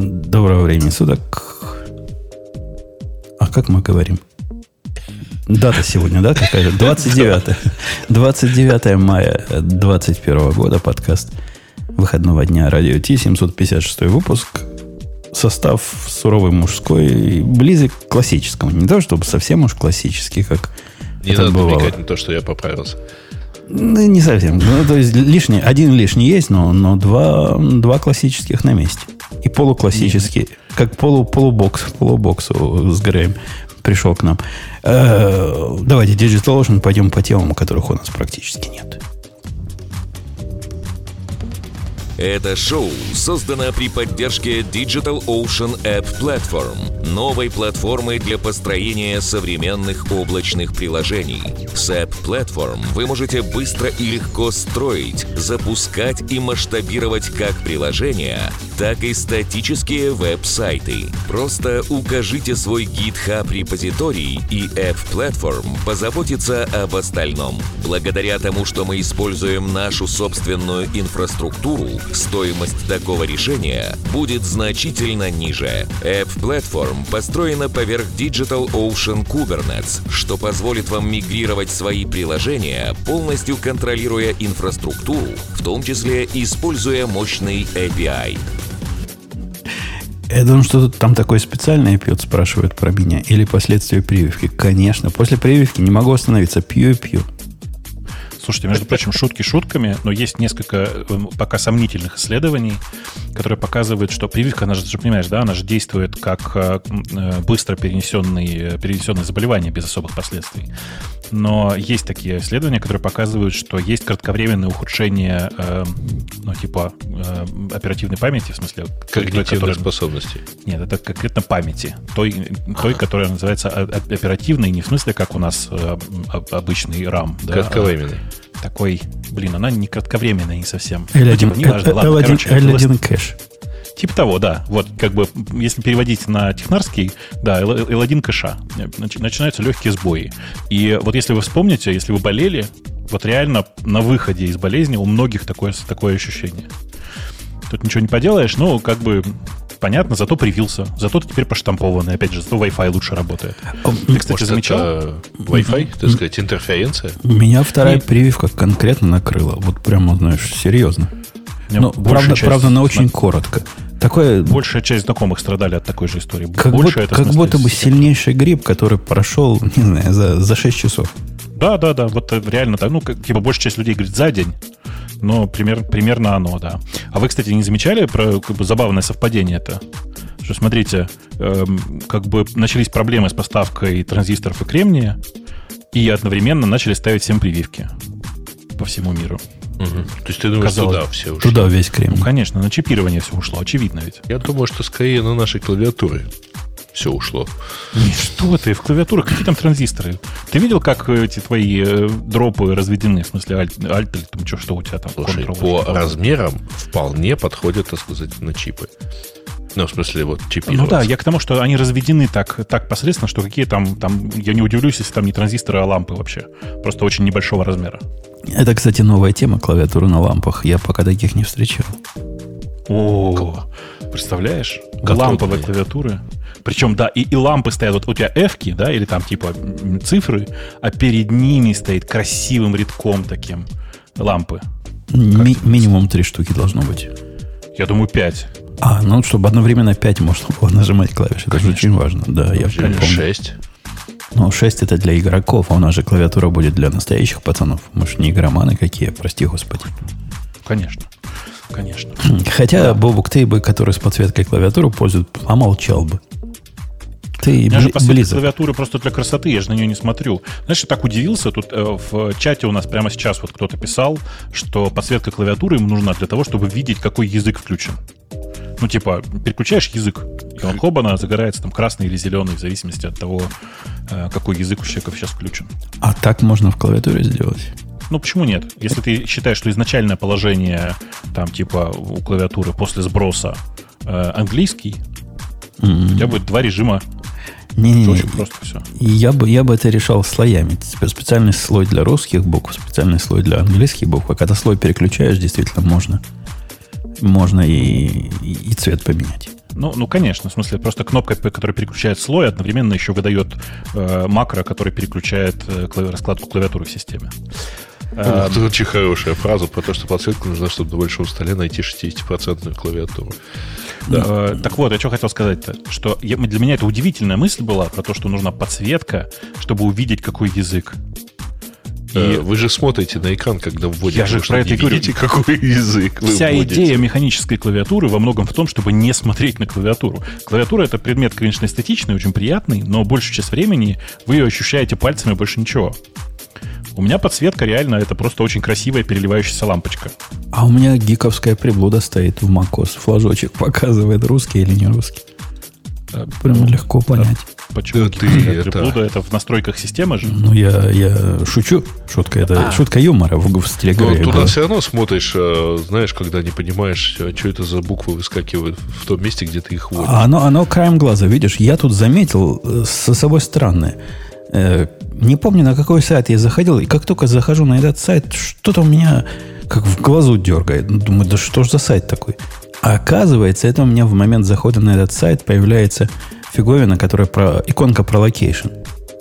Доброго времени суток. А как мы говорим? Дата сегодня, да, какая-то? 29, 29 мая 2021 года, подкаст выходного дня Радио Ти, 756 выпуск. Состав суровый мужской, близок к классическому. Не то, чтобы совсем уж классический, как Не это надо бывало. намекать на то, что я поправился. Ну, не совсем. Ну, то есть лишний, один лишний есть, но, но два, два классических на месте. И полуклассический, как полу, полубокс, полубоксу с Греем пришел к нам. Э, давайте, Digital Ocean, пойдем по темам, которых у нас практически нет. Это шоу создано при поддержке Digital Ocean App Platform, новой платформы для построения современных облачных приложений. С App Platform вы можете быстро и легко строить, запускать и масштабировать как приложения, так и статические веб-сайты. Просто укажите свой GitHub репозиторий, и App Platform позаботится об остальном. Благодаря тому, что мы используем нашу собственную инфраструктуру, стоимость такого решения будет значительно ниже. App Platform построена поверх Digital Ocean Kubernetes, что позволит вам мигрировать свои приложения, полностью контролируя инфраструктуру, в том числе используя мощный API. Я думаю, что там такое специальное пьет, спрашивают про меня. Или последствия прививки. Конечно. После прививки не могу остановиться. Пью и пью. Слушайте, между прочим, шутки шутками, но есть несколько э, пока сомнительных исследований, которые показывают, что прививка, она же, ты же понимаешь, да, она же действует как э, э, быстро перенесенный, перенесенное заболевание без особых последствий. Но есть такие исследования, которые показывают, что есть кратковременное ухудшение, э, ну, типа, э, оперативной памяти, в смысле... той, Когнитивных которая- способностей. Нет, это конкретно памяти. Той, той которая называется оперативной, не в смысле, как у нас э, об- обычный RAM. да, а Кратковременный. Такой, блин, она не кратковременная не совсем. L1, Ну, типа, неважно, ладно, L1, короче, L1 кэш. Типа того, да. Вот, как бы, если переводить на технарский, да, L- L1 кэша. Нач- Начинаются легкие сбои. И вот если вы вспомните, если вы болели, вот реально на выходе из болезни у многих такое, такое ощущение. Тут ничего не поделаешь, но как бы понятно, зато привился. Зато ты теперь поштампованный. Опять же, зато Wi-Fi лучше работает. Ты, кстати, Может, замечал? это Wi-Fi, так сказать, интерференция? Меня вторая И- прививка конкретно накрыла. Вот прямо, знаешь, серьезно. Меня Ну, правда, часть правда, на зна- очень коротко. Такое, Большая часть знакомых страдали от такой же истории. как, Больше будто, как смысле, будто бы сильнейший грипп, который прошел, не знаю, за, за 6 часов. Да, да, да, вот это реально так. Ну, как, типа, большая часть людей говорит за день, но пример, примерно оно, да. А вы, кстати, не замечали про как бы, забавное совпадение это? Что, смотрите, эм, как бы начались проблемы с поставкой транзисторов и кремния, и одновременно начали ставить всем прививки по всему миру. Мгм. То есть ты думаешь, Казалось туда все ушли? Туда весь крем. Ну, конечно, на чипирование все ушло, очевидно ведь. Я думаю, что скорее на нашей клавиатуре все ушло. Не, Что ты, в клавиатурах какие там транзисторы? Ты видел, как эти твои э, дропы разведены? В смысле, альт, альт или там что, что у тебя там? Слушай, по что? размерам вполне подходят, так сказать, на чипы. Ну, в смысле, вот Ну чипироваться. да, я к тому, что они разведены так, так посредственно, что какие там, там, я не удивлюсь, если там не транзисторы, а лампы вообще. Просто очень небольшого размера. Это, кстати, новая тема клавиатуры на лампах. Я пока таких не встречал. О, представляешь? Как Ламповые клавиатуры. Причем, да, и, и лампы стоят, вот у тебя f да, или там типа цифры, а перед ними стоит красивым рядком таким лампы. Ми- минимум три штуки должно быть. Я думаю, 5. А, ну, чтобы одновременно 5 можно было нажимать клавиши. Это же очень важно. Да, я Или помню. 6. Ну, 6 это для игроков, а у нас же клавиатура будет для настоящих пацанов. Может, не игроманы какие, прости господи. Конечно. Конечно. Хотя, Бобук, ты бы, который с подсветкой клавиатуры пользуется, помолчал бы. Ты У меня же близок. клавиатуры просто для красоты, я же на нее не смотрю. Знаешь, я так удивился, тут э, в чате у нас прямо сейчас вот кто-то писал, что подсветка клавиатуры ему нужна для того, чтобы видеть, какой язык включен. Ну, типа, переключаешь язык, и он хобана загорается там красный или зеленый, в зависимости от того, э, какой язык у человека сейчас включен. А так можно в клавиатуре сделать. Ну, почему нет? Если ты считаешь, что изначальное положение, там, типа, у клавиатуры после сброса э, английский, у тебя будет два режима. Не-не-не. Очень просто все. Я бы, я бы это решал слоями. Спе- Специальный слой для русских букв, специальный слой для английских букв. А когда слой переключаешь, действительно можно, можно и, и, и цвет поменять. Ну, ну, конечно, в смысле, просто кнопка, которая переключает слой, одновременно еще выдает э, макро, который переключает э, клави- раскладку клавиатуры в системе. Это очень хорошая фраза про то, что подсветка нужна, чтобы на большом столе найти 60% клавиатуру. Э, так вот, я что хотел сказать-то, что я- для меня это удивительная мысль была про то, что нужна подсветка, чтобы увидеть, какой язык. Э, И Вы же смотрите на экран, когда вводите. Я же про это говорю. видите, какой язык вы Вся вводите? идея механической клавиатуры во многом в том, чтобы не смотреть на клавиатуру. Клавиатура это предмет, конечно, эстетичный, очень приятный, но большую часть времени вы ее ощущаете пальцами больше ничего. У меня подсветка реально это просто очень красивая переливающаяся лампочка. А у меня гиковская приблуда стоит в macOS. Флажочек показывает, русский или не русский. Прям легко понять. Почему Да ты это- приблуда? это в настройках системы же? Ну, я, я шучу. Шутка это шутка юмора в, в стиле Но Грея туда все равно смотришь, э, знаешь, когда не понимаешь, э, что это за буквы выскакивают в том месте, где ты их вводишь. А оно, оно краем глаза, видишь, я тут заметил э, со собой странное. Э, не помню, на какой сайт я заходил, и как только захожу на этот сайт, что-то у меня как в глазу дергает. Ну, Думаю, да что ж за сайт такой? А оказывается, это у меня в момент захода на этот сайт появляется фиговина, которая про иконка про локейшн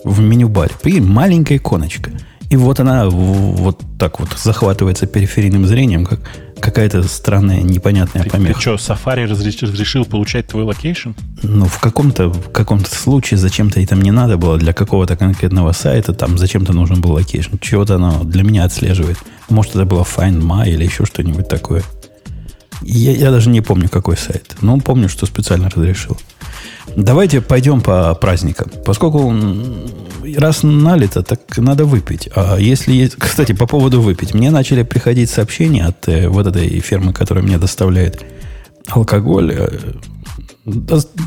в menu bar е. Прикинь, маленькая иконочка. И вот она вот так вот захватывается периферийным зрением, как какая-то странная непонятная Ты, помеха. что, Safari разреш- разрешил получать твой location? Ну, в каком-то, в каком-то случае зачем-то это мне надо было для какого-то конкретного сайта, там зачем-то нужен был location. Чего-то оно для меня отслеживает. Может, это было Find My или еще что-нибудь такое. Я, я даже не помню, какой сайт. Но помню, что специально разрешил. Давайте пойдем по праздникам. Поскольку раз налито, так надо выпить. А если есть... Кстати, по поводу выпить. Мне начали приходить сообщения от э, вот этой фирмы, которая мне доставляет алкоголь. э,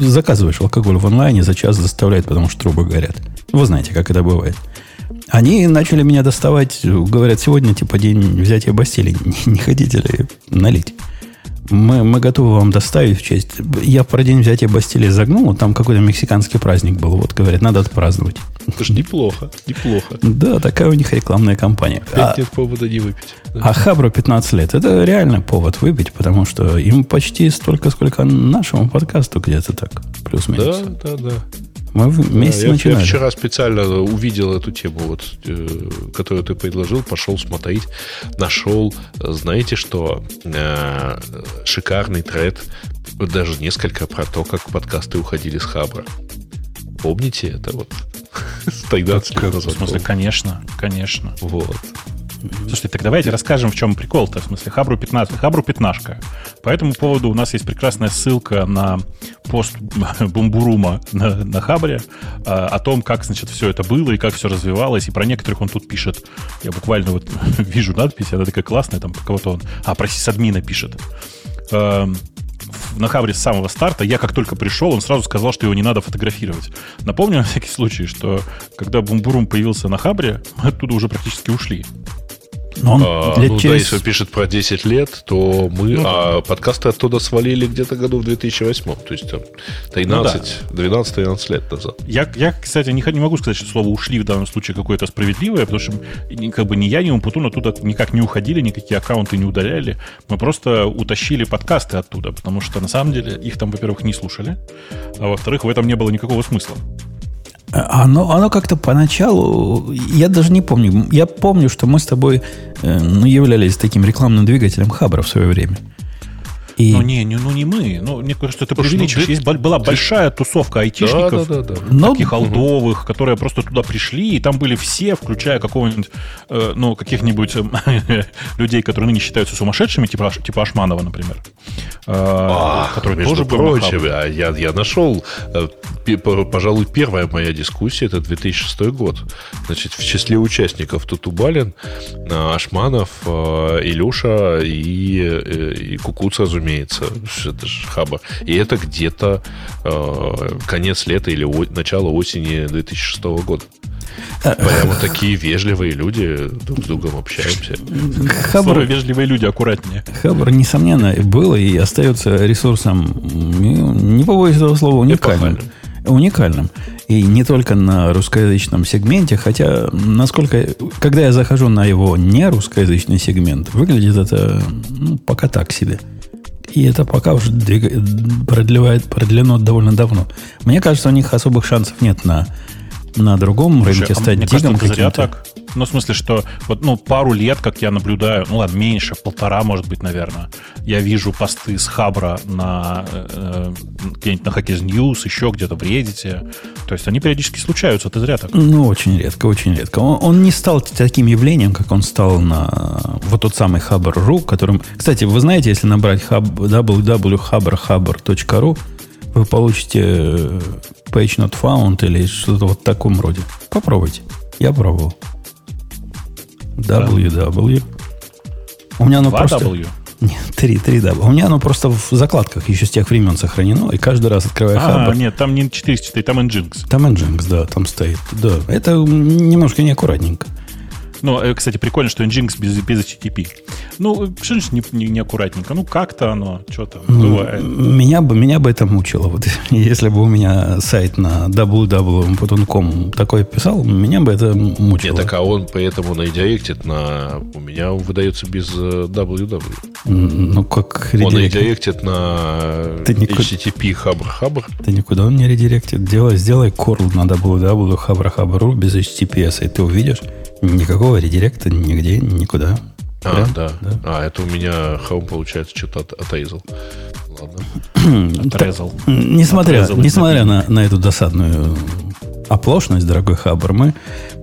заказываешь алкоголь в онлайне, за час доставляет, потому что трубы горят. Вы знаете, как это бывает. Они начали меня доставать, говорят, сегодня типа день взятия Бастилии. Не, не хотите ли налить? Мы, мы готовы вам доставить в честь. Я про день взятия Бастилии загнул, там какой-то мексиканский праздник был. Вот, говорят, надо отпраздновать. Это ж неплохо, неплохо. Да, такая у них рекламная кампания. А, Опять нет повода не выпить. Да. а Хабру 15 лет. Это реально повод выпить, потому что им почти столько, сколько нашему подкасту где-то так. Плюс-минус. Да, да, да. Мы вместе Да, я, начинали. я вчера специально увидел эту тему, вот, э, которую ты предложил, пошел смотреть, нашел, знаете что, Э, шикарный тред, даже несколько про то, как подкасты уходили с Хабра. Помните это вот? С 13 лет В смысле, конечно, конечно. Вот. Слушайте, так давайте расскажем, в чем прикол-то. В смысле, Хабру 15, Хабру пятнашка. По этому поводу у нас есть прекрасная ссылка на пост Бумбурума на, на Хабре а, о том, как, значит, все это было и как все развивалось. И про некоторых он тут пишет. Я буквально вот вижу надпись, она такая классная, там кого-то он... А, про сисадмина пишет. Эм, на Хабре с самого старта, я как только пришел, он сразу сказал, что его не надо фотографировать. Напомню на всякий случай, что когда Бумбурум появился на Хабре, мы оттуда уже практически ушли. Но он А, лет ну да, через... если он пишет про 10 лет, то мы Ну да. а подкасты оттуда свалили где-то году в 2008. То есть там 13, 12-13 лет назад. Я, я, кстати, не, не могу сказать, что слово «ушли» в данном случае какое-то справедливое, потому что как бы ни я, ни Умпутун оттуда никак не уходили, никакие аккаунты не удаляли. Мы просто утащили подкасты оттуда, потому что на самом деле их там, во-первых, не слушали, а во-вторых, в этом не было никакого смысла. Оно, оно как-то поначалу, я даже не помню. Я помню, что мы с тобой э, ну, являлись таким рекламным двигателем Хабра в свое время. И, Ну не, не, ну не мы. Ну, мне кажется, ты Слушай, ну, Есть была большая тусовка айтишников, Да, да, да, да. но- таких алдовых, которые просто туда пришли, и там были все, включая какого-нибудь, э, ну, каких-нибудь э, людей, которые ныне считаются сумасшедшими, типа, типа Ашманова, например. Э, А, который между тоже прочим, а я, я нашел, э, пожалуй, первая моя дискуссия, это 2006 год. Значит, в числе участников Тутубалин, э, Ашманов, э, Илюша и, э, и Кукуц, разумеется. Это же хаба. И это где-то э, конец лета или о- начало осени 2006 года. Прямо такие вежливые люди, друг с другом общаемся. Слово Хабр, вежливые люди, аккуратнее. Хабр, несомненно, был и остается ресурсом, не побоюсь этого слова, уникальным. Уникальным. И не только на русскоязычном сегменте, хотя, насколько... Когда я захожу на его не русскоязычный сегмент, выглядит это ну, пока так себе. И это пока уже продлевает, продлено довольно давно. Мне кажется, у них особых шансов нет на, на другом Слушай, рынке а стать мне дигом кажется, каким-то. так. Ну, в смысле, что вот, ну, пару лет, как я наблюдаю, ну ладно, меньше, полтора, может быть, наверное, я вижу посты с Хабра на э, где-нибудь на Hackers News, еще где-то в Reddit. То есть они периодически случаются, это зря так. Ну, очень редко, очень редко. Он, он не стал таким явлением, как он стал на вот тот самый Хабр.ру, которым... Кстати, вы знаете, если набрать hub, www.haberhaber.ru, вы получите э, page not found или что-то вот в таком роде. Попробуйте. Я пробовал. www. У меня оно Два просто... W. Нет, три, три W. У меня оно просто в закладках еще с тех времен сохранено, и каждый раз открывая А, Хабр, нет, там не 404, там Nginx. там Nginx, да, там стоит. Да, это немножко неаккуратненько. Ну, э, кстати, прикольно, что Nginx без, без HTTP. Ну, э, что значит не, не, неаккуратненько? Ну, как-то оно, что там, бывает. Меня бы, меня бы это мучило. Вот если бы у меня сайт на www.com такой писал, меня бы это мучило. Нет, так а он поэтому на редиректит на... У меня он выдается без э, www. М, Ну, как Он редирект. редиректит на Ты не ку- HTTP хабр-хабр. Ты никуда он не редиректит. Делай, сделай curl на www.habra.ru без HTTPS, и ты увидишь никакого редиректа нигде, никуда. А, Прям, да. да. А, это у меня Home, получается, что-то от, отрезал. Ладно. Отрезал. Несмотря, Отрезал несмотря на, на эту досадную оплошность, дорогой Хабр, мы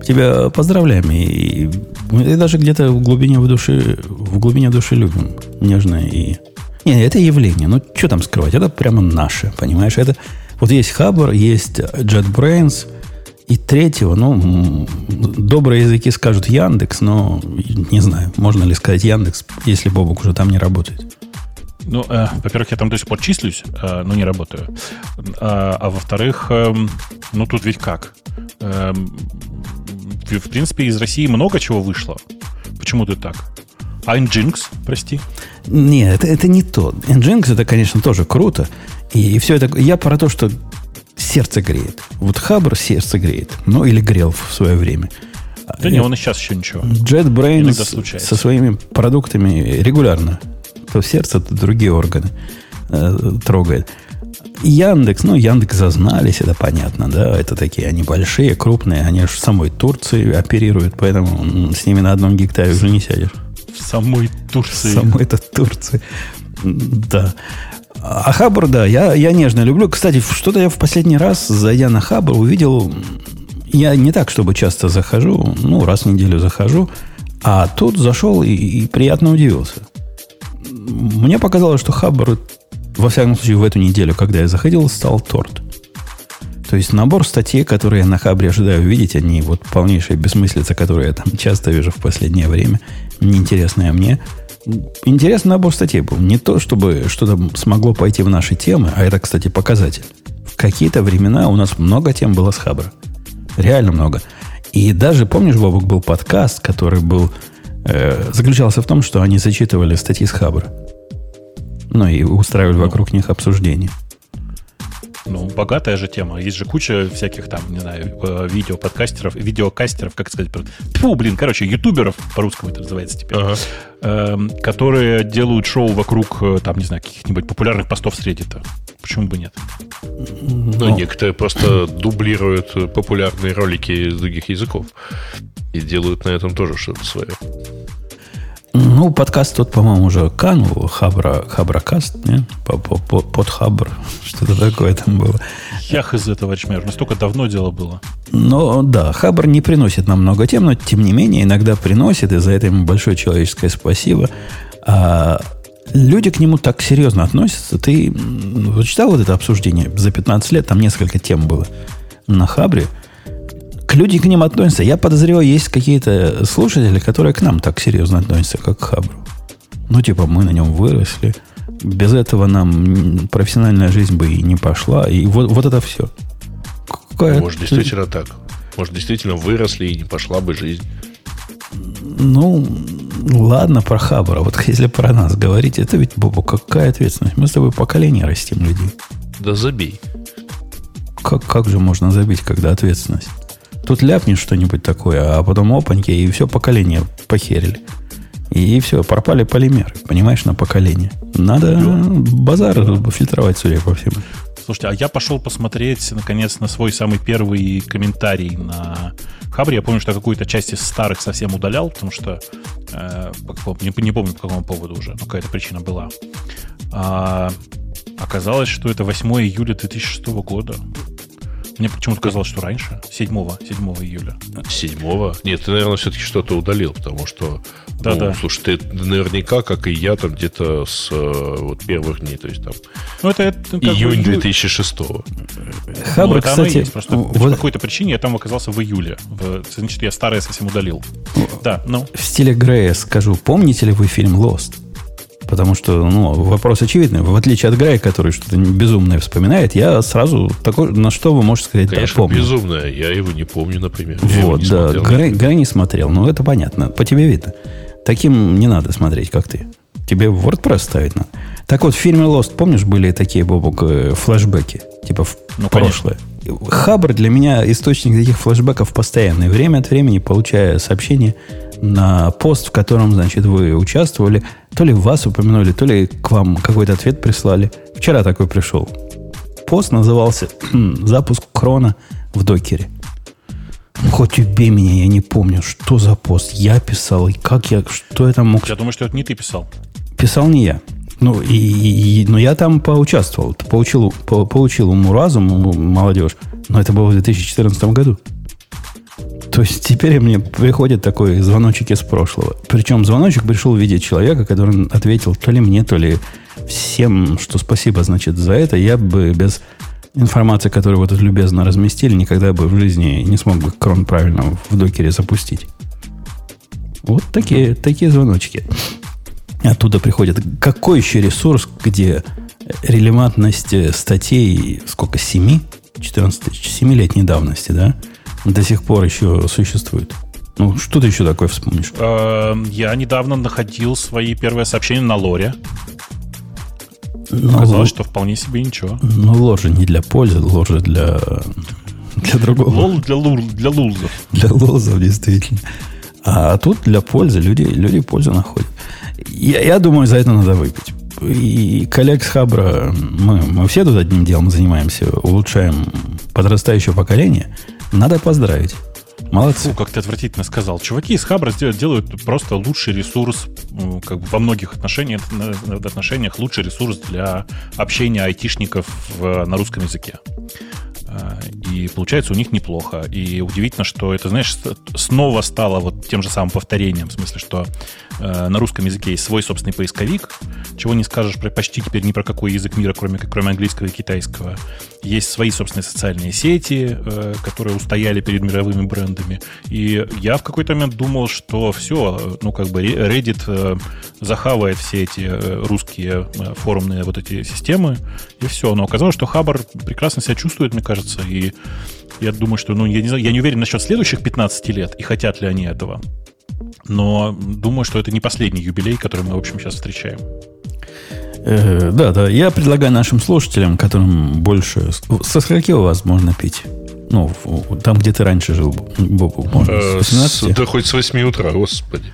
тебя поздравляем и, и даже где-то в глубине в души, в глубине души любим. Нежно и... Не, это явление. Ну, что там скрывать? Это прямо наше, понимаешь? Это... Вот есть Хабр, есть JetBrains, и третьего, ну, добрые языки скажут Яндекс, но не знаю, можно ли сказать Яндекс, если Бобок уже там не работает. Ну, э, во-первых, я там до сих пор числюсь, э, но не работаю. А, а во-вторых, эм, ну тут ведь как? Эм, в, принципе, из России много чего вышло. Почему ты так? А Nginx, прости. Нет, это, это не то. Nginx это, конечно, тоже круто. И, все это... Я про то, что сердце греет. Вот Хабр сердце греет. Ну, или грел в свое время. Да не, он и сейчас еще ничего. JetBrains со своими продуктами регулярно. То сердце, то другие органы э, трогает. Яндекс, ну, Яндекс зазнались, это понятно, да, это такие, они большие, крупные, они аж в самой Турции оперируют, поэтому с ними на одном гектаре уже не сядешь. В самой Турции. Самой это Турции. Да. А Хабр, да, я, я нежно люблю. Кстати, что-то я в последний раз, зайдя на Хабр, увидел... Я не так, чтобы часто захожу, ну, раз в неделю захожу, а тут зашел и, и приятно удивился. Мне показалось, что Хабр, во всяком случае, в эту неделю, когда я заходил, стал торт. То есть набор статей, которые я на Хабре ожидаю увидеть, они вот полнейшая бессмыслица, которую я там часто вижу в последнее время, неинтересная мне. Интересный набор статей был. Не то, чтобы что-то смогло пойти в наши темы, а это, кстати, показатель. В какие-то времена у нас много тем было с Хабра. Реально много. И даже, помнишь, Бобок, был подкаст, который был э, заключался в том, что они зачитывали статьи с Хабра. Ну и устраивали вокруг них обсуждения. Ну, богатая же тема. Есть же куча всяких там, не знаю, э, видеоподкастеров, видеокастеров, как сказать. Фу, блин, короче, ютуберов, по-русски это называется теперь, Ага. эм, которые делают шоу вокруг, э, там, не знаю, каких-нибудь популярных постов с Reddit. Почему бы нет? Ну, некоторые просто дублируют э, популярные ролики из других языков. И делают на этом тоже что-то свое. Ну, подкаст тот, по-моему, уже канул. Хабра, Хабракаст, не? По- по- по- Под Хабр. Что-то такое там было. Я хз, товарищ мэр, настолько давно дело было. Но да, Хабр не приносит нам много тем, но тем не менее иногда приносит, и за это ему большое человеческое спасибо. А люди к нему так серьезно относятся. Ты читал вот это обсуждение за 15 лет? Там несколько тем было на Хабре. К люди к ним относятся. Я подозреваю, есть какие-то слушатели, которые к нам так серьезно относятся, как к Хабру. Ну, типа, мы на нем выросли. Без этого нам профессиональная жизнь бы и не пошла. И вот, вот это все. Какая- Может, действительно так. Может, действительно выросли и не пошла бы жизнь. Ну, ладно, про Хабра. Вот если про нас говорить, это ведь, Бобу, какая ответственность? Мы с тобой поколение растим людей. Да забей. Как, как же можно забить, когда ответственность? Тут ляпнешь что-нибудь такое, а потом опаньки, и все поколение похерили. И все, пропали полимеры, понимаешь, на поколение. Надо базар фильтровать, судя по всему. Слушайте, а я пошел посмотреть, наконец, на свой самый первый комментарий на Хабре. Я помню, что какую-то часть из старых совсем удалял, потому что э, не, не помню по какому поводу уже, но какая-то причина была. А, оказалось, что это 8 июля 2006 года. Мне почему-то казалось, что раньше, 7, 7 июля. 7? Нет, ты, наверное, все-таки что-то удалил, потому что, да, ну, да. слушай, ты наверняка, как и я, там где-то с э, вот первых дней, то есть там ну, это, это июнь бы, 2006 Хабр, ну, кстати, есть, просто ну, по вот какой-то причине я там оказался в июле. В- значит, я старое совсем удалил. Да, ну. в стиле Грея скажу, помните ли вы фильм Lost? Потому что, ну, вопрос очевидный. В отличие от Грея, который что-то безумное вспоминает, я сразу такой, на что вы можете сказать, Конечно, да, помню. безумная. Я его не помню, например. Я Вот, не да. Грей, Грей не смотрел, ну это понятно. По тебе видно. Таким не надо смотреть, как ты. Тебе WordPress ставить надо. Так вот, в фильме Lost, помнишь, были такие, Бобок, э, флешбеки? Типа в Ну, прошлое. Хабр для меня источник таких флешбеков постоянный. Время от времени получая сообщение на пост, в котором, значит, вы участвовали. То ли вас упомянули, то ли к вам какой-то ответ прислали. Вчера такой пришел. Пост назывался «Запуск крона в докере». Хоть убей меня, я не помню, что за пост я писал, и как я, что я там мог... Я думаю, что это не ты писал. Писал не я. Ну, и, и- но я там поучаствовал, поучил, по- поучил уму разуму молодежь, но это было в 2014 году. То есть теперь мне приходит такой звоночек из прошлого. Причем звоночек пришел в виде человека, который ответил то ли мне, то ли всем, что спасибо, значит, за это. Я бы без информации, которую вы тут любезно разместили, никогда бы в жизни не смог бы крон правильно в докере запустить. Вот такие, такие звоночки. Оттуда приходит. Какой еще ресурс, где релевантность э, статей, сколько, 7? 14, 7-летней давности, да? До сих пор еще существует. Ну, что ты еще такое вспомнишь? Эм, Я недавно находил свои первые сообщения на лоре. Ну, Оказалось, что вполне себе ничего. ну, лор же не для пользы, лор же для, для другого. Лол для, лул, для лулзов. Для лозов, действительно. А тут для пользы люди, люди пользу находят. Я, я думаю, за это надо выпить. И коллег с Хабра, мы, мы все тут одним делом занимаемся, улучшаем подрастающее поколение. Надо поздравить. Молодцы. Фу, как ты отвратительно сказал. Чуваки из Хабра делают просто лучший ресурс, как бы во многих отношениях, на- отношениях лучший ресурс для общения айтишников в- на русском языке. А, И получается у них неплохо. И удивительно, что это, знаешь, снова стало вот тем же самым повторением, в смысле, что э, на русском языке есть свой собственный поисковик, чего не скажешь про, почти теперь ни про какой язык мира, кроме, кроме английского и китайского. Есть свои собственные социальные сети, э, которые устояли перед мировыми брендами. И я в какой-то момент думал, что все, ну как бы Reddit э, захавает все эти э, русские э, форумные вот эти системы, и все. Но оказалось, что Хабар прекрасно себя чувствует, мне кажется, и я думаю, что, ну, я не знаю, я не уверен насчет следующих 15 лет, и хотят ли они этого. Но думаю, что это не последний юбилей, который мы, в общем, сейчас встречаем. Э, да, да. Я предлагаю нашим слушателям, которым больше... Со скольки у вас можно пить? Ну, там, где ты раньше жил, Бобу, можно Э, с 18? с- да хоть с 8 утра, господи.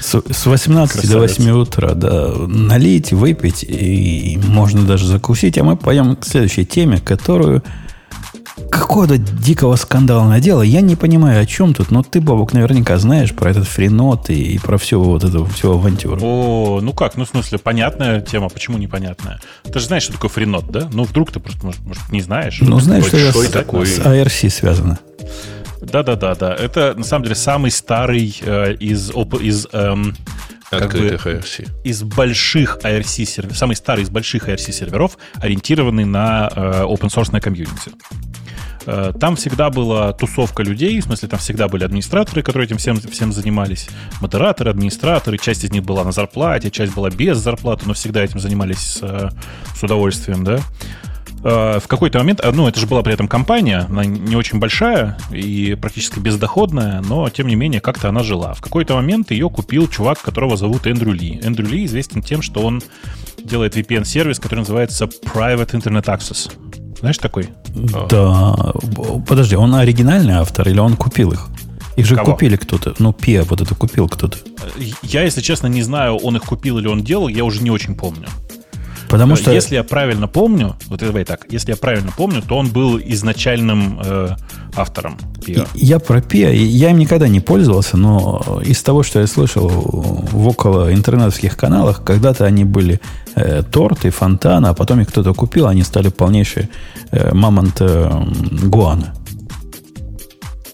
С, с 18 до Красавец. 8 утра, да. Налить, выпить, и можно даже закусить. А мы пойдем к следующей теме, которую какого-то дикого скандала надела. Я не понимаю, о чем тут, но ты, Бобок, наверняка знаешь про этот френот и, и про всю вот эту всю авантюру. О, ну как, ну в смысле, понятная тема, почему непонятная? Ты же знаешь, что такое френот, да? Ну вдруг ты просто, может, может, не знаешь. Ну, знаешь, что это с, такой. с ARC связано. Да-да-да, да. Это на самом деле самый старый э, из, оп- из, эм, как бы, Открытых IRC. из больших IRC серверов, самый старый из больших IRC серверов, ориентированный на э, open source комьюнити. Э, Там всегда была тусовка людей, в смысле, там всегда были администраторы, которые этим всем, всем занимались, модераторы, администраторы, часть из них была на зарплате, часть была без зарплаты, но всегда этим занимались с, э, с удовольствием, да. Э, В какой-то момент, э, ну, это же была при этом компания, она не очень большая и практически бездоходная, но, тем не менее, как-то она жила. В какой-то момент ее купил чувак, которого зовут Эндрю Ли. Эндрю Ли известен тем, что он делает VPN-сервис, который называется Private Internet Access. Знаешь такой? Да. Подожди, он оригинальный автор или он купил их? Их же Кого? купили кто-то. Ну, Пиа вот это купил кто-то. Я, если честно, не знаю, он их купил или он делал, я уже не очень помню. Потому Э, что... Если я правильно помню, вот давай так, если я правильно помню, то он был изначальным э, автором. И- Я про Пиа, и я им никогда не пользовался, но из того, что я слышал в около интернетских каналах, когда-то они были э, торты, фонтана, а потом их кто-то купил, они стали полнейшие э, мамонт э, гуана.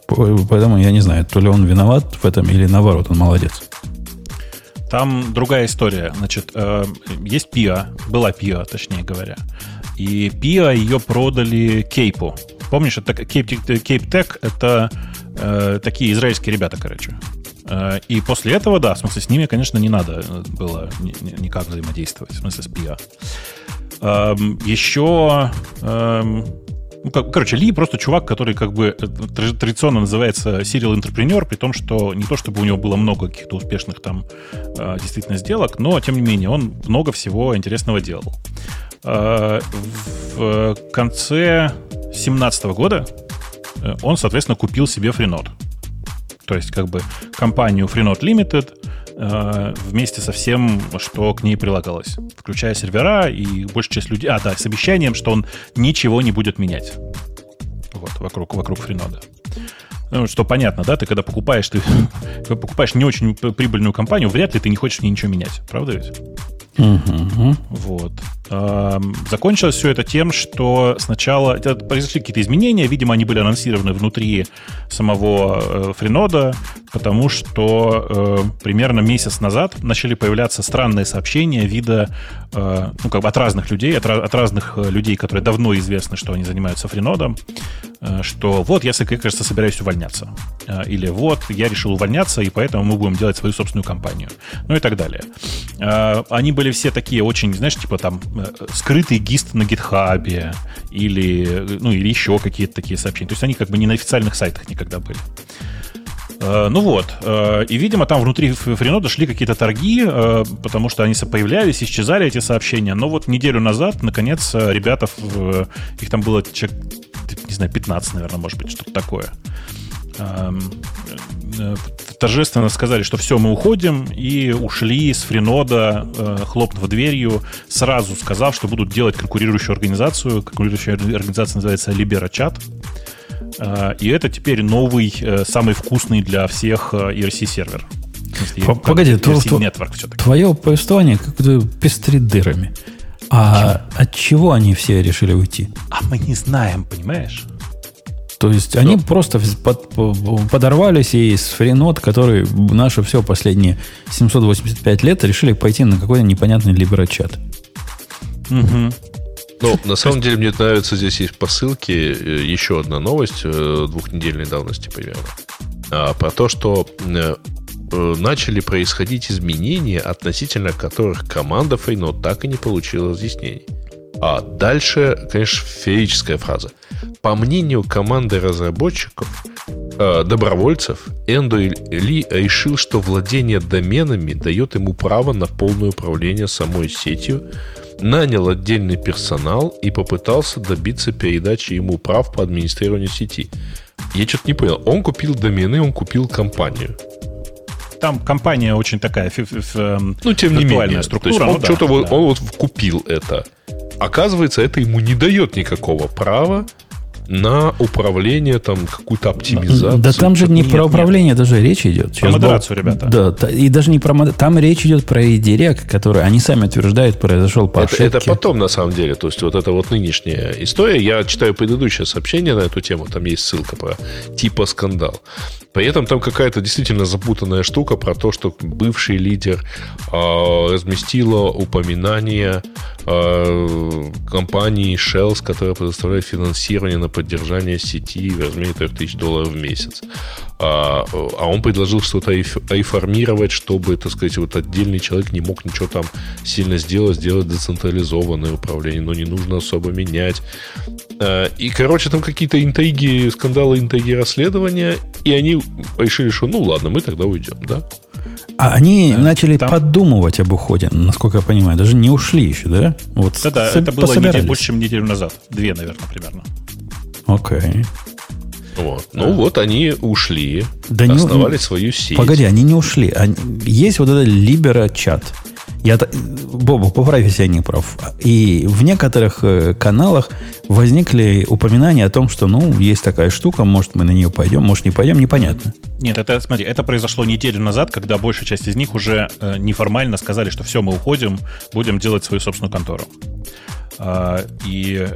По- Поэтому я не знаю, то ли он виноват в этом, или наоборот, он молодец. Там другая история. Значит, э, есть Пиа, была Пиа, точнее говоря. И Пиа ее продали Кейпу. Помнишь, это Кейп, Кейп Тек это э, такие израильские ребята, короче. Э, и после этого, да, в смысле, с ними, конечно, не надо было ни- ни- никак взаимодействовать, в смысле, с Пиа. Эм, еще эм, ну, как- короче, Ли просто чувак, который как бы э, тр- традиционно называется serial entrepreneur, при том, что не то чтобы у него было много каких-то успешных там э, действительно сделок, но тем не менее он много всего интересного делал. Э, В конце 2017 года он, соответственно, купил себе Freenode. То есть, как бы, компанию Freenode Limited вместе со всем, что к ней прилагалось. Включая сервера и большая часть людей... А, да, с обещанием, что он ничего не будет менять. Вот, вокруг, вокруг Freenode. Ну, что понятно, да, ты когда покупаешь, ты покупаешь не очень прибыльную компанию, вряд ли ты не хочешь в ней ничего менять, правда ведь? Мгм. Вот. Закончилось все это тем, что сначала произошли какие-то изменения, видимо, они были анонсированы внутри самого э, Френода, потому что э, примерно месяц назад начали появляться странные сообщения вида, ну, как бы от разных людей, от, от разных э, людей, которые давно известны, что они занимаются Френодом, э, что вот я, кажется, собираюсь увольняться. Э, Или вот я решил увольняться, и поэтому мы будем делать свою собственную компанию. Ну и так далее. Э, Они были все такие очень, знаешь, типа там э, скрытый гист на гитхабе или, э, ну, или еще какие-то такие сообщения. То есть они как бы не на официальных сайтах никогда были. Э, Ну вот, э, и, видимо, там внутри Френода шли какие-то торги, э, потому что они появлялись, исчезали эти сообщения. Но вот неделю назад, наконец, ребята, их там было, человек, не знаю, 15, наверное, может быть, что-то такое. Эм, Торжественно сказали, что все, мы уходим, и ушли с Френода, э, хлопнув дверью, сразу сказав, что будут делать конкурирующую организацию. Конкурирующая организация называется LiberaChat. Э, И это теперь новый, э, самый вкусный для всех э, ERC-сервер. Погоди, ERC то- Network все-таки. Твое повествование как-то пестрит дырами. А от чего они все решили уйти? А мы не знаем, понимаешь? То есть они просто под- по- подорвались и с френот, который наше все последние 785 лет решили пойти на какой-то непонятный либерачат. Мгм. Ну, на самом деле, мне нравится, здесь есть по ссылке э, еще одна новость э, двухнедельной давности примерно. А, Про то, что э, начали происходить изменения, относительно которых команда Freenode так и не получила разъяснений. А дальше, конечно, феерическая фраза. По мнению команды разработчиков, добровольцев, Эндо Ли решил, что владение доменами дает ему право на полное управление самой сетью, нанял отдельный персонал и попытался добиться передачи ему прав по администрированию сети. Я что-то не понял. Он купил домены, он купил компанию. Там компания очень такая фи- фи- фи- эм, Ну, тем не менее. структура. То есть он ну да, что-то вот, да. он вот купил это. Оказывается, это ему не дает никакого права на управление, там, какую-то оптимизацию. Да там же не Нет, про нет. управление даже речь идет. Про модерацию, ребята. Да, и даже не про мод- Там речь идет про редирект, который они сами утверждают, произошел по Это, ошибке. это потом, на самом деле. То есть, вот это вот нынешняя история. Я читаю предыдущее сообщение на эту тему. Там есть ссылка про типа скандал. При этом там какая-то действительно запутанная штука про то, что бывший лидер э, разместила упоминание э, компании Shells, которая предоставляет финансирование на поддержание сети в размере 3000 долларов в месяц. А, а он предложил что-то айф- айформировать, чтобы, так сказать, вот отдельный человек не мог ничего там сильно сделать, сделать децентрализованное управление, но не нужно особо менять. А, И, короче, там какие-то интриги, скандалы, интриги расследования, и они решили, что ну ладно, мы тогда уйдем, да? А они начали там- подумывать об уходе, насколько я понимаю. Даже не ушли еще, да? Вот Да-да, с- это было неделю- больше, чем неделю назад. Две, наверное, примерно. Окей. Вот. Ну вот они ушли, Да не- основали свою сеть. Погоди, они не ушли. Они- есть вот этот Libera чат. Я, Бобу, поправь, если я не прав. И в некоторых э, каналах возникли упоминания о том, что, ну, есть такая штука, может, мы на нее пойдем, может, не пойдем, непонятно. Нет, это, смотри, это произошло неделю назад, когда большая часть из них уже э, неформально сказали, что все, мы уходим, будем делать свою собственную контору. А, и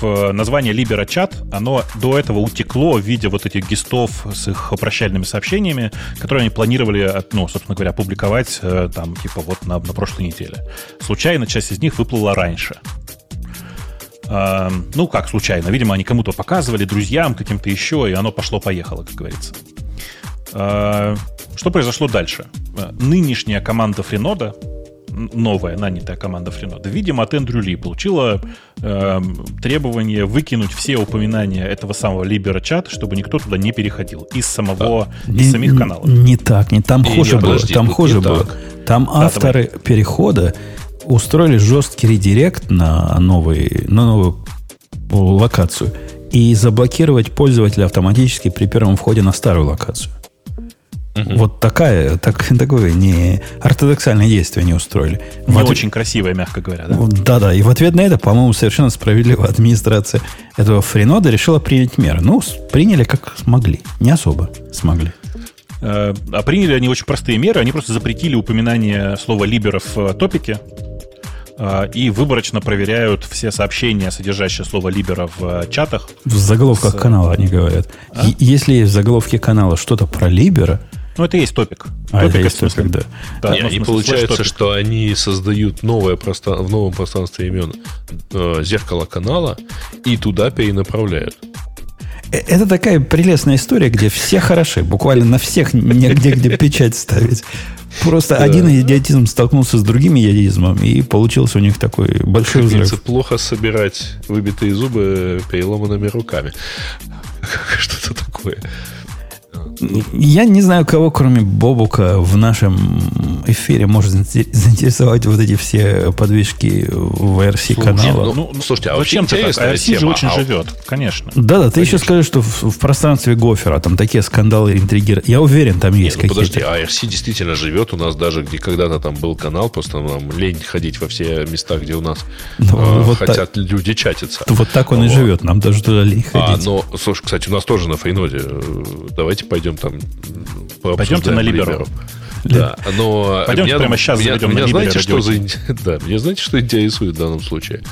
в название Libera Chat, оно до этого утекло в виде вот этих гистов с их прощальными сообщениями, которые они планировали, ну, собственно говоря, опубликовать э, там, типа, вот на, на прошлой неделе. Случайно часть из них выплыла раньше. А, ну, как случайно. Видимо, они кому-то показывали, друзьям, каким-то еще, и оно пошло-поехало, как говорится. А, Что произошло дальше? А, Нынешняя команда Френода, н- новая нанятая команда Френода, видимо, от Эндрю Ли получила э, требование выкинуть все упоминания этого самого Libera чат, чтобы никто туда не переходил из самого, из Не- самих не- каналов. Не так, не там Не, хуже не, было. подожди, там хуже не было. так. Там авторы перехода устроили жесткий редирект на, новый, на новую локацию и заблокировать пользователя автоматически при первом входе на старую локацию. Вот такая, так, такое не ортодоксальное действие они устроили. Не ответ- очень красивая, мягко говоря, да? Да-да, и в ответ на это, по-моему, совершенно справедливо администрация этого френода решила принять меры. Ну, приняли как смогли. Не особо смогли. Э, А приняли они очень простые меры. Они просто запретили упоминание слова «либера» в топике э, и выборочно проверяют все сообщения, содержащие слово «либера» в э, чатах. В заголовках С- канала они говорят. А? Если есть в заголовке канала что-то про Либера, Ну, это и есть топик. а это Топик, есть в смысле- топик, да. Да, Не, ну, они смысле, получается, что они создают новое пространство, в новом пространстве имен э, зеркало канала и туда перенаправляют. Э, Это такая прелестная история, где все хороши. Буквально на всех негде где печать ставить. Просто один идиотизм столкнулся с другим идиотизмом, и получился у них такой большой взрыв. плохо собирать выбитые зубы переломанными руками. Что-то такое. Я не знаю, кого, кроме Бобука, в нашем эфире может заинте- заинтересовать вот эти все подвижки в RC канала. ну, слушайте, а вообще зачем ты так? интересная IRC же тема. очень А- живет, конечно. Да-да, ты еще скажи, что в, в пространстве Гофера там такие скандалы интриги. Я уверен, там есть ну подожди, какие-то. ARC действительно живет у нас даже, где когда-то там был канал, просто нам лень ходить во все места, где у нас Ну, э, вот хотят люди чатиться. Вот так он и Вот. живет, нам даже туда лень А, ходить. но, слушай, кстати, у нас тоже на Фейноде. э, Давайте пойдем там Пойдемте на Либеру. Да, но Пойдемте меня, прямо сейчас меня, заведем меня на знаете, что за, да, меня знаете, что интересует в данном случае?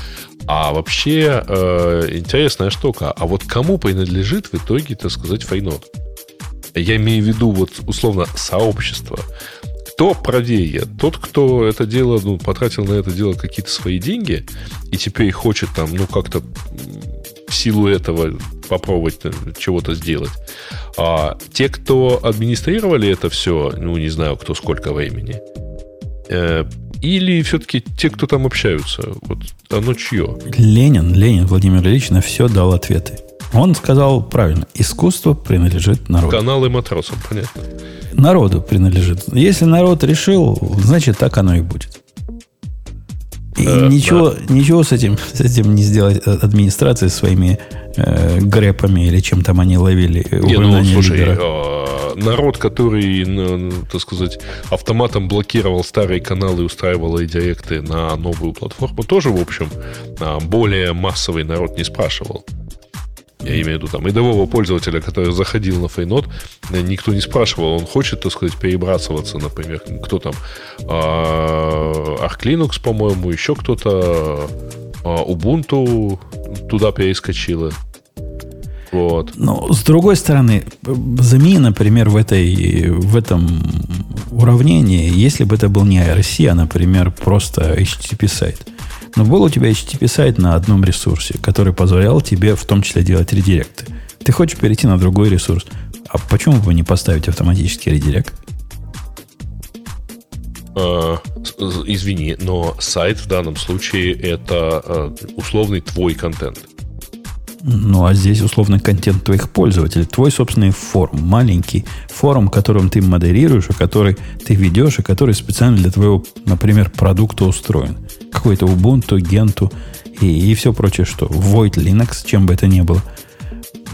А вообще э, интересная штука. А вот кому принадлежит в итоге, так сказать, Фейнод? Я имею в виду вот условно сообщество. Кто правее? Тот, кто это дело, ну, потратил на это дело какие-то свои деньги и теперь хочет там, ну, как-то в силу этого попробовать чего-то сделать. А те, кто администрировали это все, ну, не знаю, кто сколько времени, э, или все-таки те, кто там общаются, вот оно чье? Ленин, Ленин Владимир Ильич на все дал ответы. Он сказал правильно, искусство принадлежит народу. Каналы матросам, понятно. Народу принадлежит. Если народ решил, значит так оно и будет. И Э, ничего, ничего с этим, с этим не сделать э, администрация своими э, грэпами или чем там они ловили э, Не, ну, слушай, лидера. э, народ, который, ну, ну, так сказать, автоматом блокировал старые каналы и устраивал редиректы на новую платформу, тоже, в общем, а, более массовый народ не спрашивал. Я имею в виду там рядового пользователя, который заходил на Фейнот, э, никто не спрашивал, он хочет, так сказать, перебрасываться, например, кто там, а, Arch Linux, по-моему, еще кто-то, а, Ubuntu туда перескочила. Вот. Но с другой стороны, замени, например, в, этой, в этом уравнении, если бы это был не IRC, а, например, просто HTTP сайт. Но был у тебя HTTP сайт на одном ресурсе, который позволял тебе в том числе делать редиректы. Ты хочешь перейти на другой ресурс. А почему бы не поставить автоматический редирект? А, с- извини, но сайт в данном случае это а, условный твой контент. Ну, а здесь условный контент твоих пользователей. Твой собственный форум, маленький форум, которым ты модерируешь, и который ты ведешь, и который специально для твоего, например, продукта устроен. Какой-то Ubuntu, Gentoo и, и все прочее, что. Void Linux, чем бы это ни было.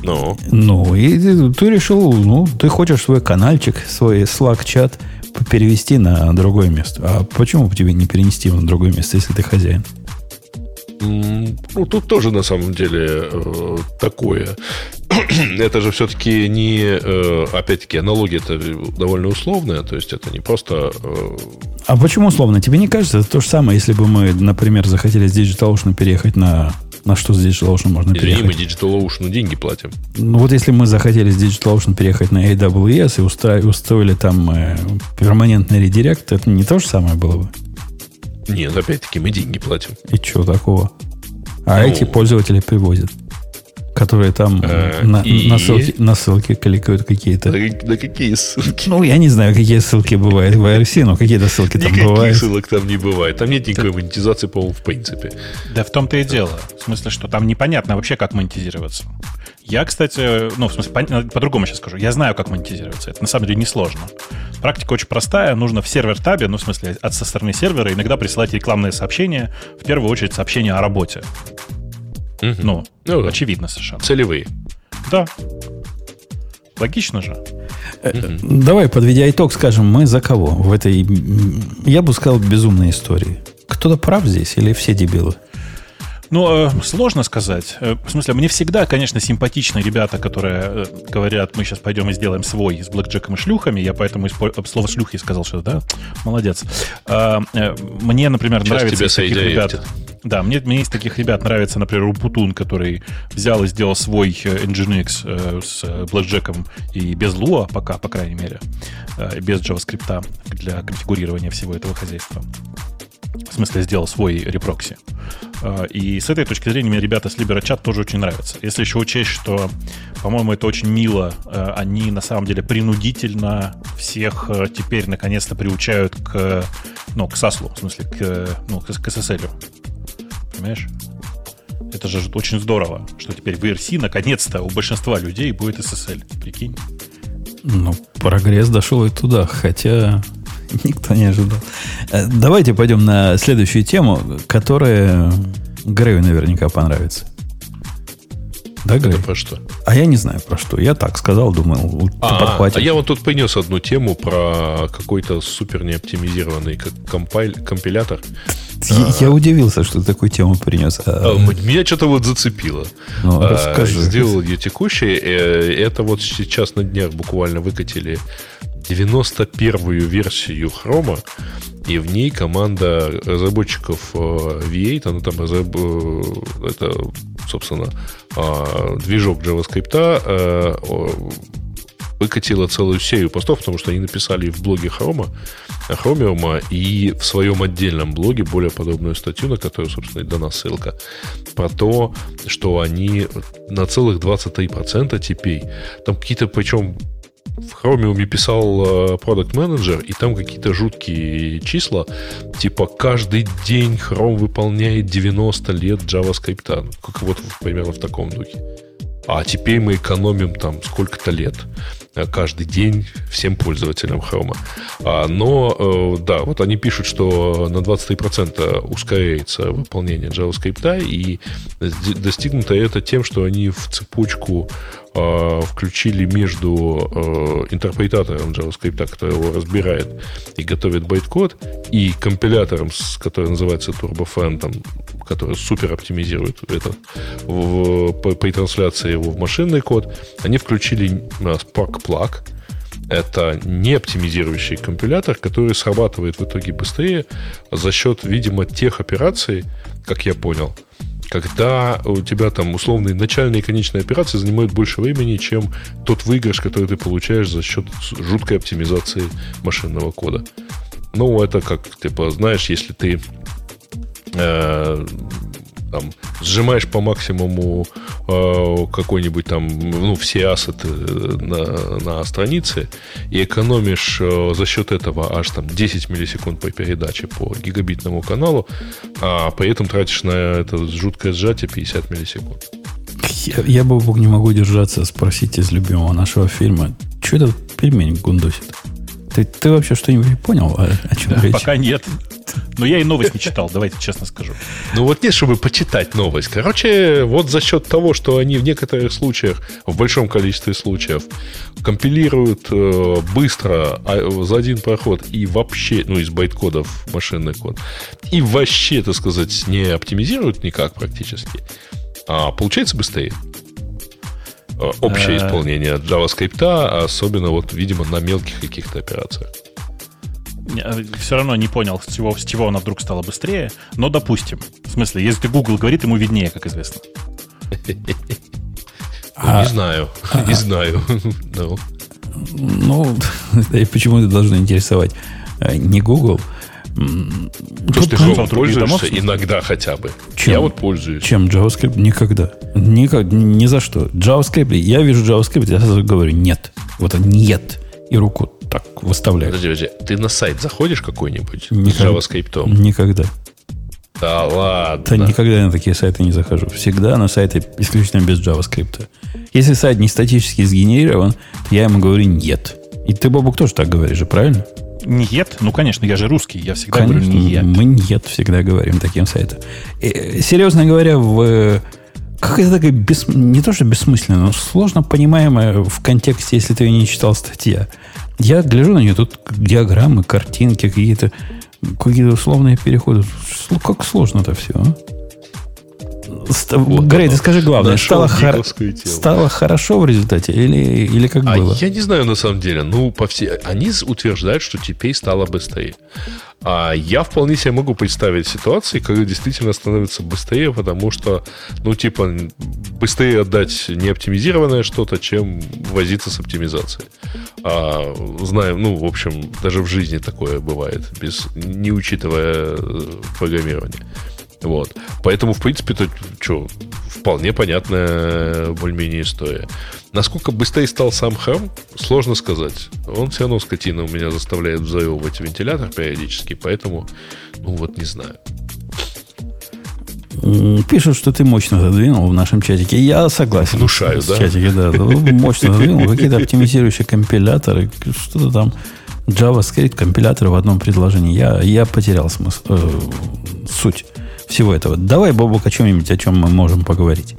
Ну, Ну, и ты, ты решил, ну, ты хочешь свой каналчик, свой Slack-чат перевести на другое место. А почему бы тебе не перенести его на другое место, если ты хозяин? Ну, тут тоже на самом деле э, такое. это же все-таки не, э, опять-таки, аналогия это довольно условная, то есть это не просто... э, А почему условно? Тебе не кажется, это то же самое, если бы мы, например, захотели с DigitalOcean переехать на... На что с DigitalOcean можно Извини, мы переехать? DigitalOcean деньги платим. Ну вот если мы захотели с DigitalOcean переехать на AWS и устроили там э, перманентный редирект, это не то же самое было бы? Нет, опять-таки, мы деньги платим. И чего такого? А Ну. эти пользователи привозят, которые там Э, на, и? на ссылки, на ссылки кликают какие-то. На, на какие ссылки? Ну, я не знаю, какие ссылки бывают в IRC, но какие-то ссылки там Никаких бывают. ссылок там не бывает. Там нет никакой монетизации, по-моему, в принципе. Да в том-то и дело. В смысле, что там непонятно вообще, как монетизироваться. Я, кстати, ну, в смысле, пон- по-другому сейчас скажу. Я знаю, как монетизироваться. Это на самом деле несложно. Практика очень простая. Нужно в сервер-табе, ну, в смысле, от со стороны сервера иногда присылать рекламные сообщения. В первую очередь сообщения о работе. Мгм. Ну, Ну да. очевидно совершенно. Целевые. Да. Логично же. Давай, подведя итог, скажем, мы за кого в этой, я бы сказал, безумной истории? Кто-то прав здесь или все дебилы? Ну, э, сложно сказать. Э, в смысле, мне всегда, конечно, симпатичны ребята, которые э, говорят, мы сейчас пойдем и сделаем свой с блэкджеком и шлюхами. Я поэтому испо- слово шлюхи сказал, что да, молодец. А, э, мне, например, Сейчас нравится из таких ребят. Да, мне, мне из таких ребят нравится, например, Рупутун, который взял и сделал свой э, Nginx э, с э, блэкджеком и без Lua, пока, по крайней мере, э, без JavaScript для конфигурирования всего этого хозяйства. В смысле, сделал свой репрокси. Э, И с этой точки зрения мне ребята с LiberaChat тоже очень нравятся. Если еще учесть, что, по-моему, это очень мило, э, они на самом деле принудительно всех э, теперь наконец-то приучают к, ну, к SASL, в смысле, к, ну, к SSL. Понимаешь? Это же очень здорово, что теперь в ERC наконец-то у большинства людей будет SSL. Прикинь? Ну, прогресс дошел и туда, хотя никто не ожидал. Э, Давайте пойдем на следующую тему, которая Грею наверняка понравится. Да, Грей? Это про что? А я не знаю про что. Я так сказал, думал, А, подхватишь. а я вот тут принес одну тему про какой-то супер неоптимизированный как компайль, компилятор. Я, я удивился, что ты такую тему принес. А, А, Меня что-то вот зацепило. ну, А, расскажи. Сделал ее текущей. Э, Это вот сейчас на днях буквально выкатили 91-ю версию Хрома, и в ней команда разработчиков э, V8, она там э, это, собственно, а, движок JavaScript, э, выкатила целую серию постов, потому что они написали в блоге Хрома, Хромиума и в своем отдельном блоге более подробную статью, на которую, собственно, и дана ссылка, про то, что они на целых 23% теперь, там какие-то, причем в Chromium писал продукт менеджер и там какие-то жуткие числа, типа каждый день Chrome выполняет 90 лет JavaScript, Ну, как вот примерно в таком духе. А теперь мы экономим там сколько-то лет э, каждый день всем пользователям Chrome. А, но, э, да, вот они пишут, что на 23% ускоряется выполнение JavaScript, и достигнуто это тем, что они в цепочку э, включили между э, интерпретатором JavaScript, который его разбирает и готовит байткод, и компилятором, который называется TurboFan, там, который супер оптимизирует это в- по- при трансляции его в машинный код, они включили Spark Plug. Это не оптимизирующий компилятор, который срабатывает в итоге быстрее за счет, видимо, тех операций, как я понял, когда у тебя там условные начальные и конечные операции занимают больше времени, чем тот выигрыш, который ты получаешь за счет жуткой оптимизации машинного кода. Ну, это как, типа, знаешь, если ты э, там, сжимаешь по максимуму э, какой-нибудь там, ну, все ассеты на, на странице и экономишь э, за счет этого аж там 10 миллисекунд по передаче по гигабитному каналу, а при этом тратишь на это жуткое сжатие 50 миллисекунд. Я, я Бобок, не могу держаться спросить из любимого нашего фильма, что это пельмень гундосит? Ты, ты вообще что-нибудь понял, о, о чем Да, речь? пока нет. Но я и новость не читал, давайте честно скажу. Ну вот нет, чтобы почитать новость. Короче, вот за счет того, что они в некоторых случаях, в большом количестве случаев, компилируют э, быстро а, за один проход и вообще, ну, из байткодов машинный код, и вообще, так сказать, не оптимизируют никак практически, а получается быстрее. Э, общее исполнение JavaScript, особенно вот, видимо, на мелких каких-то операциях. Э, Все равно не понял, с чего, с чего она вдруг стала быстрее, но допустим. В смысле, если Google говорит, ему виднее, как известно. Ну, не знаю, не знаю. Ну. Ну, и почему это должно интересовать э, не Google? Потому что ты же пользуешься иногда хотя бы. Чем? Я вот пользуюсь. Чем JavaScript? Никогда. Никак, ни за что. JavaScript, я вижу JavaScript, я сразу говорю нет. Вот нет. И руку так выставляю. Подожди, подожди. Ты на сайт заходишь какой-нибудь Никогда. с JavaScript? Никогда. Да ладно. Да никогда на такие сайты не захожу. Всегда на сайты исключительно без JavaScript. Если сайт не статически сгенерирован, то я ему говорю нет. И ты, Бобук, тоже так говоришь же, правильно? Нет, ну конечно, я же русский, я всегда Конечно, говорю нет. мы нет всегда говорим таким сайтам. И, серьезно говоря, в как это такая бес, не то что бессмысленно, но сложно понимаемая в контексте, если ты ее не читал статья. Я гляжу на нее, тут диаграммы, картинки, какие-то какие условные переходы. Как сложно-то все, а? Вот Грей, ты скажи главное, стало, хор... стало хорошо в результате или, или как а было? Я не знаю на самом деле. Ну, по все... Они утверждают, что теперь стало быстрее. А я вполне себе могу представить ситуации, когда действительно становится быстрее, потому что, ну, типа, быстрее отдать неоптимизированное что-то, чем возиться с оптимизацией. А, знаю, ну, в общем, даже в жизни такое бывает, без, не учитывая э, программирование. Вот. Поэтому, в принципе, это что, вполне понятная более-менее история. Насколько быстрее стал сам храм, сложно сказать. Он все равно, скотина, у меня заставляет взаевывать вентилятор периодически, поэтому, ну вот, не знаю. Пишут, что ты мощно задвинул в нашем чатике. Я согласен. Внушаю, да? чатике, да. Мощно задвинул. Какие-то оптимизирующие компиляторы, что-то там. JavaScript, компиляторы в одном предложении. Я, я потерял смысл, э, суть всего этого. Давай, Бобок, о чем-нибудь, о чем мы можем поговорить.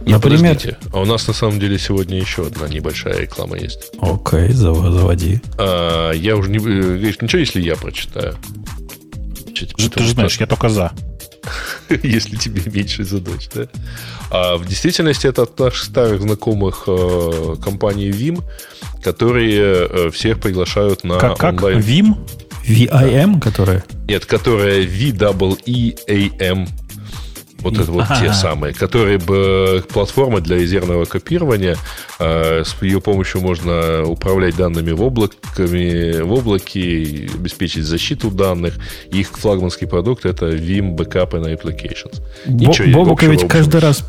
Нет, Например... Подождите. А у нас на самом деле сегодня еще одна небольшая реклама есть. Окей, заводи. А, я уже не... Говоришь, ничего, если я прочитаю? Потому Ты же знаешь, я только за. если тебе меньше задач, да? А в действительности это от наших старых знакомых э, компании Vim, которые э, всех приглашают на как, как? онлайн... Vim? VIM, которая? Нет, которая VEEAM. Вот это вот те самые, которые бы платформа для резервного копирования. Э, с ее помощью можно управлять данными в, облаками, в облаке, обеспечить защиту данных. Их флагманский продукт это Vim Backup and Applications. Бобука ведь каждый раз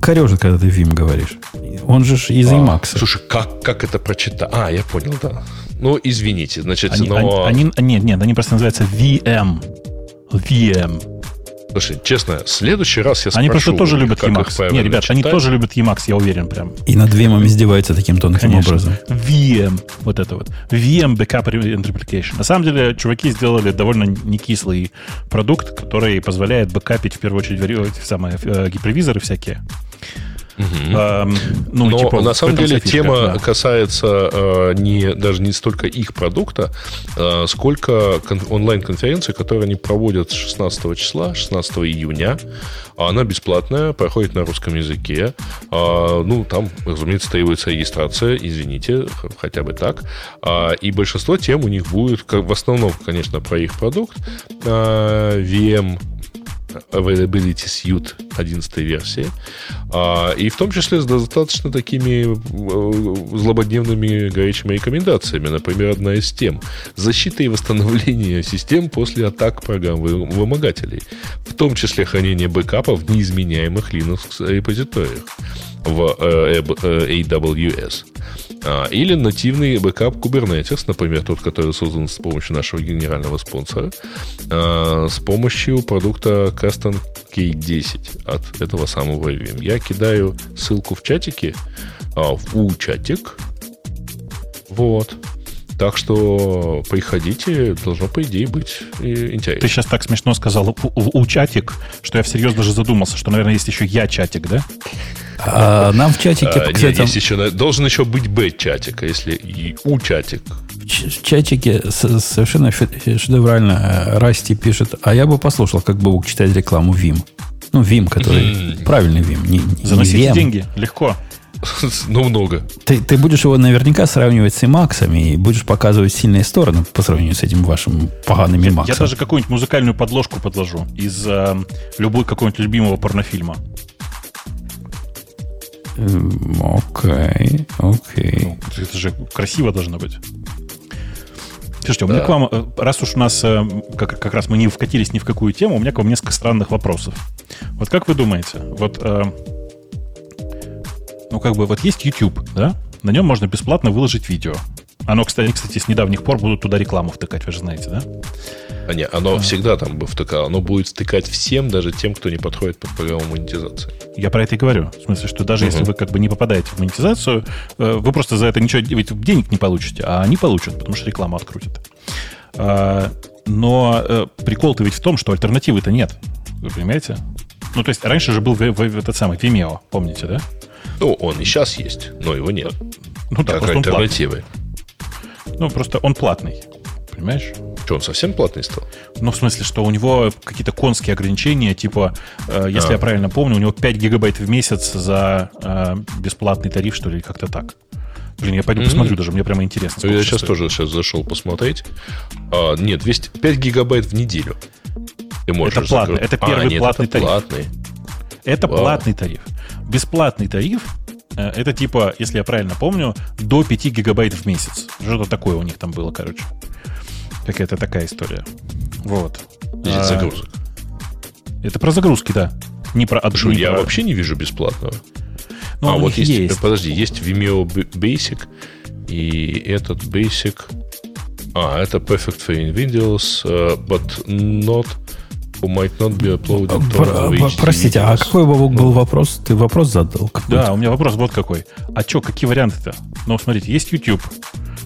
корежит, когда ты Vim говоришь. Он же из а, Emacs. Слушай, как, как это прочитать? А, я понял, да. Ну, извините, значит, они, но... Они, они, нет, нет, они просто называются VM. VM. Слушай, честно, в следующий раз я спрошу... Они просто тоже любят Emacs. Нет, ребят, они тоже любят Emacs, я уверен прям. И над VM издеваются таким тонким Конечно. образом. VM, вот это вот. VM Backup and Replication. На самом деле, чуваки сделали довольно некислый продукт, который позволяет бэкапить, в первую очередь, самые э, гипервизоры всякие. Угу. А, ну, Но типа, на самом деле тема да. касается э, не, даже не столько их продукта, э, сколько кон- онлайн-конференции, которую они проводят с 16 числа, 16 июня. Она бесплатная, проходит на русском языке. Э, ну, там, разумеется, требуется регистрация, извините, хотя бы так. Э, и большинство тем у них будет, в основном, конечно, про их продукт. Э, VM Availability Suite 11 версии. А, и в том числе с достаточно такими э, злободневными горячими рекомендациями. Например, одна из тем. Защита и восстановление систем после атак программ вымогателей. В том числе хранение бэкапов в неизменяемых Linux репозиториях в э, э, AWS. А, или нативный бэкап Kubernetes, например, тот, который создан с помощью нашего генерального спонсора, а, с помощью продукта Kasten K10 от этого самого Veeam. Я кидаю ссылку в чатике, а, в чатик. Вот. Так что приходите, должно, по идее, быть интересно. Ты сейчас так смешно сказал у, у, у чатик, что я всерьез даже задумался, что, наверное, есть еще я чатик, да? А, нам в чатике, а, кстати, нет, есть еще, должен еще быть Б-чатик, а если и У-чатик. В чатике совершенно шедеврально э, Расти пишет, а я бы послушал, как бы читать рекламу Vim. Ну, Vim, который mm. правильный Vim. Не, не Заносите деньги, легко. Ну, много. Ты, ты будешь его наверняка сравнивать с Emacs и будешь показывать сильные стороны по сравнению с этим вашим поганым Emacs. Я даже какую-нибудь музыкальную подложку подложу из э, любой какого-нибудь любимого порнофильма. Окей, окей. Ну, это же красиво должно быть. Слушайте, у меня к вам, э, раз уж у нас э, как, как раз мы не вкатились ни в какую тему, у меня к вам несколько странных вопросов. Вот как вы думаете, вот, э, ну как бы вот есть YouTube, да? На нем можно бесплатно выложить видео. Оно, кстати, кстати, с недавних пор будут туда рекламу втыкать, вы же знаете, да? А не, оно а. всегда там бы втыкало. Оно будет втыкать всем, даже тем, кто не подходит под программу монетизации. Я про это и говорю. В смысле, что даже угу. если вы как бы не попадаете в монетизацию, э, вы просто за это ничего ведь денег не получите, а они получат, потому что рекламу открутят. А, но э, прикол-то ведь в том, что альтернативы-то нет. Вы понимаете? Ну, то есть раньше же был этот самый Vimeo, помните, да? Ну, он и сейчас есть, но его нет. Ну да, как альтернативы. Ну, просто он платный. Понимаешь? Что, он совсем платный стал? Ну, в смысле, что у него какие-то конские ограничения, типа, э, если а. я правильно помню, у него 5 гигабайт в месяц за э, бесплатный тариф, что ли, как-то так. Блин, я пойду mm-hmm. посмотрю даже, мне прямо интересно. Я сейчас стоит. тоже сейчас зашел посмотреть. А, нет, 200, 5 гигабайт в неделю. Ты можешь это платный, это первый а, нет, платный это тариф. Платный. Это Вау. платный тариф. Бесплатный тариф э, это типа, если я правильно помню, до 5 гигабайт в месяц. Что-то такое у них там было, короче. Какая-то такая история. Вот. А, загрузок. Это про загрузки, да. Не про одну. Я про... вообще не вижу бесплатного. Ну, а вот есть, есть. Подожди, есть Vimeo Basic, и этот Basic... А, это Perfect for Windows, uh, but not who might not be uploaded Про, Простите, а какой был ну. вопрос? Ты вопрос задал? Да, у меня вопрос вот какой. А что, какие варианты-то? Ну, смотрите, есть YouTube,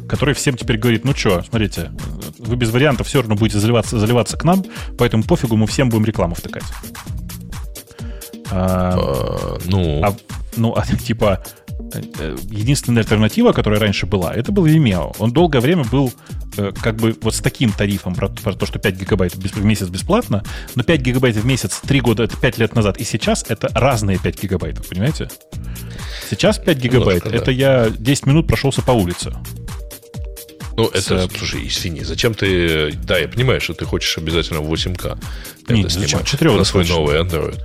который всем теперь говорит, ну что, смотрите, вы без вариантов все равно будете заливаться, заливаться к нам, поэтому пофигу, мы всем будем рекламу втыкать. А, а, ну... А, ну, а, типа, единственная альтернатива, которая раньше была, это был Vimeo. Он долгое время был э, как бы вот с таким тарифом про, про то, что 5 гигабайт в месяц бесплатно, но 5 гигабайт в месяц 3 года, это 5 лет назад, и сейчас это разные 5 гигабайтов, понимаете? Сейчас 5 гигабайт, Немножко, это да. я 10 минут прошелся по улице. Ну, это, с... слушай, извини, зачем ты... Да, я понимаю, что ты хочешь обязательно в 8К Нет, это зачем? 4 на свой новый Android.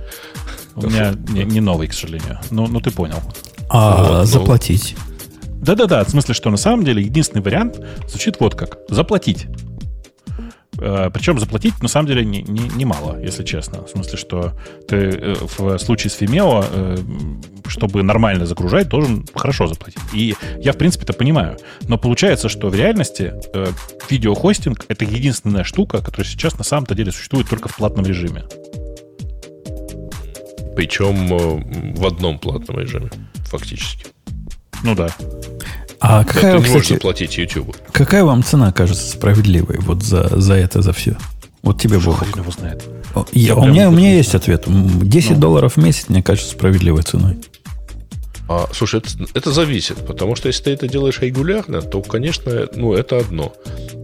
У меня не, не новый, к сожалению. Ну, ну ты понял. А вот, ну. заплатить? Да-да-да, в смысле, что на самом деле единственный вариант звучит вот как. Заплатить. Э, Причем заплатить, на самом деле, немало, не, не мало, если честно. В смысле, что ты э, в случае с Vimeo, э, чтобы нормально загружать, должен хорошо заплатить. И я, в принципе, это понимаю. Но получается, что в реальности видеохостинг — это единственная штука, которая сейчас на самом-то деле существует только в платном режиме. Причем в одном платном режиме, фактически. Ну да. А какая, ты не кстати, заплатить YouTube. Какая вам цена кажется справедливой вот за, за это, за все? Вот тебе Бог. его знает. Я, у, меня, у меня есть ответ. 10 ну. долларов в месяц, мне кажется, справедливой ценой. А, слушай, это, это зависит, потому что если ты это делаешь регулярно, то, конечно, ну, это одно.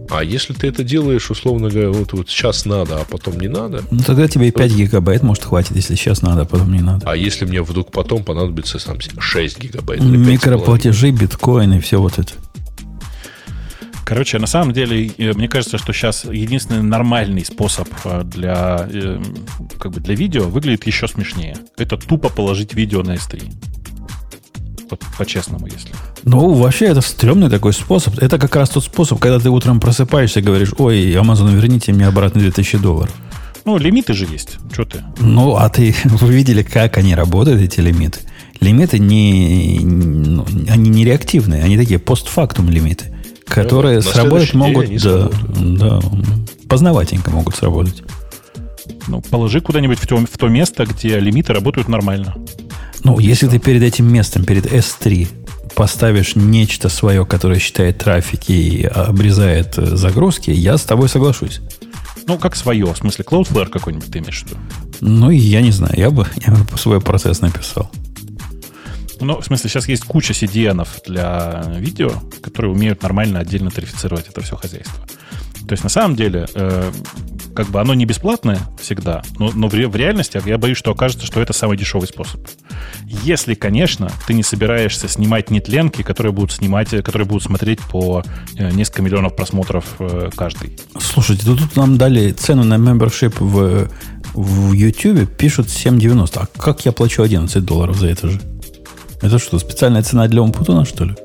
А если ты это делаешь, условно говоря, вот, вот сейчас надо, а потом не надо... Ну, тогда тебе и 5 то... гигабайт, может, хватит, если сейчас надо, а потом не надо. А если мне вдруг потом понадобится сам 6 гигабайт? Микроплатежи, биткоины, все вот это. Короче, на самом деле, э, мне кажется, что сейчас единственный нормальный способ э, для, э, как бы для видео выглядит еще смешнее. Это тупо положить видео на S3. Вот по-честному, если. Ну, вообще, это стрёмный такой способ. Это как раз тот способ, когда ты утром просыпаешься и говоришь, ой, Amazon, верните мне обратно 2000 долларов. Ну, лимиты же есть. Что ты? Ну, а ты, вы видели, как они работают, эти лимиты? Лимиты не, ну, они не реактивные, они такие постфактум лимиты, которые ну, сработать могут, да, да, познаватенько могут сработать. Ну, положи куда-нибудь в то, в то место, где лимиты работают нормально. Ну, если ты перед этим местом, перед S3 поставишь нечто свое, которое считает трафик и обрезает э, загрузки, я с тобой соглашусь. Ну, как свое, в смысле, Cloudflare какой-нибудь ты имеешь в виду? Ну, я не знаю, я бы, я бы свой процесс написал. Ну, в смысле, сейчас есть куча CDN для видео, которые умеют нормально отдельно тарифицировать это все хозяйство. То есть, на самом деле, э, как бы оно не бесплатное всегда, но, но в, в реальности я боюсь, что окажется, что это самый дешевый способ. Если, конечно, ты не собираешься снимать нетленки, которые будут снимать, которые будут смотреть по э, несколько миллионов просмотров э, каждый. Слушайте, тут нам дали цену на membership в, в YouTube, пишут 7,90. А как я плачу 11 долларов за это же? Это что, специальная цена для Умпутуна, что ли?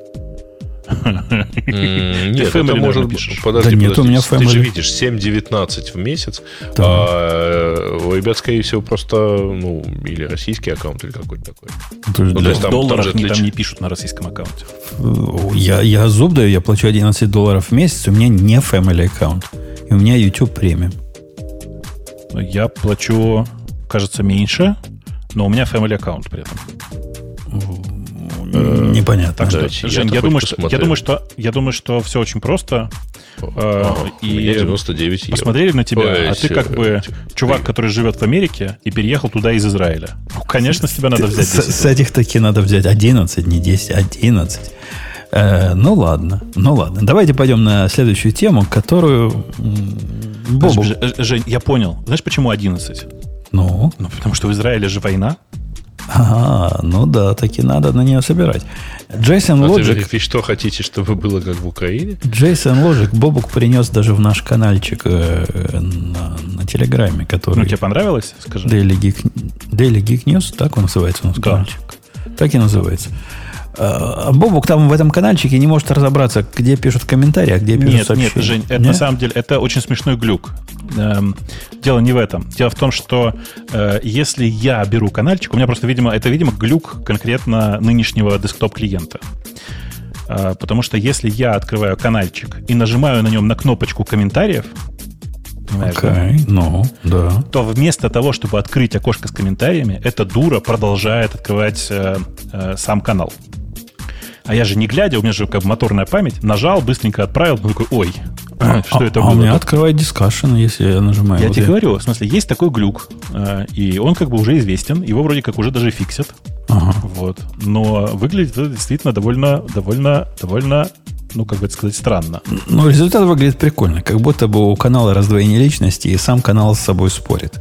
Нет, это может быть... Подожди, нет, у меня Ты же видишь, 7.19 в месяц. А, у ребят, скорее всего, просто, ну, или российский аккаунт, или какой-то такой. Ну, то есть там, долларов там, там не пишут на российском аккаунте. Я, я зуб даю, я плачу 11 долларов в месяц, у меня не family аккаунт. И у меня YouTube премиум. Я плачу, кажется, меньше, но у меня family аккаунт при этом. Непонятно. Так что, Жень, я думаю, что, я, думаю, что, я думаю, что все очень просто. А, и 99 евро. Посмотрели на тебя, Ой, а ты как бы чувак, который живет в Америке и переехал туда из Израиля. Ну, конечно, с тебя надо взять 10. С, с этих таки надо взять 11, не 10, 11. Э, ну ладно, ну ладно. Давайте пойдем на следующую тему, которую... Бобу... Жень, я понял. Знаешь, почему 11? Ну? Ну, потому что в Израиле же война. Ага, ну да, таки надо на нее собирать. Джейсон а Лоджик... Вы что хотите, чтобы было как в Украине? Джейсон Лоджик Бобук принес даже в наш каналчик э, на, на Телеграме, который... Ну, тебе понравилось, скажи? Daily Geek, Daily Geek News, так он называется у нас да. каналчик. Так и называется. А Бобук там в этом каналчике не может разобраться, где пишут комментарии, а где пишут нет, сообщения. Нет, Жень, это нет? на самом деле это очень смешной глюк. Эм, дело не в этом. Дело в том, что э, если я беру каналчик, у меня просто, видимо, это, видимо, глюк конкретно нынешнего десктоп-клиента. Э, потому что если я открываю каналчик и нажимаю на нем на кнопочку комментариев, понимаешь, okay, да? Ну, да. то вместо того, чтобы открыть окошко с комментариями, эта дура продолжает открывать э, э, сам канал. А я же не глядя, у меня же как моторная память, нажал, быстренько отправил, ну такой, ой, что а, это было? А у меня открывает дискашн, если я нажимаю. Я вот тебе говорю, в смысле, есть такой глюк, э, и он как бы уже известен, его вроде как уже даже фиксят. Ага. Вот. Но выглядит это действительно довольно, довольно, довольно ну, как бы это сказать, странно. Ну, результат выглядит прикольно. Как будто бы у канала раздвоение личности, и сам канал с собой спорит.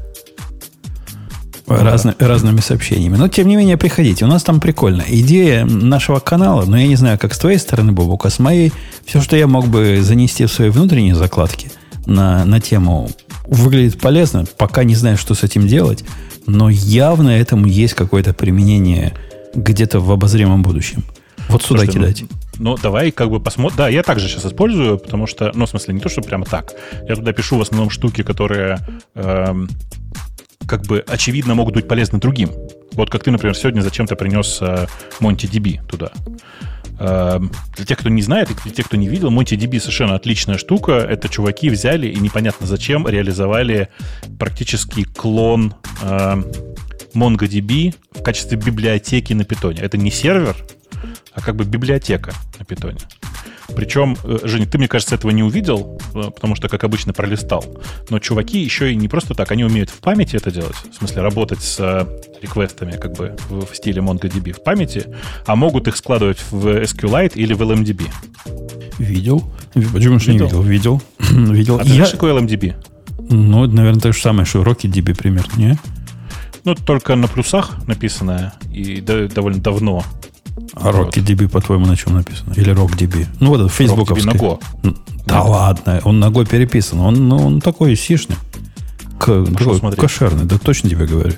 Разно, разными сообщениями. Но, тем не менее, приходите. У нас там прикольно. Идея нашего канала, но я не знаю, как с твоей стороны, Бобук, а с моей, все, что я мог бы занести в свои внутренние закладки на, на тему, выглядит полезно. Пока не знаю, что с этим делать, но явно этому есть какое-то применение где-то в обозримом будущем. Вот сюда Слушайте, кидать. Ну, ну, давай как бы посмотрим. Да, я также сейчас использую, потому что, ну, в смысле, не то, что прямо так. Я туда пишу в основном штуки, которые эм, как бы очевидно могут быть полезны другим. Вот как ты, например, сегодня зачем-то принес э, MontyDB туда. Э, для тех, кто не знает, и для тех, кто не видел, MontyDB совершенно отличная штука. Это чуваки взяли и непонятно зачем реализовали практически клон э, MongoDB в качестве библиотеки на питоне. Это не сервер, а как бы библиотека на питоне. Причем, э, Женя, ты, мне кажется, этого не увидел, э, потому что, как обычно, пролистал. Но чуваки еще и не просто так, они умеют в памяти это делать, в смысле работать с э, реквестами как бы в стиле MongoDB в памяти, а могут их складывать в SQLite или в LMDB. Видел. Почему же не видел? Видел. видел. А ты знаешь, какой LMDB? Ну, это, наверное, то же самое, что RocketDB примерно, не? Ну, только на плюсах написанное и довольно давно. А RocketDB, по-твоему, на чем написано? Или RockDB? Ну, вот это фейсбуковский. на Go. Да, да ладно, он на Go переписан. Он, ну, он такой сишный. К, такой, кошерный, да точно тебе говорю.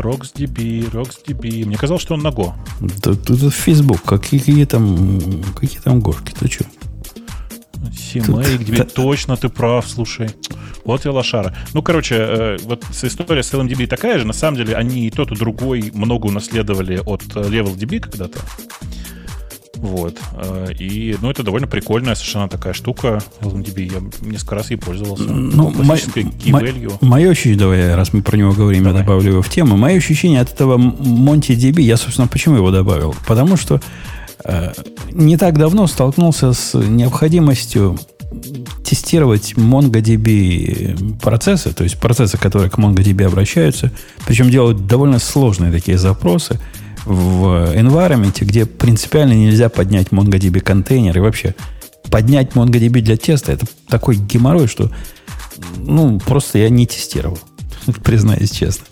RocksDB, RocksDB. Мне казалось, что он на Go. Да, тут Facebook. Какие там, какие там горки? Ты что? CMake, тебе точно ты прав, слушай. Вот я лошара. Ну, короче, э, вот история с LMDB такая же. На самом деле, они и тот, и другой много унаследовали от LevelDB когда-то. Вот. Э, и, ну, это довольно прикольная совершенно такая штука. LMDB. Я несколько раз ей пользовался. Ну, мое ощущение, давай, раз мы про него говорим, давай. я добавлю его в тему. Мое ощущение от этого MontyDB, я, собственно, почему его добавил? Потому что э, не так давно столкнулся с необходимостью тестировать MongoDB процессы, то есть процессы, которые к MongoDB обращаются, причем делают довольно сложные такие запросы – в environment, где принципиально нельзя поднять MongoDB контейнер и вообще поднять MongoDB для теста, это такой геморрой, что ну, просто я не тестировал, признаюсь честно.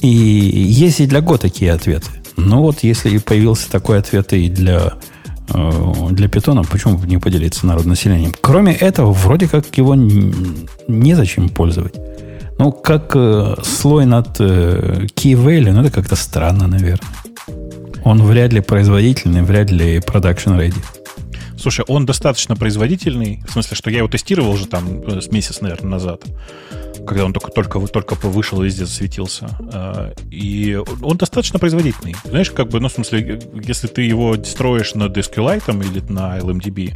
И есть и для Go такие ответы. Но вот если появился такой ответ и для, э, для питона, почему бы не поделиться народным населением? Кроме этого, вроде как его незачем пользовать. Ну, как э, слой над э, key value, ну, это как-то странно, наверное. Он вряд ли производительный, вряд ли production ready. Слушай, он достаточно производительный, в смысле, что я его тестировал уже там э, с месяц, наверное, назад когда он только, только, только вышел и везде засветился. А, и он достаточно производительный. Знаешь, как бы, ну, в смысле, если ты его строишь над SQLite или на LMDB,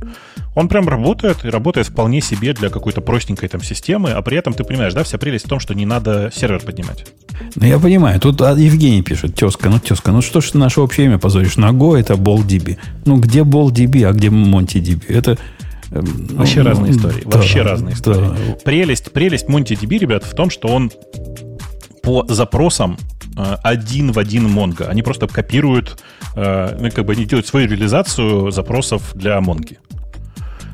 он прям работает, и работает вполне себе для какой-то простенькой там системы, а при этом ты понимаешь, да, вся прелесть в том, что не надо сервер поднимать. Ну, я понимаю. Тут а, Евгений пишет, тезка, ну, тезка, ну что ж ты наше общее имя позоришь? На Go это BallDB. Ну, где BallDB, а где MontyDB? Это Эм, Вообще ну, разные истории. Да, Вообще разные истории. Да. Прелесть, прелесть MontyDB, ребят, в том, что он по запросам э, один в один Mongo. Они просто копируют, э, ну, как бы они делают свою реализацию запросов для Mongo.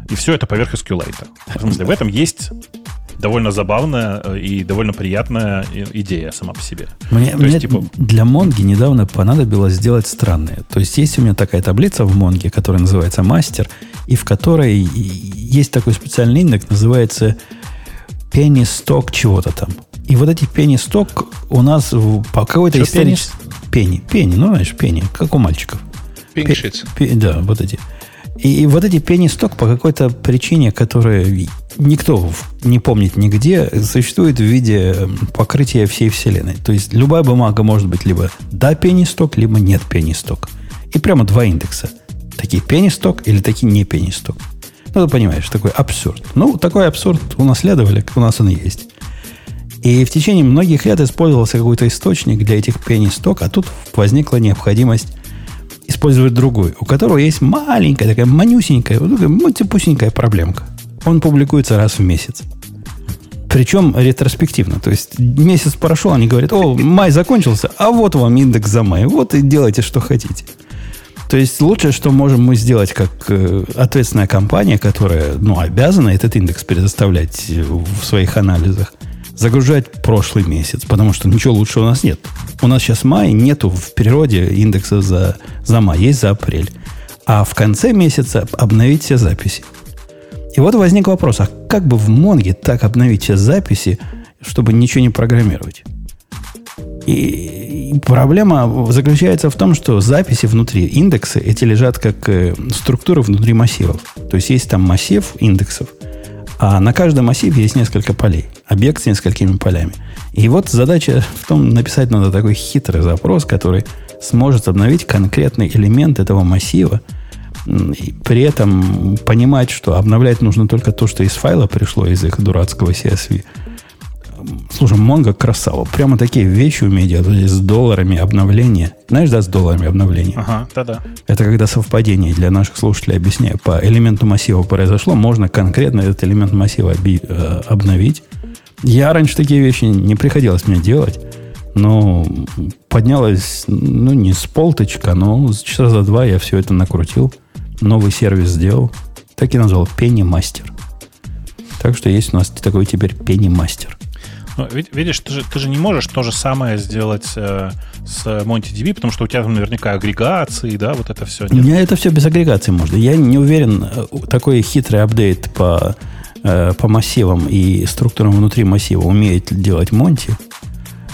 И все это поверх SQLite. В смысле, в этом есть довольно забавная э, и довольно приятная идея сама по себе. Мне, мне есть, типа... для Монги недавно понадобилось сделать странное. То есть есть у меня такая таблица в Монге, которая называется мастер, и в которой есть такой специальный индекс, называется stock чего-то там. И вот эти stock у нас по какой-то исторической... Пенни, пенни, ну, знаешь, пенни, как у мальчиков. Пинкшитс. Да, вот эти. И, и вот эти stock по какой-то причине, которая никто не помнит нигде, существует в виде эм, покрытия всей Вселенной. То есть любая бумага может быть либо да пенисток, либо нет пенисток. И прямо два индекса. Такие пенисток или такие не пенисток. Ну, ты понимаешь, такой абсурд. Ну, такой абсурд унаследовали, у нас он есть. И в течение многих лет использовался какой-то источник для этих пенисток, а тут возникла необходимость использовать другой, у которого есть маленькая, такая манюсенькая, вот такая мультипусенькая проблемка он публикуется раз в месяц. Причем ретроспективно. То есть месяц прошел, они говорят, о, май закончился, а вот вам индекс за май. Вот и делайте, что хотите. То есть лучшее, что можем мы сделать как э, ответственная компания, которая ну, обязана этот индекс предоставлять в своих анализах, загружать прошлый месяц, потому что ничего лучше у нас нет. У нас сейчас май, нету в природе индекса за, за май, есть за апрель. А в конце месяца обновить все записи. И вот возник вопрос, а как бы в Монге так обновить все записи, чтобы ничего не программировать? И проблема заключается в том, что записи внутри индексы эти лежат как э, структуры внутри массивов. То есть есть там массив индексов, а на каждом массиве есть несколько полей. Объект с несколькими полями. И вот задача в том, написать надо такой хитрый запрос, который сможет обновить конкретный элемент этого массива – при этом понимать, что обновлять нужно только то, что из файла пришло, из их дурацкого CSV. Слушай, Mongo красава. Прямо такие вещи умеет делать с долларами обновления. Знаешь, да, с долларами обновления? Ага, да-да. Это когда совпадение для наших слушателей объясняю. По элементу массива произошло, можно конкретно этот элемент массива э, обновить. Я раньше такие вещи не приходилось мне делать. Но поднялось, ну, не с полточка, но часа за два я все это накрутил новый сервис сделал. Так и назвал Penny Master. Так что есть у нас такой теперь Penny Master. Ну, видишь, ты же, ты же не можешь то же самое сделать э, с MontyDB, потому что у тебя там наверняка агрегации, да, вот это все. Нет? У меня это все без агрегации можно. Я не уверен, э, такой хитрый апдейт по, э, по массивам и структурам внутри массива умеет делать Монти,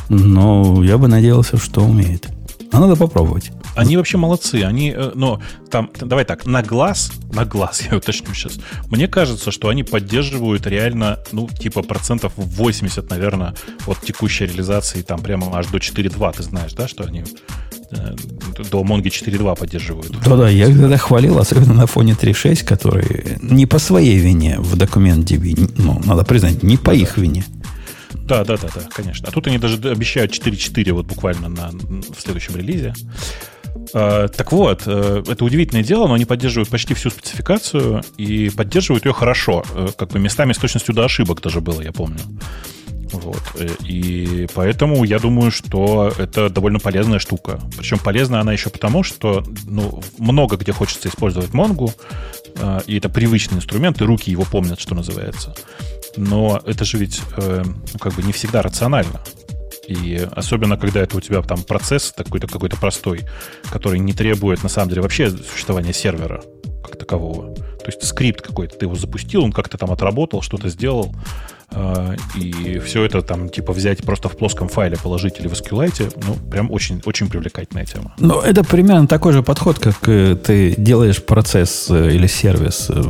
но я бы надеялся, что умеет. А надо попробовать. Они вообще молодцы. Они, э, но там, давай так, на глаз, на глаз, я уточню сейчас. Мне кажется, что они поддерживают реально, ну, типа процентов 80, наверное, от текущей реализации, там прямо аж до 4.2, ты знаешь, да, что они э, до Mongo 4.2 поддерживают. Да-да, я когда хвалил, особенно на фоне 3.6, который не по своей вине в документ DB, ну, надо признать, не по их вине. Да, да, да, да, конечно. А тут они даже обещают 4.4 вот буквально на, в следующем релизе. Uh, так вот, uh, это удивительное дело, но они поддерживают почти всю спецификацию и поддерживают ее хорошо. Uh, как бы местами с точностью до ошибок даже было, я помню. Вот. Э, и поэтому я думаю, что это довольно полезная штука. Причем полезна она еще потому, что ну, много где хочется использовать Монгу, и это привычный инструмент, и руки его помнят, что называется. Но это же ведь э, ну, как бы не всегда рационально. И особенно, когда это у тебя там процесс какой-то какой-то простой, который не требует, на самом деле, вообще существования сервера как такового. То есть скрипт какой-то, ты его запустил, он как-то там отработал, что-то сделал, а, и все это там типа взять просто в плоском файле положить или в SQLite, ну, прям очень, очень привлекательная тема. Ну, это примерно такой же подход, как э, ты делаешь процесс э, или сервис. Э,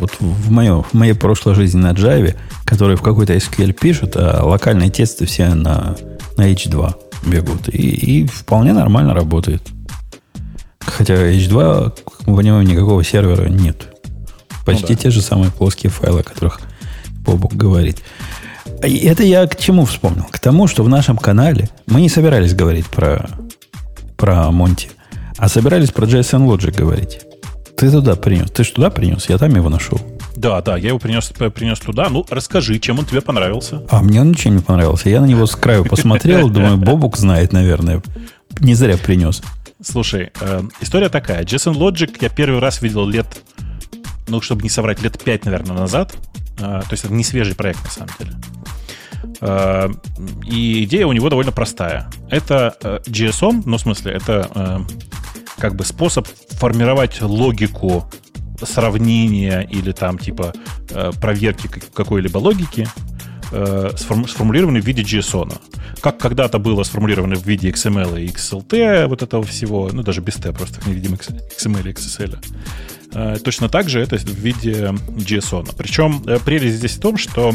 вот в, мое, в моей прошлой жизни на Java, который в какой-то SQL пишут, а локальные тесты все на, на H2 бегут. И, и вполне нормально работает. Хотя H2, в нем никакого сервера нет. Почти ну, да. те же самые плоские файлы, о которых Бобок говорит. И это я к чему вспомнил? К тому, что в нашем канале мы не собирались говорить про, про Монти, а собирались про JSON Logic говорить. Ты туда принес. Ты же туда принес? Я там его нашел. Да, да, я его принес, принес туда. Ну, расскажи, чем он тебе понравился. А мне он ничем не понравился. Я на него с краю посмотрел, думаю, Бобук знает, наверное. Не зря принес. Слушай, э, история такая. JSON Logic я первый раз видел лет, ну, чтобы не соврать, лет пять, наверное, назад. А, то есть это не свежий проект на самом деле. А, и идея у него довольно простая. Это э, GSOM, ну, в смысле, это э, как бы способ формировать логику сравнения или там типа э, проверки какой-либо логики, сформулированный в виде JSON. Как когда-то было сформулировано в виде XML и XLT, вот этого всего, ну даже без T, просто в невидимом XML и XSL. Э, точно так же это в виде JSON. Причем э, прелесть здесь в том, что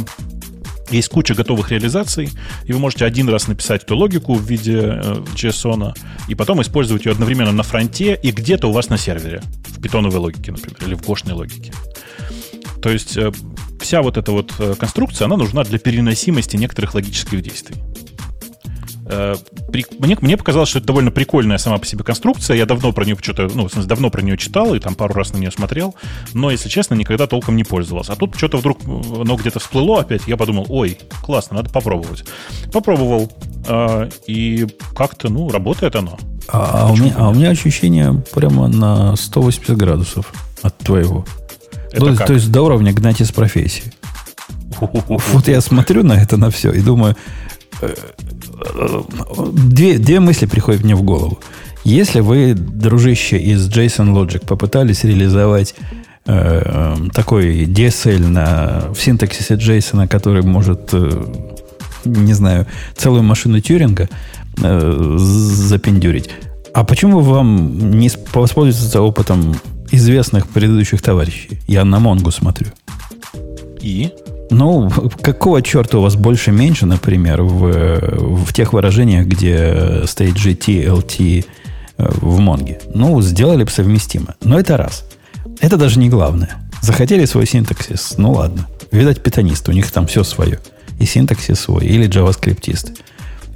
есть куча готовых реализаций, и вы можете один раз написать эту логику в виде э, JSON, и потом использовать ее одновременно на фронте и где-то у вас на сервере, в питоновой логике, например, или в гошной логике. То есть вся вот эта вот конструкция, она нужна для переносимости некоторых логических действий. Э, мне, мне показалось, что это довольно прикольная сама по себе конструкция. Я давно про нее что-то, ну, в смысле, давно про нее читал и там пару раз на нее смотрел, но, если честно, никогда толком не пользовался. А тут что-то вдруг оно где-то всплыло опять, я подумал, ой, классно, надо попробовать. Попробовал, э, и как-то, ну, работает оно. А, а, у меня, а у меня ощущение прямо на 180 градусов от твоего. Это то, то есть до уровня гнать из профессии. Вот я смотрю на это на все и думаю, э, две, две мысли приходят мне в голову. Если вы, дружище из JSON Logic, попытались реализовать э, э такой DSL на, в синтаксисе JSON, который может, э, не знаю, целую машину Тьюринга э, запендюрить, а почему вам не воспользоваться опытом известных предыдущих товарищей? Я на Монгу смотрю. И? Ну, какого черта у вас больше-меньше, например, в, в тех выражениях, где стоит GT, LT э, в Монге? Ну, сделали бы совместимо. Но это раз. Это даже не главное. Захотели свой синтаксис? Ну ладно. Видать, питонисты, у них там все свое. И синтаксис свой, или джаваскриптисты.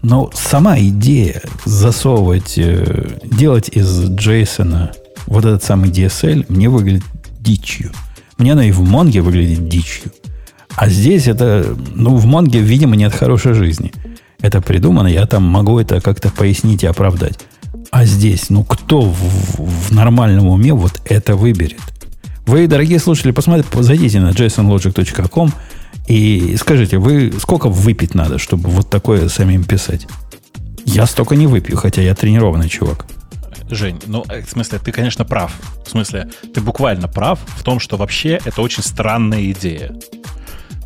Но сама идея засовывать, э, делать из JSON вот этот самый DSL мне выглядит дичью. Мне она и в Монге выглядит дичью. А здесь это, ну, в Монге, видимо, нет хорошей жизни. Это придумано, я там могу это как-то пояснить и оправдать. А здесь, ну, кто в, в нормальном уме вот это выберет? Вы, дорогие слушатели, посмотрите, зайдите на jasonlogic.com и скажите, вы сколько выпить надо, чтобы вот такое самим писать? Я столько не выпью, хотя я тренированный чувак. Жень, ну, э, в смысле, ты, конечно, прав. В смысле, ты буквально прав в том, что вообще это очень странная идея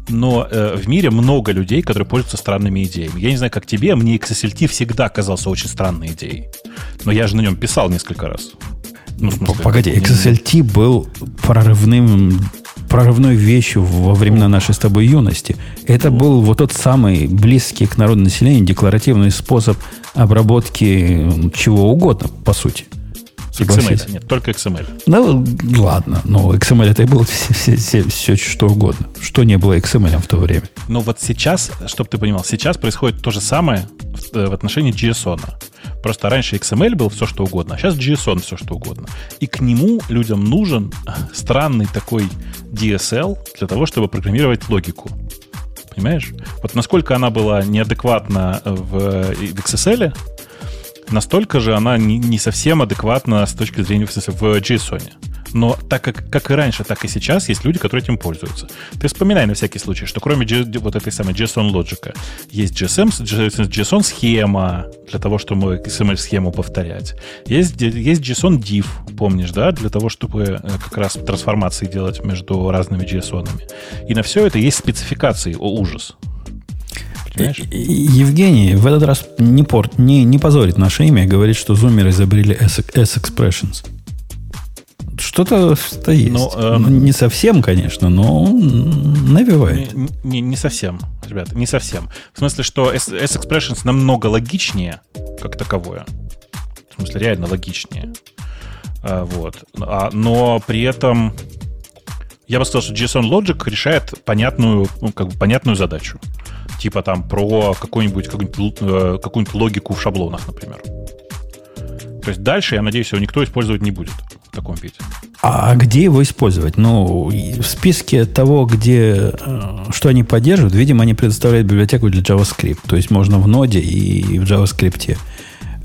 но э, в мире много людей, которые пользуются странными идеями. Я не знаю, как тебе, мне XSLT всегда казался очень странной идеей. Но я же на нем писал несколько раз. Ну, смысле, Погоди, XSLT был прорывным прорывной вещью во времена нашей с тобой юности. Это был вот тот самый близкий к народу населению декларативный способ обработки чего угодно, по сути. XML, нет, только XML. Ну, ладно, но XML это и было все, все, все, все что угодно. Что не было XML в то время. Но вот сейчас, чтобы ты понимал, сейчас происходит то же самое в, в отношении JSON. Просто раньше XML был все что угодно, а сейчас JSON все что угодно. И к нему людям нужен странный такой DSL для того, чтобы программировать логику. Понимаешь? Вот насколько она была неадекватна в, в XSL, настолько же она не, совсем адекватна с точки зрения в, в JSON. Но так как, как и раньше, так и сейчас есть люди, которые этим пользуются. Ты вспоминай на всякий случай, что кроме G, вот этой самой JSON лоджика есть GSM, JSON схема для того, чтобы XML-схему повторять. Есть, есть JSON div, помнишь, да, для того, чтобы э, как раз трансформации делать между разными JSON. -ами. И на все это есть спецификации, о ужас. Понимаешь? Евгений в этот раз не, порт, не, не позорит наше имя и говорит, что зумеры изобрели S-Expressions. Что-то что есть. Но, эм, ну, не совсем, конечно, но навевает. Не, не, не совсем, ребята, не совсем. В смысле, что S-Expressions намного логичнее, как таковое. В смысле, реально логичнее. А, вот. А, но при этом я бы сказал, что JSON Logic решает понятную, ну, как бы понятную задачу типа там про какую-нибудь какую-нибудь, э, какую-нибудь логику в шаблонах, например. То есть дальше, я надеюсь, его никто использовать не будет в таком виде. А где его использовать? Ну, в списке того, где э, что они поддерживают, видимо, они предоставляют библиотеку для JavaScript. То есть можно в ноде и в JavaScript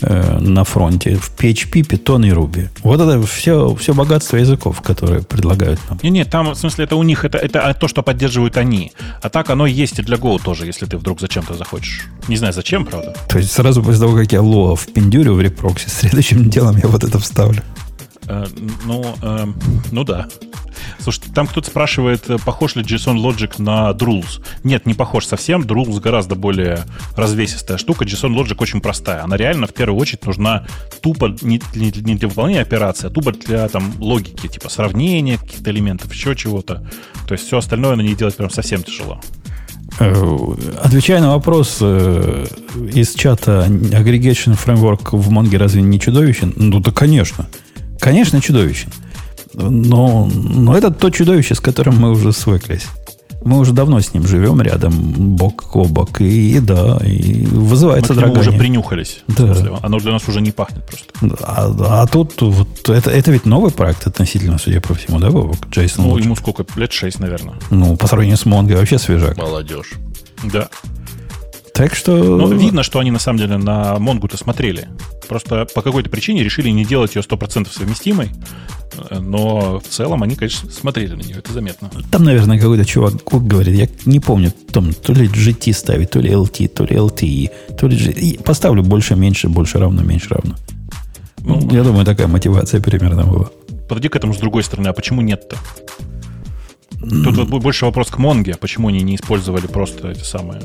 Э, на фронте в PHP, Python и Ruby. Вот это все, все богатство языков, которые предлагают нам. Не, нет, там, в смысле, это у них, это, это то, что поддерживают они. А так оно есть и для Go тоже, если ты вдруг зачем-то захочешь. Не знаю, зачем, правда. То есть сразу после того, как я Lua впендюрю в репрокси, следующим делом я вот это вставлю. Э, ну, э, ну да. Слушай, там кто-то спрашивает, э, похож ли JSON Logic на Drools. Нет, не похож совсем. Drools гораздо более развесистая штука. JSON Logic очень простая. Она реально в первую очередь нужна тупо не, не, не для выполнения операции, а тупо для там, логики, типа сравнения каких-то элементов, еще чего-то. То есть все остальное на ней делать прям совсем тяжело. Отвечая на вопрос э, из чата, Aggregation Framework в Монге разве не чудовищен? Ну да, конечно. Конечно, чудовищен. Но, но это то чудовище, с которым мы уже свыклись. Мы уже давно с ним живем рядом, бок о бок, и, и да, и вызывается Мы уже принюхались. Да. оно для нас уже не пахнет просто. А, а тут вот это, это ведь новый проект относительно, судя по всему, да, Бобок? Джейсон Ну, ему сколько? Лет шесть, наверное. Ну, по сравнению с Монго вообще свежак. Молодежь. Да. Так что... Ну, видно, что они на самом деле на Монгу-то смотрели. Просто по какой-то причине решили не делать ее 100% совместимой. Но в целом они, конечно, смотрели на нее, это заметно. Там, наверное, какой-то чувак говорит, я не помню, там, то ли GT ставить, то ли LT, то ли LTE, то ли GT. Поставлю больше, меньше, больше равно, меньше равно. Ну, я думаю, такая мотивация примерно была. Подойди к этому с другой стороны, а почему нет-то? Тут вот больше вопрос к Монге, почему они не использовали просто эти самые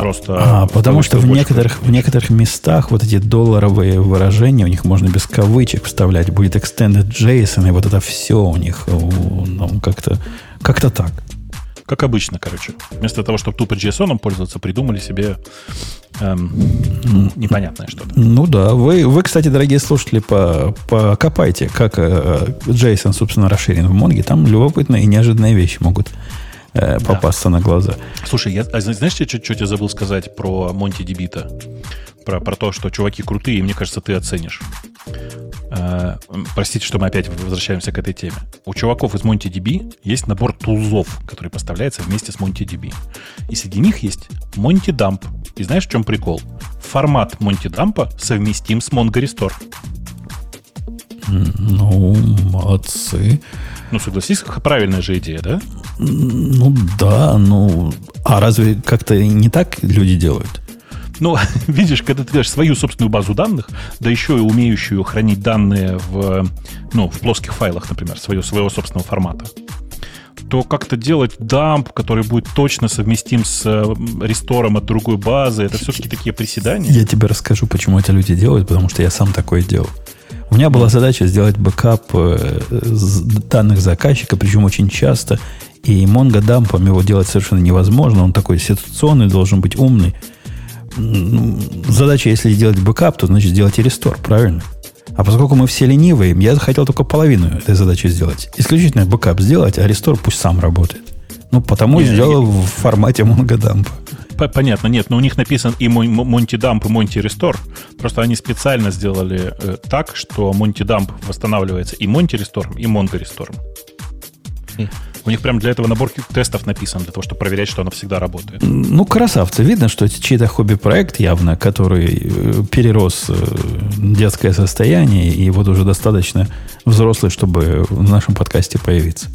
Просто а, потому что в некоторых, в некоторых местах вот эти долларовые выражения у них можно без кавычек вставлять. Будет extended JSON, и вот это все у них ну, как-то как так. Как обычно, короче. Вместо того, чтобы тупо JSON пользоваться, придумали себе эм, непонятное что-то. Ну да. Вы, вы, кстати, дорогие слушатели, по, покопайте, как э, JSON, собственно, расширен в Монге. Там любопытные и неожиданные вещи могут э, попасться да. на глаза. Слушай, я, а знаешь, что, я забыл сказать про Монти Дебита? Про, про то, что чуваки крутые, и мне кажется, ты оценишь. Э, простите, что мы опять возвращаемся к этой теме. У чуваков из MontyDB есть набор тулзов, который поставляется вместе с MontyDB. И среди них есть MontyDump. И знаешь, в чем прикол? Формат MontyDump совместим с MongoRestore. Ну, молодцы. Ну, согласись, правильная же идея, да? Ну, да, ну... А разве как-то не так люди делают? Ну, видишь, когда ты делаешь свою собственную базу данных, да еще и умеющую хранить данные в, ну, в плоских файлах, например, своего, своего собственного формата, то как-то делать дамп, который будет точно совместим с рестором от другой базы, это все-таки такие приседания. Я тебе расскажу, почему эти люди делают, потому что я сам такое делал. У меня была задача сделать бэкап э, данных заказчика, причем очень часто. И Mongo дампом его делать совершенно невозможно. Он такой ситуационный, должен быть умный. Задача, если сделать бэкап, то значит сделать и restore, правильно? А поскольку мы все ленивые, я хотел только половину этой задачи сделать. Исключительно бэкап сделать, а restore пусть сам работает. Ну, потому и сделал в формате mongodump. Понятно, нет, но у них написан и Mongo Dump, и Mongo Restore. Просто они специально сделали э, так, что Monty Dump восстанавливается и Monty Restore, и Mongo Restore. Хм. У них прям для этого набор тестов написан, для того, чтобы проверять, что оно всегда работает. Ну, красавцы. Видно, что это чей-то хобби-проект явно, который э, перерос э, детское состояние, и вот уже достаточно взрослый, чтобы в нашем подкасте появиться.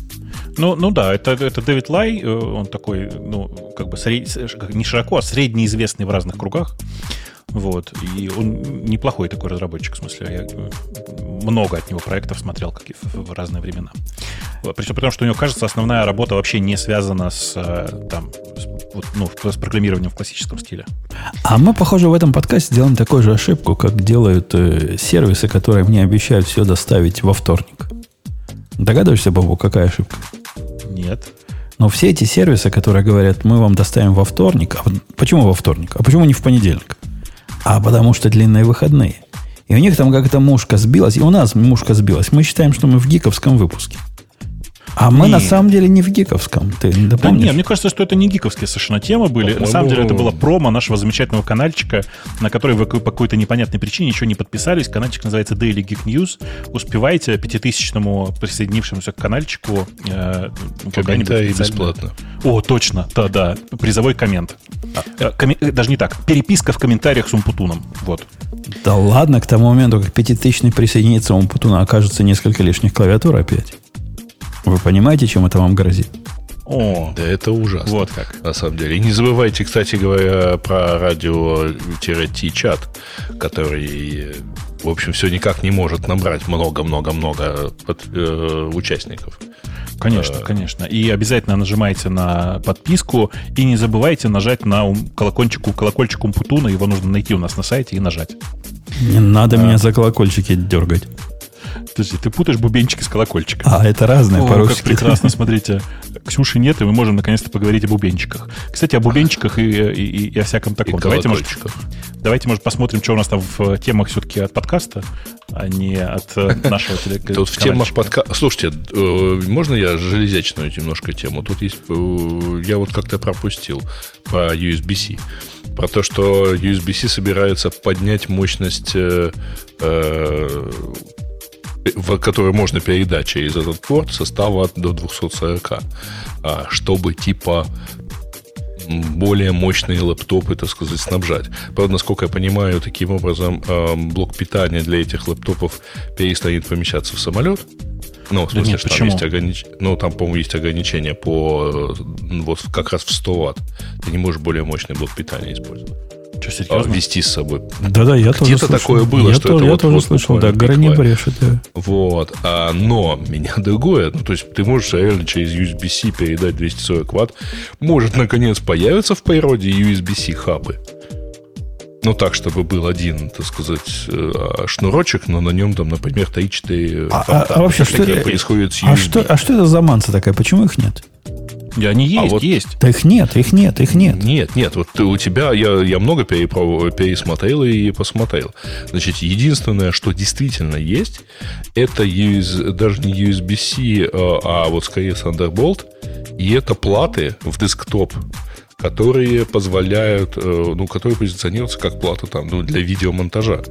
Ну, ну да, это, это Дэвид Лай, э, он такой, ну, как бы сред... не широко, а среднеизвестный в разных кругах. Вот. И он неплохой такой разработчик, в смысле. Я много от него проектов смотрел как и в, в разные времена. Причем потому, что у него, кажется, основная работа вообще не связана с, э, там, с, ну, с программированием в классическом стиле. А мы, похоже, в этом подкасте делаем такую же ошибку, как делают э, сервисы, которые мне обещают все доставить во вторник. Догадываешься, Бабу, какая ошибка? Нет. Но все эти сервисы, которые говорят, мы вам доставим во вторник, а почему во вторник? А почему не в понедельник? А потому что длинные выходные. И у них там как-то мушка сбилась, и у нас мушка сбилась. Мы считаем, что мы в гиковском выпуске. А мы на самом деле не в гиковском. Ты да, да нет, мне кажется, что это не гиковские совершенно темы были. На самом деле это было промо нашего замечательного каналчика, на который вы по какой-то непонятной причине еще не подписались. Каналчик называется Daily Geek News. Успевайте пятитысячному присоединившемуся к каналчику э, Комментарий бесплатно. О, точно, да-да. Призовой коммент. А, э, коммен... Э, даже не так. Переписка в комментариях с Умпутуном. Вот. Да ладно, к тому моменту, как пятитысячный присоединится Умпутуна, окажется несколько лишних клавиатур опять. Вы понимаете, чем это вам грозит? О, да это ужасно. Вот как. На самом деле. И не забывайте, кстати говоря, про радио-чат, который, в общем, все никак не может набрать много-много-много э, участников. Конечно, э, конечно. И обязательно нажимайте на подписку и не забывайте нажать на колокольчик, колокольчик Умпутуна. Его нужно найти у нас на сайте и нажать. Не надо а. меня за колокольчики дергать. Подожди, ты путаешь бубенчики с колокольчиком. А, это разные О, по-русски. как прекрасно, смотрите. Ксюши нет, и мы можем наконец-то поговорить о бубенчиках. Кстати, о бубенчиках и, и, и о всяком таком. И давайте, может, давайте, может, посмотрим, что у нас там в темах все-таки от подкаста, а не от э, нашего телеканала. Тут в темах подкаста... Слушайте, э, можно я железячную немножко тему? Тут есть... Э, я вот как-то пропустил про USB-C про то, что USB-C собирается поднять мощность э, э, в который можно передать через этот порт, состава до 240, а, чтобы типа более мощные лэптопы, так сказать, снабжать. Правда, насколько я понимаю, таким образом а, блок питания для этих лэптопов перестанет помещаться в самолет. Ну, в смысле, да нет, что почему? там есть огранич... Ну, там, по-моему, есть ограничения по вот как раз в 100 ватт. Ты не можешь более мощный блок питания использовать. Что, серьезно? вести с собой. Да-да, я тоже Где-то такое было, я что то, это я вот, тоже вот слышал, да, грани брешет, да. Вот. А, но меня другое. Ну, то есть ты можешь реально через USB-C передать 240 ватт. Может, наконец, появятся в природе USB-C хабы. Ну, так, чтобы был один, так сказать, э, шнурочек, но на нем там, например, 3-4 а, а, а вообще, что это происходит с. А что, а что это за манса такая? Почему их нет? И они есть, а вот, есть. Да их нет, их нет, их нет. Нет, нет. Вот у тебя я, я много пересмотрел и посмотрел. Значит, единственное, что действительно есть, это US, даже не USB-C, а, а вот скорее Thunderbolt. И это платы в десктоп которые позволяют, э, ну, которые позиционируются как плата там, ну, для видеомонтажа.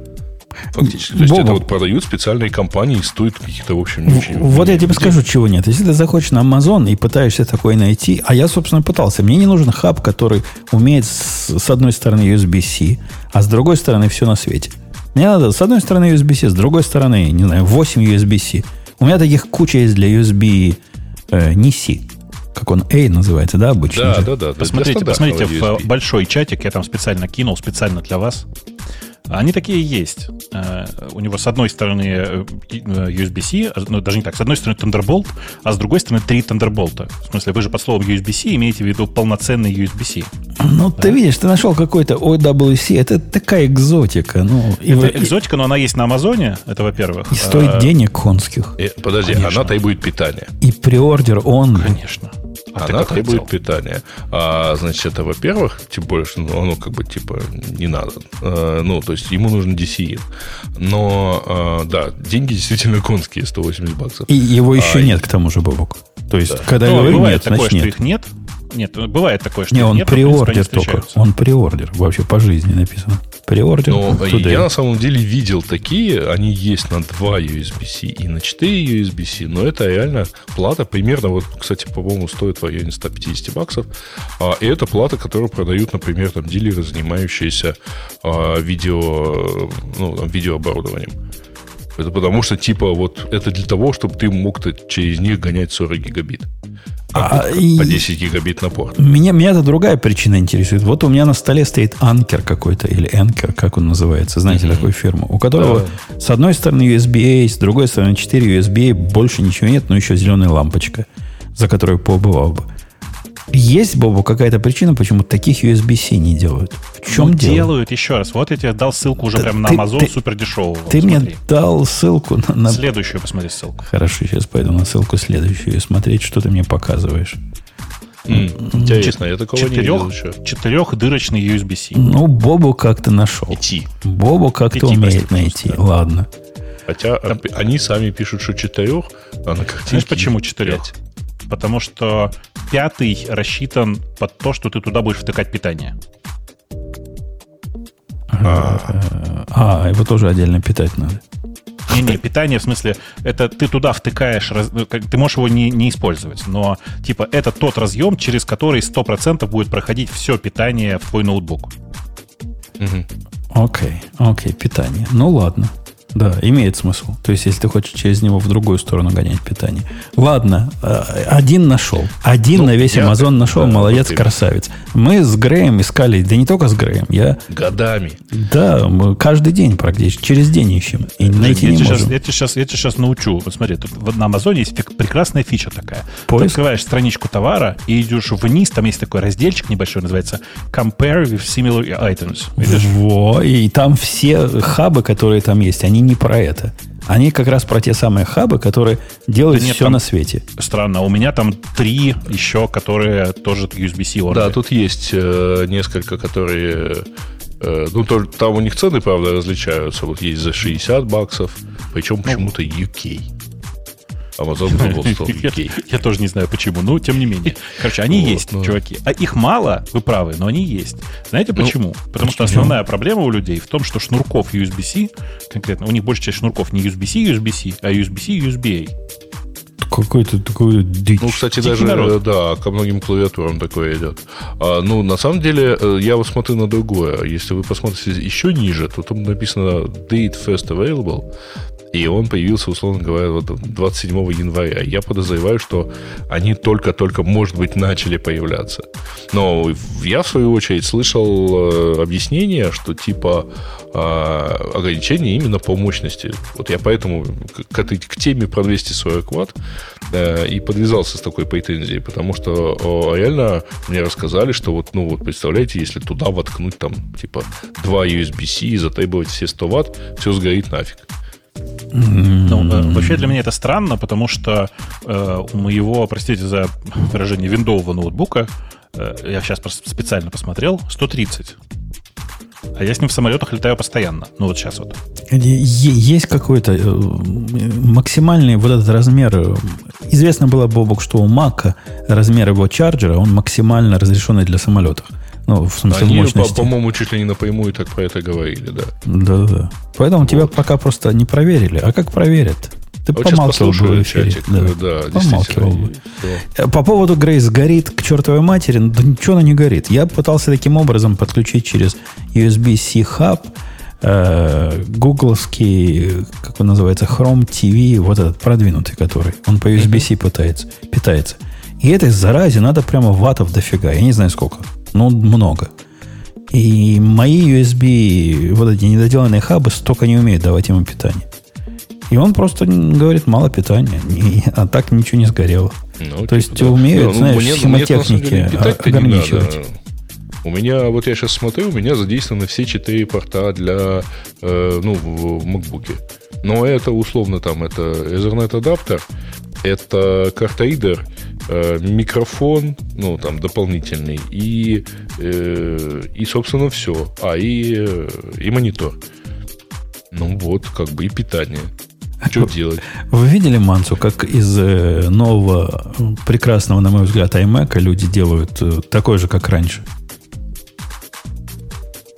Фактически. То есть Бобу. это вот продают специальные компании, стоит каких-то, в общем, не очень... Вот я тебе скажу, чего нет. Если ты заходишь на Amazon и пытаешься такой найти, а я, собственно, пытался. Мне не нужен хаб, который умеет с, с одной стороны USB-C, а с другой стороны все на свете. Мне надо с одной стороны USB-C, с другой стороны, не знаю, 8 USB-C. У меня таких куча есть для USB э, не C. Как он A называется, да, обычно? Да, же? да, да. Посмотрите, посмотрите в большой чатик, я там специально кинул, специально для вас. Они такие есть. Э, у него с одной стороны э, USB-C, а, ну, даже не так, с одной стороны Thunderbolt, а с другой стороны три Thunderbolt. В смысле, вы же под словом USB-C имеете в виду полноценный USB-C. Ну, да? ты видишь, ты нашел какой-то OWC, это такая экзотика. Ну, это и, экзотика, но она есть на Амазоне, это во-первых. И стоит а, денег конских. И, подожди, Конечно. она требует питания. И приордер он. Конечно. А она требует хотел? питания. А, значит, это, во-первых, тем более, что ну, оно как бы типа не надо. А, ну, то есть ему нужен DCI. Но, а, да, деньги действительно конские, 180 баксов. И его еще а, нет, к тому же, Бобок. То есть, да. когда ну, говорю нет, такое, значит нет. их нет. Нет, бывает такое, что не, он нет, приордер только. Он приордер. Вообще по жизни написано. Приордер. Но я на самом деле видел такие, они есть на 2 USB-C и на 4 USB-C, но это реально плата примерно, вот, кстати, по-моему, стоит в районе 150 баксов. А, и это плата, которую продают, например, там дилеры, занимающиеся а, видео, ну, там, видеооборудованием. Это потому что, типа, вот это для того, чтобы ты мог через них гонять 40 гигабит. А, а, по 10 гигабит на порт. Меня, меня это другая причина интересует. Вот у меня на столе стоит анкер какой-то, или анкер, как он называется, знаете, mm-hmm. такой фирмы, у которого да. с одной стороны USB-A, с другой стороны 4 USB-A, больше ничего нет, но еще зеленая лампочка, за которую поубывал бы. Есть, Бобу, какая-то причина, почему таких USB-C не делают? В чем ну, дело? делают, еще раз. Вот я тебе дал ссылку уже да, прям на Amazon ты, супер дешевого. Ты вот, мне дал ссылку на, на... Следующую посмотри ссылку. Хорошо, сейчас пойду на ссылку следующую и смотреть, что ты мне показываешь. Mm, интересно, я такого четырех, не видел еще. Четырехдырочный USB-C. Ну, Бобу как-то нашел. Идти. Бобу как-то умеет найти. Да. Ладно. Хотя Там... они сами пишут, что четырех, а на картинке Знаешь, почему четырех? Потому что пятый рассчитан под то, что ты туда будешь втыкать питание. А, а его тоже отдельно питать надо. Не-не, питание, в смысле, это ты туда втыкаешь, ну, ты можешь его не, не использовать, но типа это тот разъем, через который 100% будет проходить все питание в твой ноутбук. Окей, окей, okay, питание. Ну ладно. Да, имеет смысл. То есть, если ты хочешь через него в другую сторону гонять питание. Ладно, э, один нашел. Один ну, на весь Amazon нашел. Да, молодец, вот красавец. Мы с Греем искали, да не только с Греем. Я... Годами. Да, мы каждый день практически. Через день ищем. И найти я не тебе можем. Сейчас, я, тебе сейчас, я тебе сейчас научу. Вот смотри, тут на Амазоне есть прекрасная фича такая. Поиск? Ты открываешь страничку товара и идешь вниз. Там есть такой разделчик небольшой, называется Compare with similar items. Видишь? Во, и там все хабы, которые там есть, они не про это. Они как раз про те самые хабы, которые делают да нет, все на свете. Странно, у меня там три еще, которые тоже USB-C орды. Да, тут есть э, несколько, которые... Э, ну, то, там у них цены, правда, различаются. Вот есть за 60 баксов, причем ну, почему-то UK. Amazon Global Store я, я тоже не знаю почему, но тем не менее. Короче, они вот, есть, чуваки. А их мало, вы правы, но они есть. Знаете ну, почему? Ну, Потому почему? что основная проблема у людей в том, что шнурков USB-C, конкретно, у них большая часть шнурков не USB-C, USB-C, а USB-C, USB-A. Какой-то такой дичь. Ну, кстати, Дикий даже, народ. да, ко многим клавиатурам такое идет. А, ну, на самом деле, э, я вот смотрю на другое. Если вы посмотрите еще ниже, то там написано Date First Available. И он появился, условно говоря, вот 27 января. Я подозреваю, что они только-только, может быть, начали появляться. Но я, в свою очередь, слышал э, объяснение, что типа э, ограничения именно по мощности. Вот я поэтому к, этой, к теме про 240 ватт э, и подвязался с такой претензией, потому что реально мне рассказали, что вот, ну вот, представляете, если туда воткнуть там, типа, два USB-C и затребовать все 100 ватт, все сгорит нафиг. Ну, э, вообще для меня это странно, потому что э, у моего, простите за выражение, виндового ноутбука, э, я сейчас специально посмотрел, 130. А я с ним в самолетах летаю постоянно. Ну, вот сейчас вот. Есть какой-то э, максимальный вот этот размер. Известно было, Бобок, что у Мака размер его чарджера, он максимально разрешенный для самолетов. Ну, в смысле Они, мощности. по-моему, чуть ли не напрямую так про это говорили, да. Да-да. Поэтому вот. тебя пока просто не проверили. А как проверят? Ты а вот помалкивал бы в эфире. Чатик, да, да помалкивал бы. Все. По поводу Грейс горит к чертовой матери, да ничего она не горит. Я пытался таким образом подключить через USB-C хаб э, гугловский, как он называется, Chrome TV, вот этот продвинутый, который. Он по USB-C пытается, питается. И этой заразе надо прямо ватов дофига. Я не знаю сколько. Ну, много. И мои USB, вот эти недоделанные хабы, столько не умеют давать ему питание. И он просто говорит, мало питания, и, а так ничего не сгорело. Ну, То типа, есть да. умеют, ну, знаешь, мне, схемотехники мне, ограничивать. У меня, вот я сейчас смотрю, у меня задействованы все четыре порта для, э, ну, в MacBook. Но это условно там, это Ethernet адаптер, это карта-ридер, э, микрофон, ну, там, дополнительный, и, э, и собственно, все. А, и, э, и монитор. Ну вот, как бы и питание. Что делать? Вы видели Мансу, как из нового, прекрасного, на мой взгляд, iMac люди делают такой же, как раньше?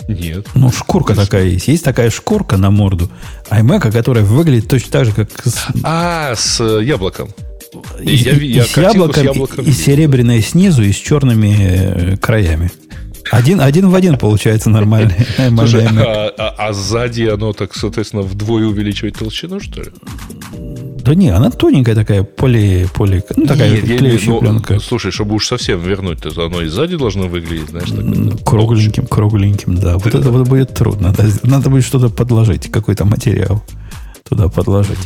Нет. Ну, шкурка такая есть. Есть такая шкурка на морду iMac, которая выглядит точно так же, как... С... А, с яблоком. И, я, я и, с яблоком, с яблоком и, и серебряной снизу, и с черными э, краями. Один, один в один получается нормальный. Слушай, а, а, а сзади оно так, соответственно, вдвое увеличивает толщину, что ли? Да не, она тоненькая такая, поли, поли ну, такая Нет, клеющая ну, пленка. Слушай, чтобы уж совсем вернуть, то оно и сзади должно выглядеть, знаешь, так, Кругленьким, кругленьким, да. Вот это вот будет трудно. Надо будет что-то подложить, какой-то материал туда подложить.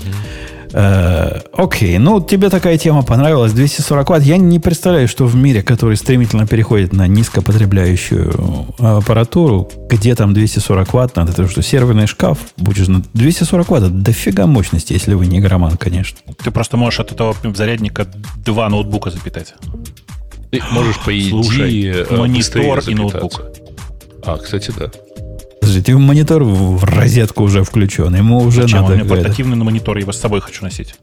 Э, окей, ну тебе такая тема понравилась, 240 ватт. Я не представляю, что в мире, который стремительно переходит на низкопотребляющую аппаратуру, где там 240 ватт надо, потому что серверный шкаф будешь на 240 ватт, это дофига мощности, если вы не игроман, конечно. Ты просто можешь от этого зарядника два ноутбука запитать. Ты можешь, по идее, Слушай, э, монитор и ноутбук. А, кстати, да. Подождите, монитор в розетку уже включен. Ему уже Зачем? надо... У меня портативный на монитор, я его с собой хочу носить.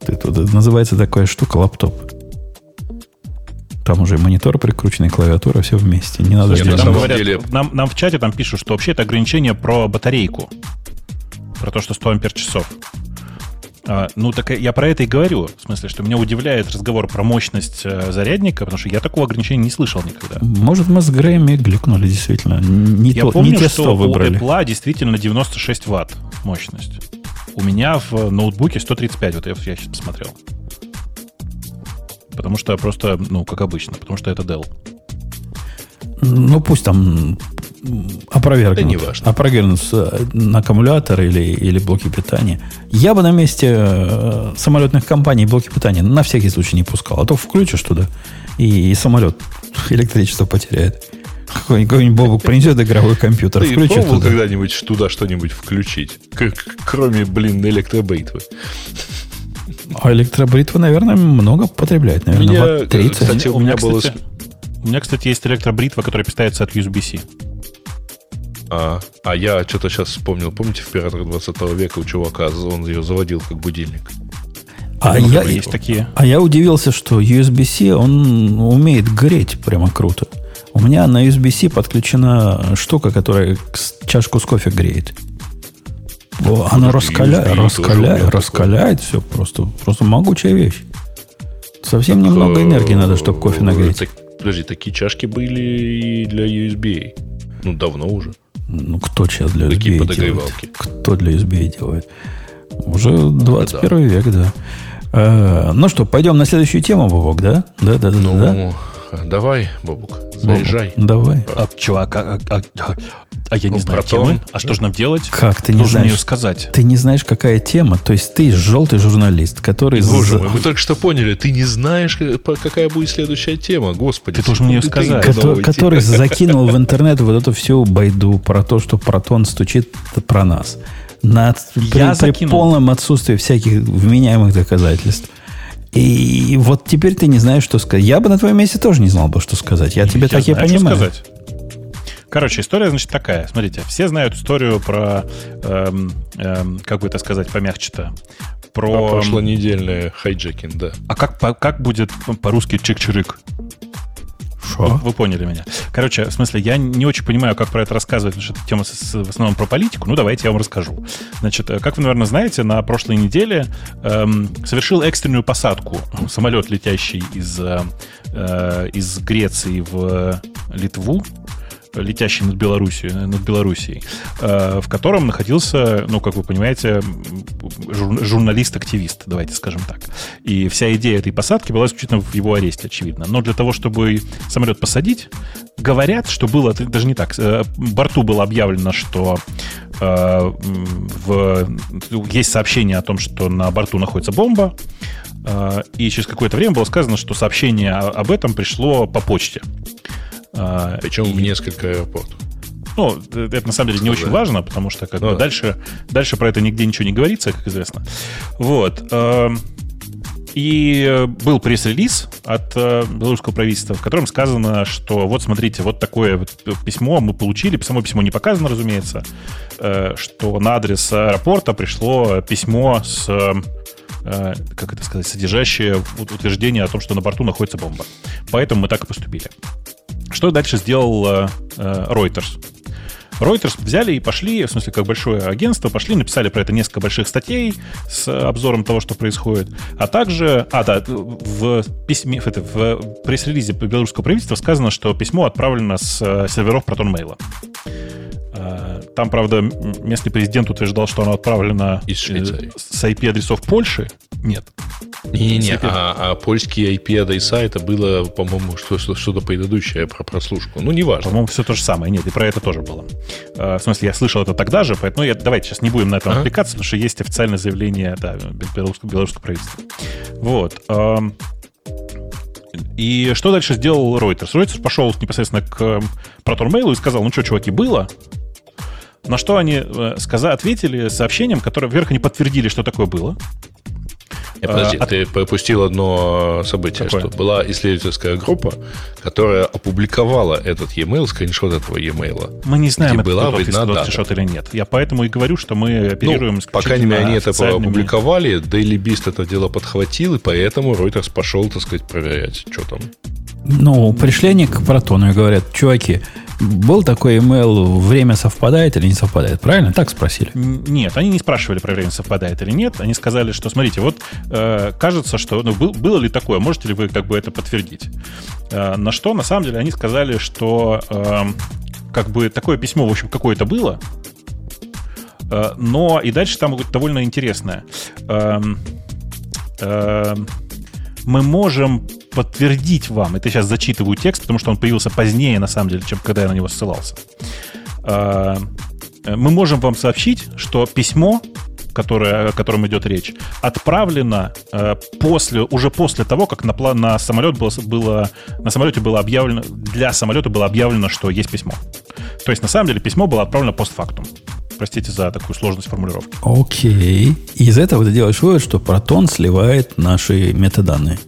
Ты тут называется такая штука лаптоп. Там уже монитор прикрученный, клавиатура, все вместе. Не надо Слушайте, там говорят, деле... нам, нам в чате там пишут, что вообще это ограничение про батарейку. Про то, что 100 ампер часов. А, ну, так я про это и говорю. В смысле, что меня удивляет разговор про мощность э, зарядника, потому что я такого ограничения не слышал никогда. Может, мы с Грэмми глюкнули, действительно. Не я то, помню, не те что выбрали. у Apple действительно 96 ватт мощность. У меня в ноутбуке 135, вот я, я сейчас посмотрел. Потому что просто, ну, как обычно, потому что это Dell. Ну, пусть там опровергнут, да не важно. опровергнут на аккумулятор или, или блоки питания. Я бы на месте э, самолетных компаний блоки питания на всякий случай не пускал. А то включишь туда, и, и самолет электричество потеряет. Какой-нибудь Бобук принесет игровой компьютер, Ты включит пробовал туда. когда-нибудь туда что-нибудь включить? Как, кроме, блин, электробритвы. А электробритва, наверное, много потребляет. Наверное, меня, 30. Кстати, у меня, было... У меня, кстати, есть электробритва, которая питается от USB-C. А, а я что-то сейчас вспомнил. Помните, в «Пиратах 20 века» у чувака он ее заводил как будильник? А я, есть такие. а я удивился, что USB-C, он умеет греть прямо круто. У меня на USB-C подключена штука, которая чашку с кофе греет. О, она раскаляет, раскаляет, раскаляет все просто. Просто могучая вещь. Совсем так, немного энергии надо, чтобы кофе нагреть. Так, подожди, такие чашки были и для USB. Ну, давно уже. Ну, кто сейчас для USB делает? Кто для USB делает? Уже 21 да. век, да. А, ну что, пойдем на следующую тему, Бобок, да? Да, да, да. Ну, да? давай, Бобок, заезжай. Бобок, давай. А, чувак, а, а, а, а я не ну, знаю протон. темы. А что же нам делать? Как ты не Должен знаешь? ее сказать. Ты не знаешь, какая тема. То есть ты желтый журналист, который... Боже мой, мы только что поняли. Ты не знаешь, какая будет следующая тема. Господи. Ты должен мне ее сказать. Который, который закинул в интернет вот эту всю байду про то, что протон стучит про нас. На, при, при полном отсутствии всяких вменяемых доказательств. И вот теперь ты не знаешь, что сказать. Я бы на твоем месте тоже не знал бы, что сказать. Я, я тебя так и понимаю. Что сказать. Короче, история, значит, такая. Смотрите, все знают историю про, эм, эм, как бы это сказать помягче-то, про... про прошлонедельный hijacking, да. А как, по, как будет по-русски чик-чирик? Вы, вы поняли меня. Короче, в смысле, я не очень понимаю, как про это рассказывать, потому что эта тема с, в основном про политику. Ну, давайте я вам расскажу. Значит, э, как вы, наверное, знаете, на прошлой неделе эм, совершил экстренную посадку самолет, летящий из, э, э из Греции в Литву, летящий над Белоруссией, над Белоруссией, э, в котором находился, ну, как вы понимаете, журналист-активист, давайте скажем так. И вся идея этой посадки была исключительно в его аресте, очевидно. Но для того, чтобы самолет посадить, говорят, что было, даже не так, э, борту было объявлено, что э, в, есть сообщение о том, что на борту находится бомба, э, и через какое-то время было сказано, что сообщение об этом пришло по почте. Причем и... в несколько аэропортов. Ну, это на самом деле не очень важно, потому что как ну, бы, да. дальше, дальше про это нигде ничего не говорится, как известно. Вот. Эм, и был пресс-релиз от э, белорусского правительства, в котором сказано, что вот смотрите, вот такое вот письмо мы получили, само письмо не показано, разумеется, э, что на адрес аэропорта пришло письмо с э, как это сказать, содержащее утверждение о том, что на борту находится бомба. Поэтому мы так и поступили. Что дальше сделал э, Reuters? Reuters взяли и пошли, в смысле, как большое агентство, пошли, написали про это несколько больших статей с обзором того, что происходит. А также, а, да, в письме, это, в пресс-релизе белорусского правительства сказано, что письмо отправлено с э, серверов ProtonMail. Там, правда, местный президент утверждал, что оно отправлено из Швейцарии. с IP-адресов Польши. Нет. Не-не-не, а, а польские IP-адреса это было, по-моему, что-то предыдущее про прослушку. Ну, неважно. По-моему, все то же самое. Нет, и про это тоже было. А, в смысле, я слышал это тогда же, поэтому я, давайте сейчас не будем на этом ага. отвлекаться, потому что есть официальное заявление да, белорусского, белорусского правительства. Вот. И что дальше сделал Reuters? Reuters пошел непосредственно к Mail и сказал, ну что, чуваки, было, на что они э, сказали, ответили сообщением, которое, вверх они подтвердили, что такое было. Нет, подожди, а, ты пропустил одно событие, какое? что была исследовательская группа, которая опубликовала этот e-mail, скриншот этого e-mail. Мы не знаем, это была видна скриншот или нет. Я поэтому и говорю, что мы оперируем ну, По крайней мере, они это опубликовали, Daily Beast это дело подхватил, и поэтому Reuters пошел, так сказать, проверять, что там. Ну, пришли они к Протону и говорят, чуваки, был такой email, время совпадает или не совпадает? Правильно? Так спросили? Нет, они не спрашивали про время совпадает или нет. Они сказали, что, смотрите, вот э, кажется, что ну, был, было ли такое, можете ли вы как бы это подтвердить? Э, на что, на самом деле, они сказали, что э, как бы такое письмо, в общем, какое-то было, э, но и дальше там довольно интересное. Э, э, мы можем подтвердить вам, это сейчас зачитываю текст, потому что он появился позднее, на самом деле, чем когда я на него ссылался. А, мы можем вам сообщить, что письмо, которое, о котором идет речь, отправлено э, после, уже после того, как на, на, самолет было, было, на самолете было объявлено, для самолета было объявлено, что есть письмо. То есть, на самом деле, письмо было отправлено постфактум. Простите за такую сложность формулировки. Окей. Из этого ты делаешь вывод, что протон сливает наши метаданные.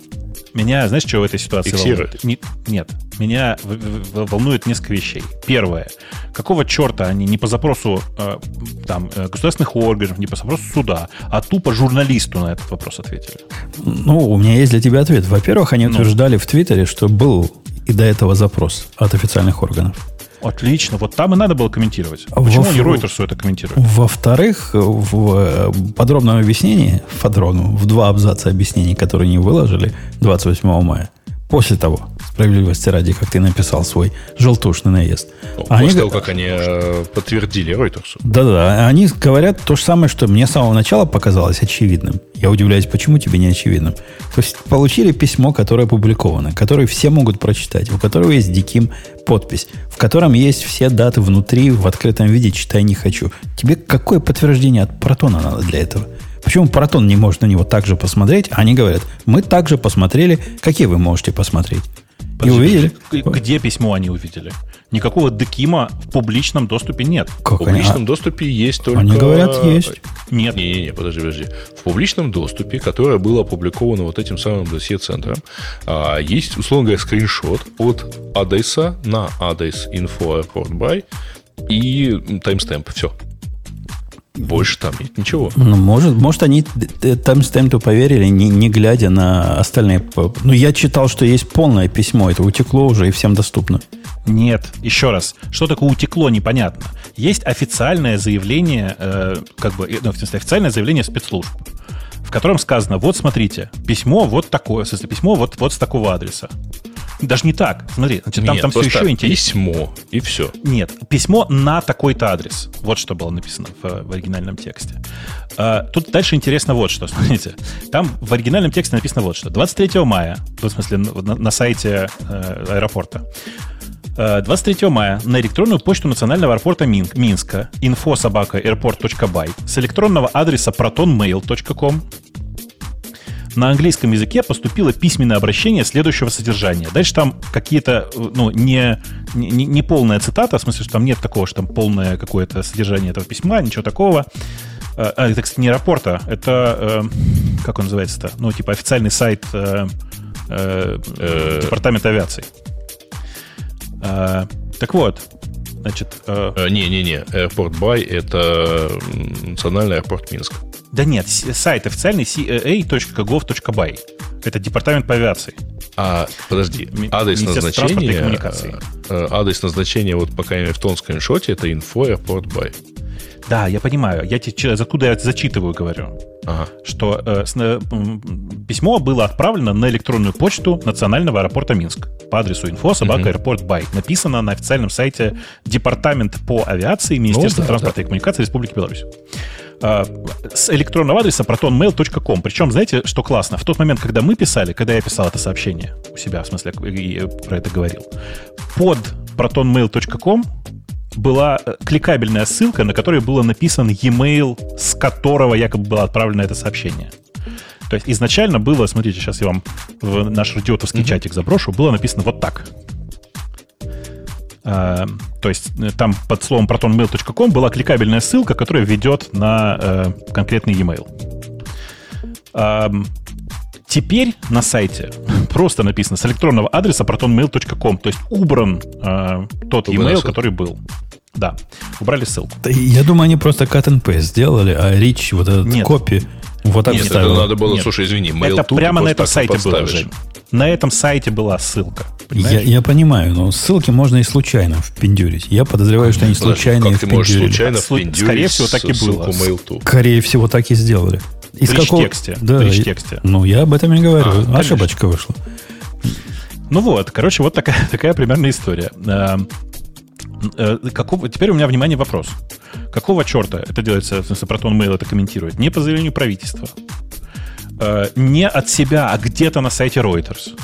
Меня, знаешь, что в этой ситуации Фиксирует. волнует? нет. Меня волнует несколько вещей. Первое. Какого черта они не по запросу э, там, э, государственных органов, не по запросу суда, а тупо журналисту на этот вопрос ответили? Ну, у меня есть для тебя ответ. Во-первых, они ну. утверждали в Твиттере, что был и до этого запрос от официальных органов. Отлично. Вот там и надо было комментировать. Почему Во, они Reuters это комментируют? Во-вторых, в э, подробном объяснении, в подробном, в два абзаца объяснений, которые не выложили 28 мая, после того, справедливости ради, как ты написал свой желтушный наезд. Ну, после они, того, как они э, подтвердили Reuters. Да-да, они говорят то же самое, что мне с самого начала показалось очевидным. Я удивляюсь, почему тебе не очевидным. То есть получили письмо, которое опубликовано, которое все могут прочитать, у которого есть диким подпись, в котором есть все даты внутри, в открытом виде, читай не хочу. Тебе какое подтверждение от протона надо для этого? Почему Протон не может на него также посмотреть? Они говорят, мы также посмотрели, какие вы можете посмотреть. Подожди, и увидели. Где письмо они увидели? Никакого декима в публичном доступе нет. Как в публичном они? доступе есть только... Они говорят, есть. Нет. Не-не-не, подожди, подожди. В публичном доступе, которое было опубликовано вот этим самым досье-центром, а, есть, условно говоря, скриншот от адреса на адрес info airport by и таймстемп. Все. Больше там нет ничего. Ну, может, может они таймстемпу поверили, не, не глядя на остальные. Ну, я читал, что есть полное письмо, это утекло уже и всем доступно. Нет, еще раз, что такое утекло, непонятно. Есть официальное заявление, э, как бы, ну, в смысле, официальное заявление спецслужб, в котором сказано, вот смотрите, письмо вот такое, в смысле, письмо вот, вот с такого адреса. Даже не так. Смотри, значит, там, Нет, там все еще интереснее. письмо, и все. Нет, письмо на такой-то адрес. Вот что было написано в, в оригинальном тексте. А, тут дальше интересно вот что. Смотрите, там в оригинальном тексте написано вот что. 23 мая, в смысле на, на сайте э, аэропорта, Э, 23 мая на электронную почту национального аэропорта Мин- Минска info.airport.by с электронного адреса protonmail.com на английском языке поступило письменное обращение следующего содержания. Дальше там какие-то, э, ну, не, не, не полная цитата, в смысле, что там нет такого, что там полное какое-то содержание этого письма, ничего такого. Э, А, это, кстати, не аэропорта, это, э, как он называется-то? Ну, типа официальный сайт э, э, Э. Департамента авиации. Так вот, значит, Не-не-не, Airport By это национальный аэропорт Минск. Да нет, сайт официальный caa.gov.by. Это департамент по авиации. А, подожди, адрес назначения... э, э, Адрес назначения, вот пока я в том скриншоте, это info Airport By. Да, я понимаю. Я тебе откуда я зачитываю, говорю. Ага. Что э, с- э, письмо было отправлено на электронную почту национального аэропорта Минск по адресу info собака аэропорт бай. Написано на официальном сайте Департамент по авиации Министерства да, транспорта и коммуникации Республики Беларусь. А, С электронного адреса protonmail.com. Причем, знаете, что классно? В тот момент, когда мы писали, когда я писал это сообщение у себя, в смысле, и про это говорил, под protonmail.com была э, кликабельная ссылка, на которой было написан e-mail, с которого якобы было отправлено это сообщение. То есть изначально было, смотрите, сейчас я вам в наш радиотовский чатик заброшу, было написано вот так. Э, то есть э, там под словом protonmail.com была кликабельная ссылка, которая ведет на э, конкретный e-mail. Эм, Теперь на сайте просто написано с электронного адреса protonmail.com, то есть убран э, тот Убрана e-mail, который был. Да, убрали ссылку. Да Я думаю, они просто cut and paste сделали, а Рич вот этот Нет. копи вот Нет, это надо было, Нет. слушай, извини, Это mail тут прямо на этом сайте было. Жень. На этом сайте была ссылка. Я, понимаешь? я понимаю, но ссылки можно и случайно впендюрить. Я подозреваю, что они Подожди, случайно Как ты можешь впендюрили. случайно Слу- впендюрить скорее всего, так и было. Скорее всего, так и сделали. Из какого... речь-тексте. Да, речь-тексте. Ну, я об этом и говорю. А, конечно. Ошибочка вышла. Ну вот, короче, вот такая, такая примерная история. Э, какого, теперь у меня, внимание, вопрос. Какого черта это делается, Proton Mail это комментирует? Не по заявлению правительства. Э, не от себя, а где-то на сайте Reuters.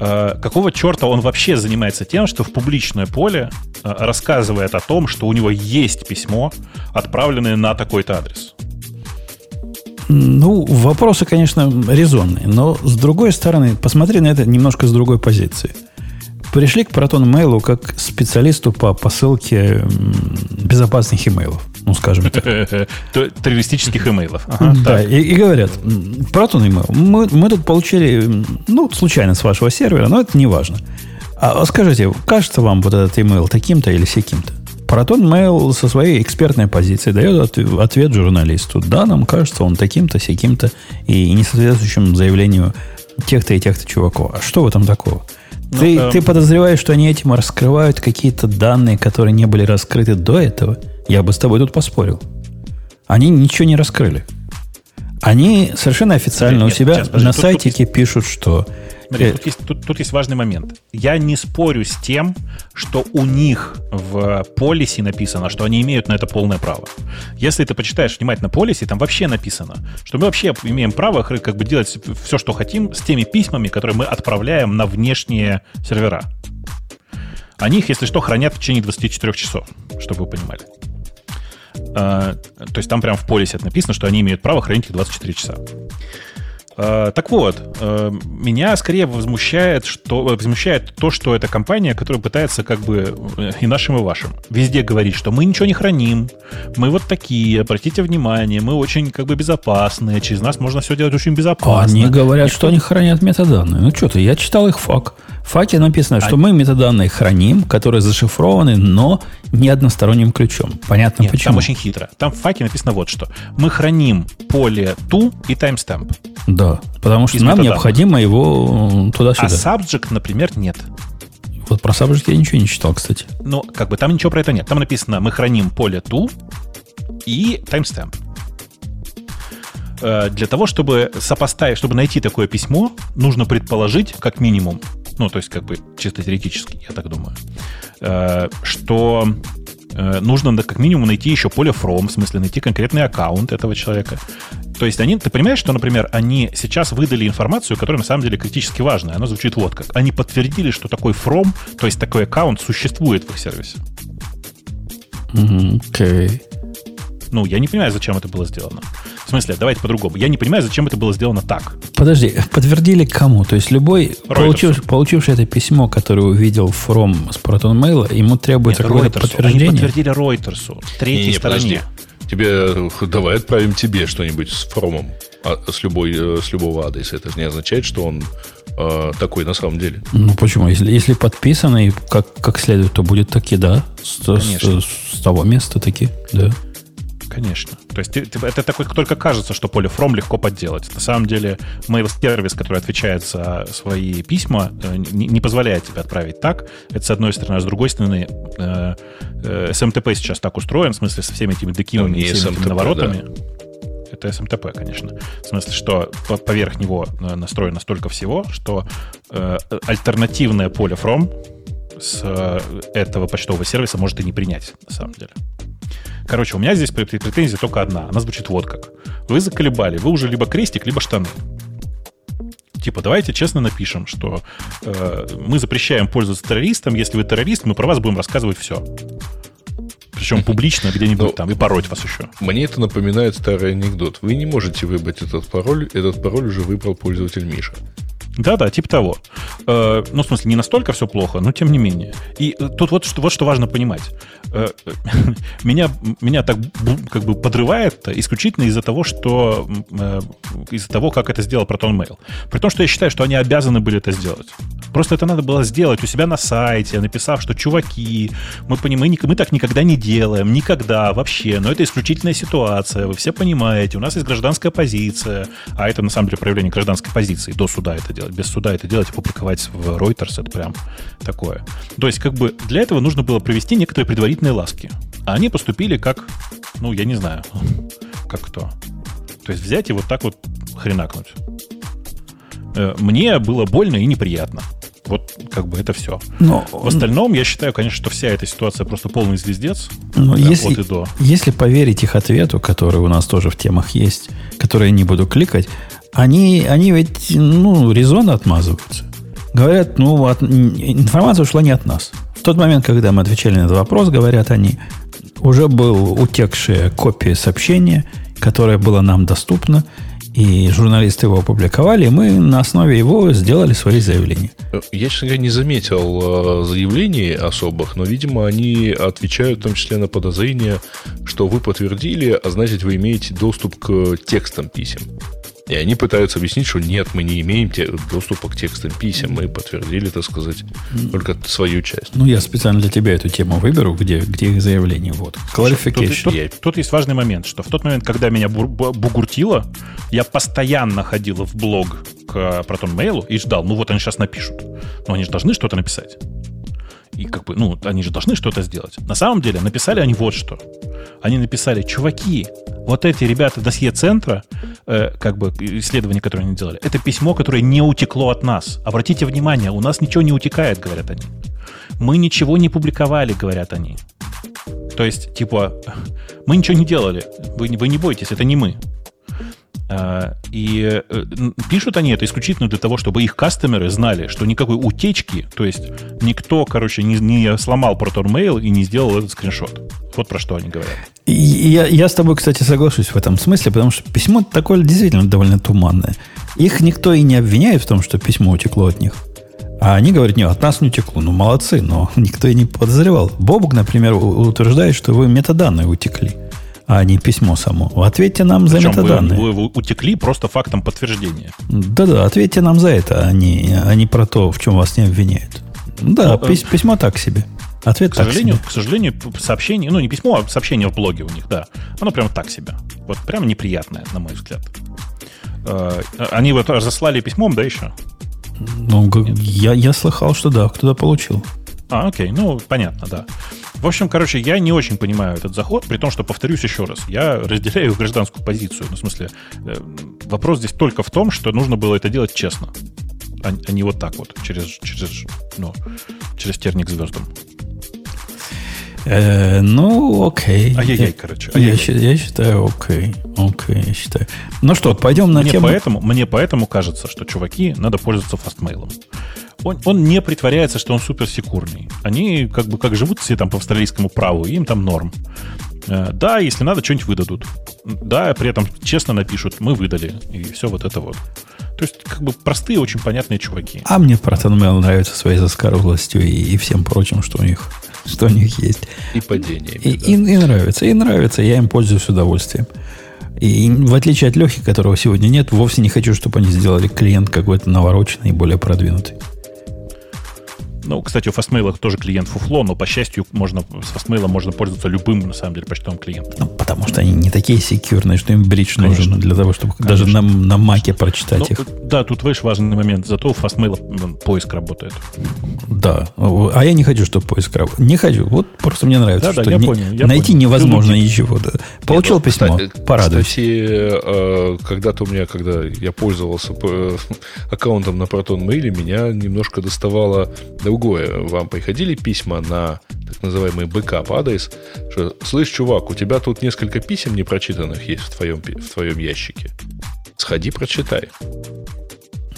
Э, какого черта он вообще занимается тем, что в публичное поле рассказывает о том, что у него есть письмо, отправленное на такой-то адрес? Ну, вопросы, конечно, резонные, но с другой стороны, посмотри на это немножко с другой позиции. Пришли к Proton Mail как специалисту по посылке безопасных имейлов, ну, скажем так. Террористических имейлов. Ага, да, так. и, и говорят, Proton Email, мы, мы тут получили, ну, случайно с вашего сервера, но это не важно. А скажите, кажется вам вот этот email таким-то или сяким-то? Proton Mail со своей экспертной позиции дает от- ответ журналисту. Да, нам кажется, он таким-то, сяким-то и не соответствующим заявлению тех-то и тех-то чуваков. А что в этом такого? Ну, ты, эм. ты подозреваешь, что они этим раскрывают какие-то данные, которые не были раскрыты до этого? Я бы с тобой тут поспорил. Они ничего не раскрыли. Они совершенно официально Нет, у себя сейчас, подожди, на тут- сайтике пишут, что... Смотри, э, тут, есть, тут- тут есть важный момент. Я не спорю с тем, что у них в полисе написано, что они имеют на это полное право. Если ты почитаешь внимательно полисе, там вообще написано, что мы вообще имеем право как бы делать все, что хотим с теми письмами, которые мы отправляем на внешние сервера. Они их, если что, хранят в течение 24 часов, чтобы вы понимали. А, то есть там прям в полисе это написано, что они имеют право хранить их 24 часа. А, Так вот, э, меня скорее возмущает, что, э, возмущает то, что это компания, которая пытается как бы э, и нашим, и вашим везде говорить, что мы ничего не храним, мы вот такие, обратите внимание, мы очень как бы безопасные, через нас можно все делать очень безопасно. Они говорят, что они хранят метаданные. Ну что ты, я читал их фак. В факе написано, что мы метаданные храним, которые зашифрованы, но не односторонним ключом. Понятно Нет, почему. там очень хитро. Там в факе написано вот что. Мы храним поле to и timestamp. Да, потому что Из нам метаданных. необходимо его А туда-сюда. subject, например, нет. Вот про subject я ничего не читал, кстати. Ну, как бы там ничего про это нет. Там написано, мы храним поле to и timestamp. Э, Для того, чтобы сопоставить, чтобы найти такое письмо, нужно предположить, как минимум, ну, то есть как бы чисто теоретически, я так думаю, э, что э, нужно как минимум найти еще поле from, в смысле найти конкретный аккаунт этого человека. То есть они, ты понимаешь, что, например, они сейчас выдали информацию, которая на самом деле критически важная. Она звучит вот как. Они подтвердили, что такой from, то есть такой аккаунт существует в их сервисе. Окей. Okay. Ну, я не понимаю, зачем это было сделано. В смысле, давайте по-другому. Я не понимаю, зачем это было сделано так. Подожди, подтвердили кому? То есть любой, получив, получивший это письмо, которое увидел from с Proton Mail, ему требуется какое-то подтверждение? Они подтвердили Ройтерсу, третьей не, не, стороне. Подожди. Тебе, давай отправим тебе что-нибудь с фромом, а, с, любой, э, с любого адреса. Это же не означает, что он э, такой на самом деле. Ну почему? Если, если подписано и как, как следует, то будет таки, да. С, с, с того места таки, да. Конечно. То есть это такой, только кажется, что поле from легко подделать. На самом деле mail-сервис, который отвечает за свои письма, э, не, позволяет тебе отправить так. Это с одной стороны. А с другой стороны, э, э, SMTP сейчас так устроен, в смысле, со всеми этими декимами и всеми SMTP, этими наворотами. Да. Это SMTP, конечно. В смысле, что поверх него э, настроено столько всего, что э, альтернативное поле from с э, этого почтового сервиса может и не принять, на самом деле. Короче, у меня здесь претензия только одна. Она звучит вот как. Вы заколебали, вы уже либо крестик, либо штаны. Типа, давайте честно напишем, что э, мы запрещаем пользоваться террористом. Если вы террорист, мы про вас будем рассказывать все. Причем публично где-нибудь ну, там и пороть вас еще. Мне это напоминает старый анекдот. Вы не можете выбрать этот пароль. Этот пароль уже выбрал пользователь Миша. Да-да, типа того. Э, ну, в смысле, не настолько все плохо, но тем не менее. И э, тут вот что, вот что важно понимать. Э, меня, меня так как бы подрывает исключительно из-за того, что из-за того, как это сделал Proton Mail. При том, что я считаю, что они обязаны были это сделать. Просто это надо было сделать у себя на сайте, написав, что чуваки, мы понимаем, мы так никогда не делаем, никогда вообще, но это исключительная ситуация, вы все понимаете, у нас есть гражданская позиция, а это на самом деле проявление гражданской позиции, до суда это делать, без суда это делать и публиковать в Reuters, это прям такое. То есть как бы для этого нужно было провести некоторые предварительные ласки, а они поступили как, ну, я не знаю, как кто. То есть взять и вот так вот хренакнуть. Э, мне было больно и неприятно. Вот как бы это все. Но, в остальном, я считаю, конечно, что вся эта ситуация просто полный звездец. Но да, если, от и до. если поверить их ответу, который у нас тоже в темах есть, который я не буду кликать, они, они ведь ну, резонно отмазываются. Говорят, ну, от, информация ушла не от нас. В тот момент, когда мы отвечали на этот вопрос, говорят они, уже был утекшая копия сообщения, которая была нам доступна, и журналисты его опубликовали, и мы на основе его сделали свои заявления. Я, честно говоря, не заметил э, заявлений особых, но, видимо, они отвечают в том числе на подозрение, что вы подтвердили, а значит, вы имеете доступ к текстам писем. И они пытаются объяснить, что нет, мы не имеем доступа к текстам писем, мы подтвердили, так сказать, только свою часть. Ну, я специально для тебя эту тему выберу, где, где их заявление. Вот. Clarification. Тут, тут, тут есть важный момент, что в тот момент, когда меня бугуртило, я постоянно ходил в блог к Proton Mail и ждал, ну вот они сейчас напишут. Но они же должны что-то написать. И как бы, ну, они же должны что-то сделать. На самом деле написали они вот что. Они написали, чуваки, вот эти ребята досье-центра, э, как бы исследования, которые они делали, это письмо, которое не утекло от нас. Обратите внимание, у нас ничего не утекает, говорят они. Мы ничего не публиковали, говорят они. То есть, типа, мы ничего не делали. Вы, вы не бойтесь, это не мы. А, и э, пишут они это исключительно для того, чтобы их кастомеры знали, что никакой утечки, то есть никто, короче, не, не сломал ProtonMail и не сделал этот скриншот. Вот про что они говорят. Я, я с тобой, кстати, соглашусь в этом смысле, потому что письмо такое действительно довольно туманное. Их никто и не обвиняет в том, что письмо утекло от них. А они говорят, нет, от нас не утекло. Ну, молодцы, но никто и не подозревал. Бобук, например, утверждает, что вы метаданные утекли а не письмо само. Ответьте нам Причем за метаданные. Вы, вы утекли просто фактом подтверждения. Да-да, ответьте нам за это, а не, а не про то, в чем вас не обвиняют. Да, ну, пись, письмо так себе. Ответ к сожалению, себе. К сожалению, сообщение, ну не письмо, а сообщение в блоге у них, да. Оно прямо так себе. Вот прямо неприятное, на мой взгляд. Э, они вот разослали письмом, да, еще? Ну, я, я слыхал, что да, кто-то получил. А, окей, ну, понятно, да. В общем, короче, я не очень понимаю этот заход, при том, что, повторюсь еще раз, я разделяю гражданскую позицию. Ну, в смысле, э, вопрос здесь только в том, что нужно было это делать честно. а, а не вот так вот, через, через, ну, через терник звездам. Э, ну, окей. Ай-яй-яй, Я- короче. Я, ай-яй-яй. щи- я считаю, окей. Окей, я считаю. Ну что, пойдем на мне, тему. поэтому, мне поэтому кажется, что чуваки надо пользоваться фастмейлом. Он, он не притворяется, что он суперсекурный. Они как бы как живут все там по австралийскому праву, им там норм. Э, Да, если надо, что-нибудь выдадут. Да, при этом честно напишут, мы выдали. И все вот это вот. То есть, как бы простые, очень понятные чуваки. А мне ProtonMail нравится своей заскорузлостью и, и всем прочим, что у них, что у них есть. И падение. И, и- и нравится, и нравится. Я им пользуюсь с удовольствием. И в отличие от Лехи, которого сегодня нет, вовсе не хочу, чтобы они сделали клиент какой-то навороченный и более продвинутый. Ну, кстати, у фастмейла тоже клиент фуфло, но, по счастью, можно, с фастмейлом можно пользоваться любым, на самом деле, почтовым клиентом. Ну, потому что они не такие секьюрные, что им бридж Конечно. нужен для того, чтобы даже на, на маке прочитать Ну, их. да, тут, видишь, важный момент. Зато у м, поиск работает. Да. А я не хочу, чтобы поиск работал. Не хочу. Вот просто мне нравится, Да-да, что я не- понял, я найти понял. невозможно Ты ничего. Да. Получил Ну, письмо, кстати, порадуйся. Кстати, э, когда-то у меня, когда я пользовался э, аккаунтом на Proton Mail, меня немножко доставало другое. Вам приходили письма на так называемый бэкап адрес, что, слышь, чувак, у тебя тут несколько писем непрочитанных есть в твоем, в твоем ящике. Сходи, прочитай.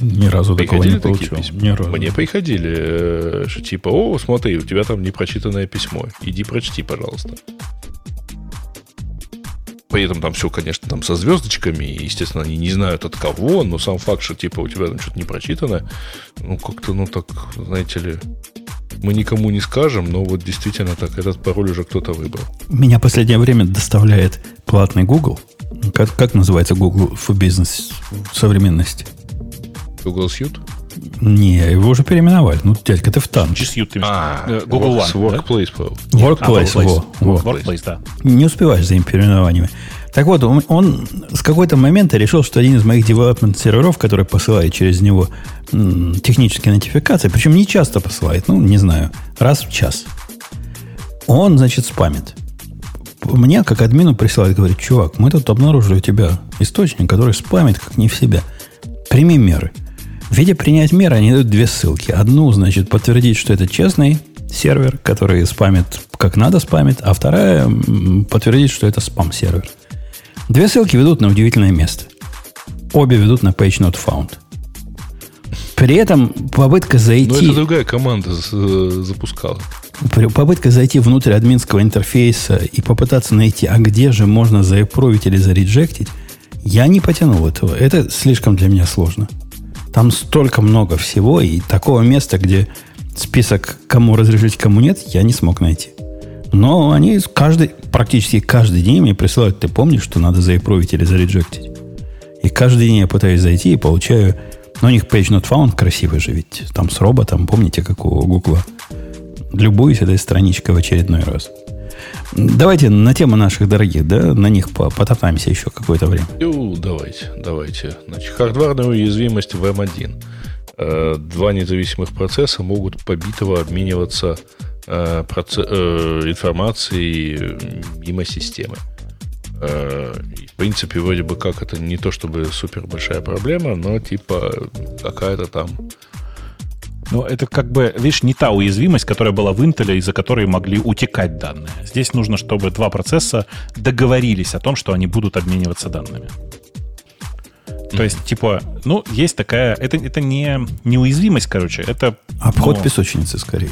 Ни разу такого не Приходили такие получил. письма? Ни разу. Мне приходили, э, что типа, о, смотри, у тебя там непрочитанное письмо. Иди прочти, пожалуйста. При этом там все, конечно, там со звездочками, и, естественно, они не знают от кого, но сам факт, что типа у тебя там что-то не прочитано, ну как-то, ну так, знаете ли, мы никому не скажем, но вот действительно так, этот пароль уже кто-то выбрал. Меня последнее время доставляет платный Google. Как, как называется Google for Business в современности? Google Suite? Не, его уже переименовали. Ну, дядька, ты в танке. G Suite, ты А, Google One, да? Workplace Pro. Workplace, А, во, во. Workplace, да. Не успеваешь за им переименованиями. Так вот, он, он с какой-то момента решил, что один из моих development серверов, который посылает через него м, технические нотификации, причем не часто посылает, ну, не знаю, раз в час, он, значит, спамит. Мне, как админу, присылает, говорит, чувак, мы тут обнаружили у тебя источник, который спамит как не в себя. Прими меры. В виде принять меры они дают две ссылки. Одну, значит, подтвердить, что это честный сервер, который спамит как надо спамит, а вторая подтвердить, что это спам-сервер. Две ссылки ведут на удивительное место. Обе ведут на page not found. При этом попытка Но зайти... Ну, это другая команда э, запускала. Попытка зайти внутрь админского интерфейса и попытаться найти, а где же можно заапровить или зареджектить, я не потянул этого. Это слишком для меня сложно. Там столько много всего, и такого места, где список, кому разрешить, кому нет, я не смог найти. Но они каждый, практически каждый день мне присылают, ты помнишь, что надо заапровить или зареджектить? И каждый день я пытаюсь зайти и получаю... Но у них page not found красивый же, ведь там с роботом, помните, как у Гугла? любуюсь этой страничкой в очередной раз. Давайте на тему наших дорогих, да, на них по- потоптаемся еще какое-то время. Ну, давайте, давайте. Значит, хардварная уязвимость в M1. Э, Два независимых процесса могут побитого обмениваться э, э, информацией мимо системы. В принципе, вроде бы как это не то чтобы супер большая проблема, но типа какая-то там Но это как бы, видишь, не та уязвимость, которая была в Intel, из-за которой могли утекать данные. Здесь нужно, чтобы два процесса договорились о том, что они будут обмениваться данными. То есть, типа, ну, есть такая... Это, это не, не уязвимость, короче, это... Обход ну, песочницы скорее.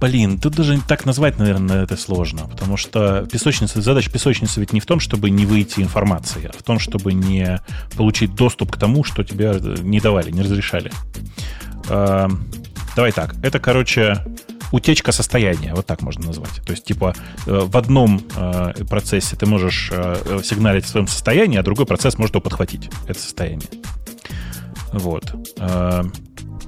Блин, тут даже так назвать, наверное, это сложно, потому что песочница, задача песочницы ведь не в том, чтобы не выйти информации, а в том, чтобы не получить доступ к тому, что тебе не давали, не разрешали. Э, Давай так, это, короче, утечка состояния, вот так можно назвать. То есть, типа, э, в одном э, процессе ты можешь э, сигналить в своем состоянии, а другой процесс может его подхватить, это состояние. Вот.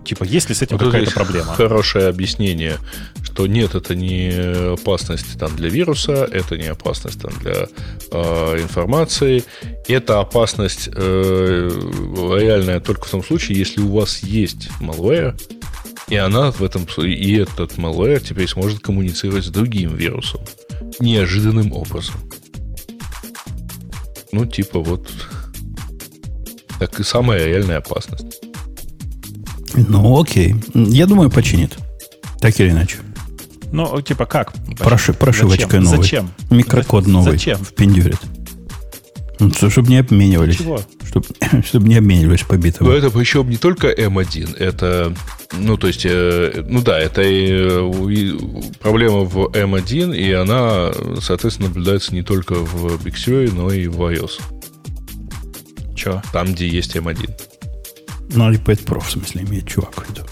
Типа, есть ли с этим Вот какая-то проблема? Хорошее объяснение, что нет, это не опасность там, для вируса, это не опасность там, для э, информации, это опасность э, реальная только в том случае, если у вас есть malware, и она в этом и этот malware теперь сможет коммуницировать с другим вирусом неожиданным образом. Ну, типа вот так и самая реальная опасность. Ну, окей. Я думаю, починит. Так или иначе. Ну, типа как? Проши, прошивочкой Зачем? новой. Зачем? Микрокод новый. Зачем? Впендюрит. Ну, чтобы не обменивались. Чего? Чтобы, чтобы не обменивались по битам. Но это причем не только M1, это, ну, то есть, э, ну да, это и, э, и проблема в M1, и она, соответственно, наблюдается не только в Big Sur, но и в iOS, Че? там, где есть M1. Ну, iPad Pro, в смысле, имеет чувак в виду.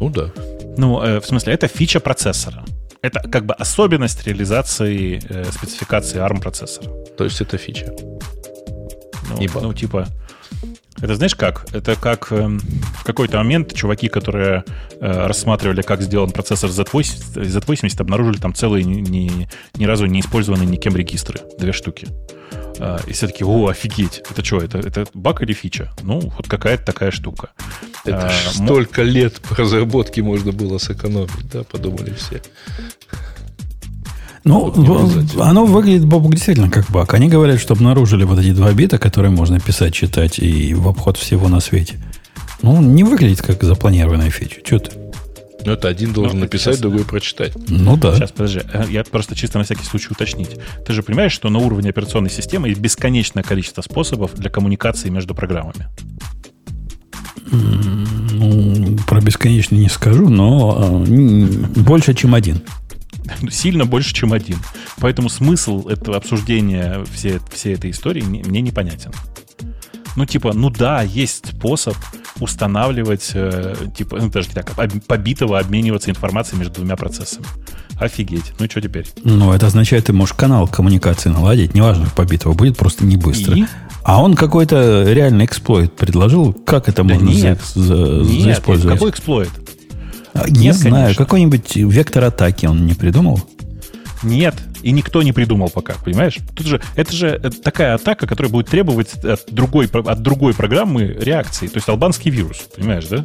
Ну да. Ну, э, в смысле, это фича процессора. Это как бы особенность реализации э, спецификации ARM процессора. То есть это фича. Ну, Не баг. ну, типа, это знаешь как? Это как эм, в какой-то момент чуваки, которые э, рассматривали, как сделан процессор Z80, Z80 обнаружили там целые ни, ни- ни разу не использованные никем регистры. Две штуки. А, и все таки о, офигеть, это что, это, это баг или фича? Ну, вот какая-то такая штука. Это А, столько лет по разработке можно было сэкономить, да, подумали все. Ну, оно выглядит, Бобук, действительно как баг. Они говорят, что обнаружили вот эти два бита, которые можно писать, читать и в обход всего на свете. Ну, не выглядит как запланированная фича. Что ты? Ну, это один должен Ну, написать, сейчас, другой прочитать. Ну да. Сейчас, подожди. Э, Я просто чисто на всякий случай уточнить. Ты же понимаешь, что на уровне операционной системы есть бесконечное количество способов для коммуникации между программами. Ну, про бесконечно не скажу, но м, больше, чем один. Сильно больше, чем один. Поэтому смысл этого обсуждения всей, всей этой истории мне непонятен. Ну, типа, ну да, есть способ устанавливать, э, типа, ну, даже так, об- побитого обмениваться информацией между двумя процессами. Офигеть. Ну, что теперь? Ну, это означает, ты можешь канал коммуникации наладить, неважно, побитого будет, просто не быстро. И? А он какой-то реальный эксплойт предложил, как это Да можно нет. за- за- Нет, заиспользовать? какой эксплойт? Не Нет, знаю, конечно. какой-нибудь вектор атаки он не придумал? Нет, и никто не придумал пока, понимаешь? Тут же, это же такая атака, которая будет требовать от другой, от другой программы реакции. То есть албанский вирус, понимаешь, да?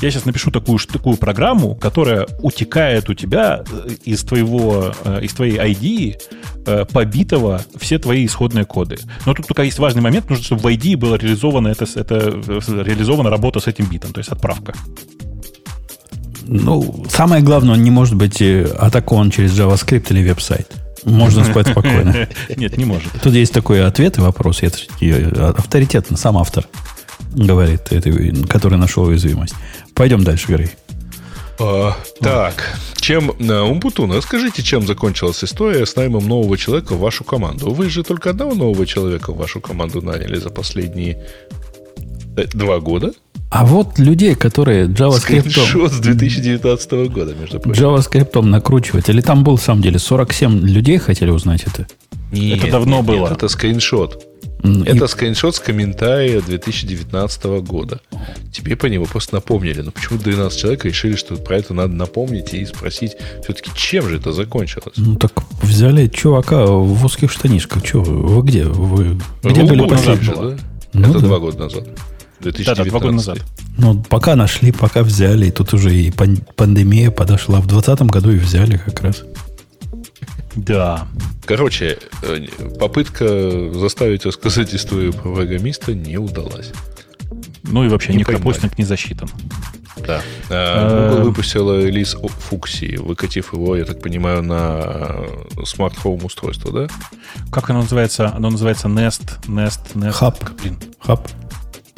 Я сейчас напишу такую, такую программу, которая утекает у тебя э, из твоего, э, из твоей ID э, побитого все твои исходные коды. Но тут только есть важный момент, нужно, чтобы в ID была реализована, это, это, реализована работа с этим битом, то есть отправка. Ну, самое главное, он не может быть э, атакован через JavaScript или веб-сайт. Можно спать спокойно. Нет, не может. Тут есть такой ответ и вопрос. Это э, авторитетно, сам автор говорит, который нашел уязвимость. Пойдем дальше, Грей. А, так, чем... а, Умпутун, расскажите, чем закончилась история с наймом нового человека в вашу команду? Вы же только одного нового человека в вашу команду наняли за последние э, два года? А вот людей, которые JavaScript, Скриншот с 2019 года, между прочим. JavaScript накручивать, или там был, в самом деле, 47 людей хотели узнать это? Нет, Это давно нет, было. нет, это скриншот. И- Это скриншот с комментария 2019 года. Тебе по нему просто напомнили. Но почему 12 человек решили, что про это надо напомнить и спросить, все-таки чем же это закончилось? Ну так взяли чувака в узких штанишках. Че, вы где? Вы где Ну, были последние? назад же, было. да? Ну это да. два года назад. 2019. Да-да, два года назад. Ну, пока нашли, пока взяли. И тут уже и пан- пандемия подошла. В 2020 году и взяли как раз. Да. Короче, э, попытка заставить рассказать историю про программиста не удалась. Ну и вообще Не микропостинг не засчитан. Да. А, Google Эм. выпустила релиз о- Фуксии, выкатив его, я так понимаю, на э, smart home устройство, да? Как оно называется? Оно называется Nest, Nest, Nest. Hub. Блин. Hub.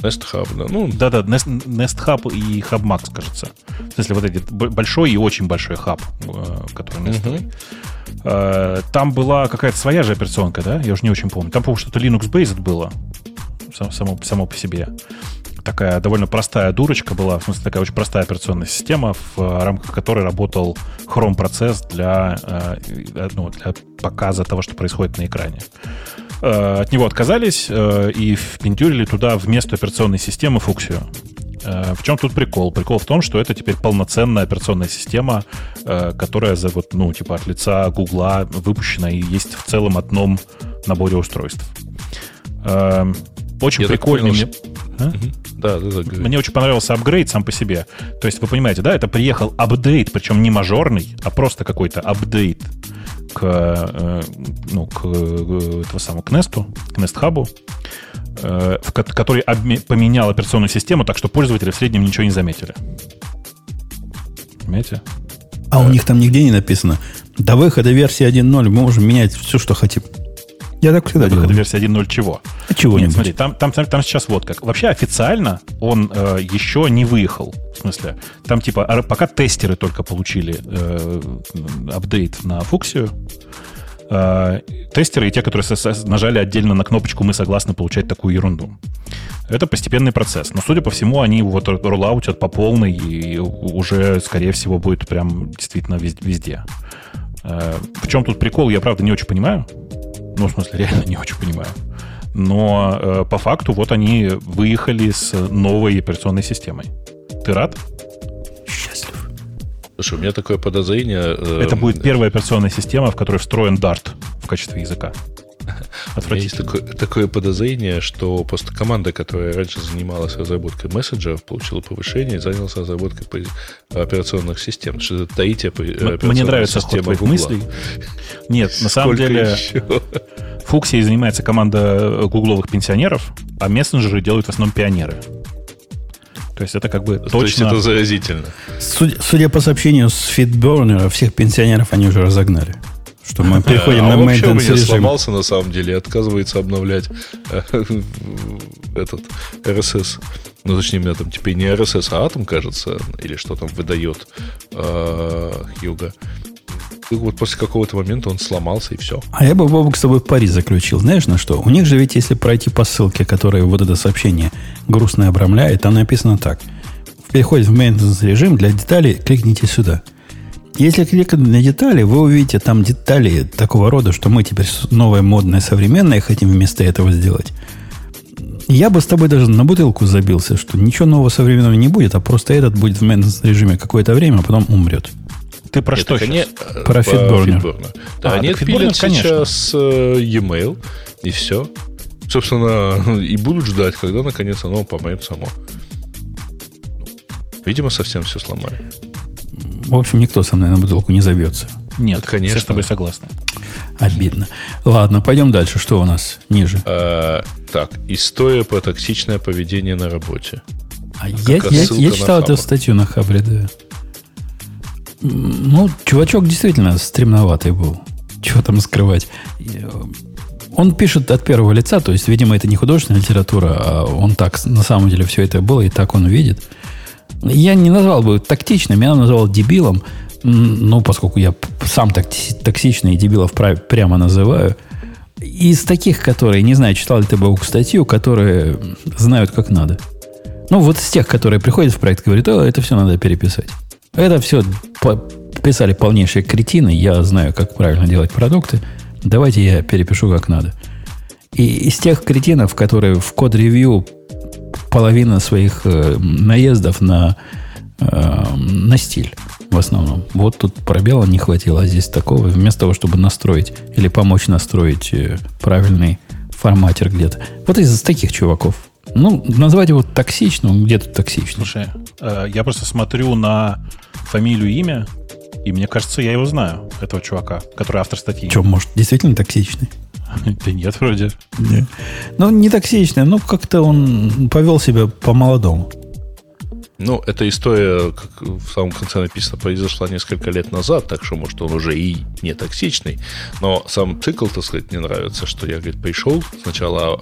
Nest Hub, да. Ну, Да-да, Nest, Nest Hub и Hub Max, кажется. В смысле, вот эти большой и очень большой хаб, э, который нестовый. Э, Там была какая-то своя же операционка, да? Я уже не очень помню. Там, по-моему, что-то Linux-based было сам- само, само по себе. Такая довольно простая дурочка была, в смысле, такая очень простая операционная система, в э, рамках которой работал Chrome процесс для, ну, для показа того, что происходит на экране. Э, От него отказались э, и впендюрили туда вместо операционной системы Фуксию. Э, В чем тут прикол? Прикол в том, что это теперь полноценная операционная система, которая за вот, ну, типа от лица Гугла выпущена и есть в целом одном наборе устройств. Очень Я прикольный. понял, мне- А? Да, да, да. Мне очень понравился апгрейд сам по себе. То есть, вы понимаете, да, это приехал апдейт, причем не мажорный, а просто какой-то апдейт к, э, ну, к, э, этого самого, к Nest, к Nest Hub. э, в, который поменял операционную систему так, что пользователи в среднем ничего не заметили. Понимаете? А у них там нигде не написано. До выхода версии 1.0 мы можем менять все, что хотим. Я так всегда До выхода версии 1.0 чего? А чего Нет, смотри, там, там, там, там сейчас вот как. Вообще официально он э, еще не выехал. В смысле, там типа пока тестеры только получили э, апдейт на Фуксию, э, тестеры и те, которые нажали отдельно на кнопочку «Мы согласны получать такую ерунду». Это постепенный процесс. Но, судя по всему, они вот роллаутят по полной и уже, скорее всего, будет прям действительно везде. Э, в чем тут прикол, я, правда, не очень понимаю. Ну, в смысле, реально не очень понимаю. Но э, по факту вот они выехали с новой операционной системой. Ты рад? Счастлив. Слушай, у меня такое подозрение... Э, Это будет первая операционная система, в которой встроен Dart в качестве языка. У меня есть такое, такое подозрение, что просто команда, которая раньше занималась разработкой мессенджеров, получила повышение и занялась разработкой операционных систем. Что это таития Мне нравится ход твоих мыслей. Нет, на самом деле... Фуксией занимается команда гугловых пенсионеров, а мессенджеры делают в основном пионеры. То есть это как бы То точно... есть это заразительно. Судя, судя по сообщению с Фитбернера, всех пенсионеров они уже разогнали. Что мы переходим а на maintenance режим. сломался на самом деле, отказывается обновлять э, этот RSS. Ну, точнее, у меня там теперь не RSS, а Atom, кажется, или что там выдает э, Хьюга. И вот после какого-то момента он сломался, и все. А я бы, Бобок, с тобой пари заключил. Знаешь, на что? У них же ведь, если пройти по ссылке, которая вот это сообщение грустно обрамляет, там написано так. В переходе в maintenance режим для деталей кликните сюда – если кликнуть на детали, вы увидите там детали такого рода, что мы теперь новое, модное, современное хотим вместо этого сделать. Я бы с тобой даже на бутылку забился, что ничего нового современного не будет, а просто этот будет в мейнтенс режиме какое-то время, а потом умрет. Ты про Нет, что они, Про фитборнер. Да, а, они отпилят сейчас э, e-mail, и все. Собственно, и будут ждать, когда наконец оно помоет само. Видимо, совсем все сломали. В общем, никто со мной на бутылку не забьется. Нет, конечно. Все с тобой согласны. Обидно. Ладно, пойдем дальше. Что у нас ниже? А, так, история про токсичное поведение на работе. А я, я, я читал эту статью на Хабре, да. Ну, чувачок действительно стремноватый был. Чего там скрывать? Он пишет от первого лица, то есть, видимо, это не художественная литература, а он так, на самом деле, все это было, и так он видит. Я не назвал бы тактичным, я назвал дебилом. Ну, поскольку я сам токсичный и дебилов прямо называю. Из таких, которые, не знаю, читал ли ты Баук статью, которые знают, как надо. Ну, вот из тех, которые приходят в проект говорят, о, это все надо переписать. Это все писали полнейшие кретины, я знаю, как правильно делать продукты. Давайте я перепишу как надо. И из тех кретинов, которые в код-ревью половина своих э, наездов на, э, на стиль в основном. Вот тут пробела не хватило, а здесь такого. Вместо того, чтобы настроить или помочь настроить э, правильный форматер где-то. Вот из таких чуваков. Ну, назвать его токсичным, где тут токсичным. Слушай, э, я просто смотрю на фамилию, имя, и мне кажется, я его знаю, этого чувака, который автор статьи. Что, может, действительно токсичный? Да нет, вроде. Нет. Ну, не токсичный, но как-то он повел себя по-молодому. Ну, эта история, как в самом конце написано, произошла несколько лет назад, так что, может, он уже и не токсичный. Но сам цикл, так сказать, мне нравится, что я, говорит, пришел сначала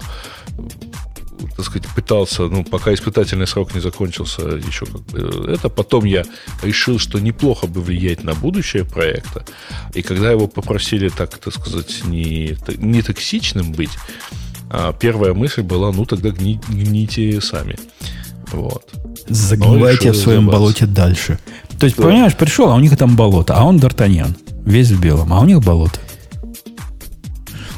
так сказать, пытался, ну, пока испытательный срок не закончился, еще как бы это. Потом я решил, что неплохо бы влиять на будущее проекта. И когда его попросили, так, так сказать, не, не токсичным быть, а первая мысль была, ну, тогда гни, гните сами. Вот. Загнивайте в своем болоте дальше. То есть, да. понимаешь, пришел, а у них там болото, а он Д'Артаньян, весь в белом, а у них болото.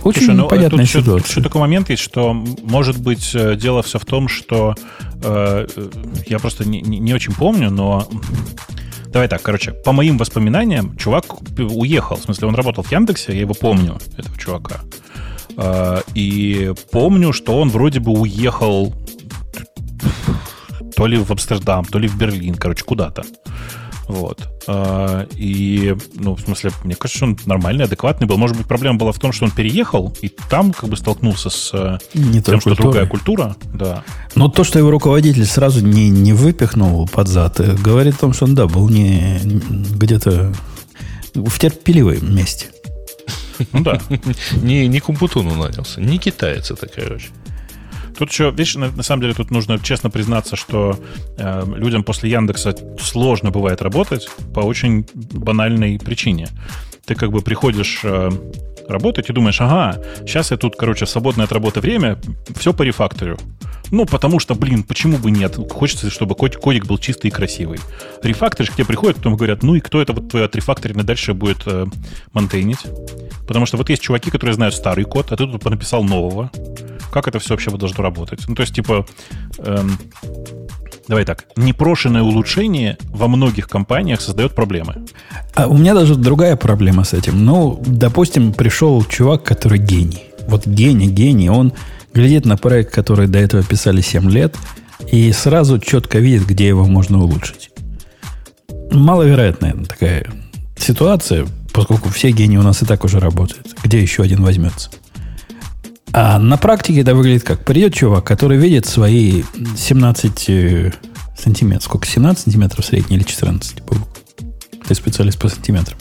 Очень Слушай, ну, понятная тут ситуация. Еще, еще такой момент есть, что, может быть, э, дело все в том, что э, я просто не, не очень помню, но Давай так, короче, по моим воспоминаниям, чувак уехал. В смысле, он работал в Яндексе, я его помню, этого чувака. Э, и помню, что он вроде бы уехал то ли в Амстердам, то ли в Берлин, короче, куда-то. Вот. А, и, ну, в смысле, мне кажется, он нормальный, адекватный был. Может быть, проблема была в том, что он переехал, и там как бы столкнулся с э, Не тем, что культурой. другая культура. Да. Но то, что его руководитель сразу не, не выпихнул под зад, э, говорит о том, что он, да, был не где-то в терпеливом месте. Ну да. Не, не Кумпутуну нанялся, не китаец это, короче. Тут еще, видишь, на, на самом деле тут нужно честно признаться, что э, людям после Яндекса сложно бывает работать по очень банальной причине. Ты как бы приходишь э, работать и думаешь, ага, сейчас я тут, короче, свободное от работы время, все по рефакторю. Ну, потому что, блин, почему бы нет? Хочется, чтобы код- кодик был чистый и красивый. Рефакторишь к тебе приходят, потом говорят, ну и кто это вот твой отрефакторенный дальше будет э, монтейнить? Потому что вот есть чуваки, которые знают старый код, а ты тут написал нового. Как это все вообще должно работать? Ну, то есть, типа, эм, давай так, непрошенное улучшение во многих компаниях создает проблемы. А у меня даже другая проблема с этим. Ну, допустим, пришел чувак, который гений. Вот гений, гений. Он глядит на проект, который до этого писали 7 лет, и сразу четко видит, где его можно улучшить. Маловероятная такая ситуация, поскольку все гении у нас и так уже работают. Где еще один возьмется? А на практике это выглядит как? Придет чувак, который видит свои 17 э, сантиметров. Сколько? 17 сантиметров средний или 14? Бобук? Ты специалист по сантиметрам.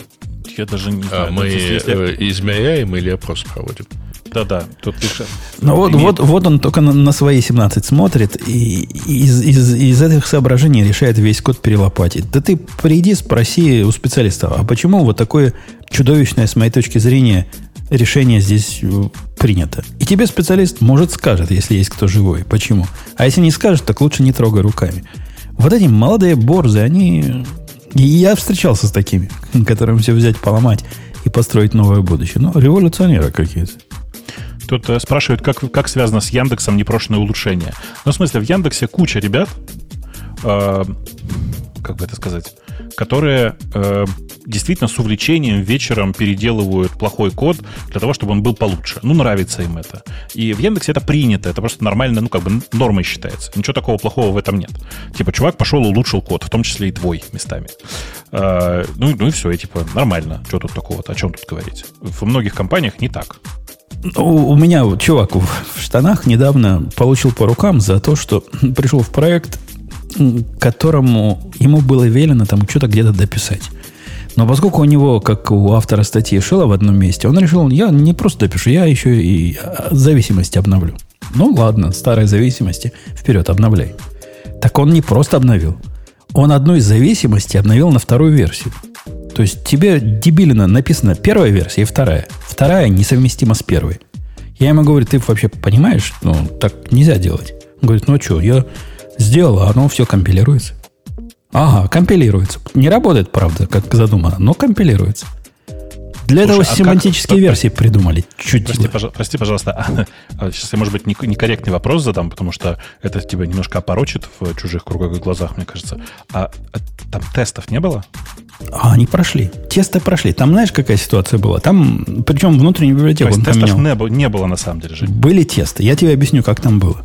Я даже не А знаю. мы Ну, если- э, измеряем или опрос проводим? Да-да, тут лишь... Ну вот, вот, вот он только на, на свои 17 смотрит и из, из, из этих соображений решает весь код перелопатить. Да ты приди, спроси у специалиста, а почему вот такое чудовищное, с моей точки зрения, решение здесь э, принято? И тебе специалист, может, скажет, если есть кто живой. Почему? А если не скажет, так лучше не трогай руками. Вот эти молодые борзы, они... И я встречался с такими, которым все взять, поломать и построить новое будущее. Ну, революционеры какие-то. Тут э, спрашивают, как, как связано с Яндексом непрошенное улучшение. Ну, в смысле, в Яндексе куча ребят, э, как бы это сказать, которые э, действительно с увлечением вечером переделывают плохой код для того, чтобы он был получше. Ну, нравится им это. И в Яндексе это принято, это просто нормально, ну, как бы нормой считается. Ничего такого плохого в этом нет. Типа, чувак пошел улучшил код, в том числе и твой местами. Э, ну, ну и все, и типа, нормально. Что тут такого-то? О чем тут говорить? В многих компаниях не так. У, у меня чувак в, штанах недавно получил по рукам за то, что пришел в проект, которому ему было велено там что-то где-то дописать. Но поскольку у него, как у автора статьи, шило в одном месте, он решил, я не просто допишу, я еще и а, зависимости обновлю. Ну ладно, старые зависимости, вперед, обновляй. Так он не просто обновил. Он одну из зависимостей обновил на вторую версию. То есть тебе дебилина написано первая версия и вторая. Вторая несовместима с первой. Я ему говорю, ты вообще понимаешь, ну, так нельзя делать. Он говорит, ну что, я сделал, а оно все компилируется. Ага, компилируется. Не работает, правда, как задумано, но компилируется. Для Слушай, этого а семантические как- версии придумали. Чуть Прости, пожа- прости, пожалуйста, а, сейчас я, может быть, не- некорректный вопрос задам, потому что это тебя немножко опорочит в чужих кругах и глазах, мне кажется. А, а там тестов не было? А, они прошли. Тесты прошли. Там знаешь, какая ситуация была? Там, причем внутреннюю То библиотеку есть он тестов поменял. не, было- не было на самом деле, Жень. Были тесты. Я тебе объясню, как там было.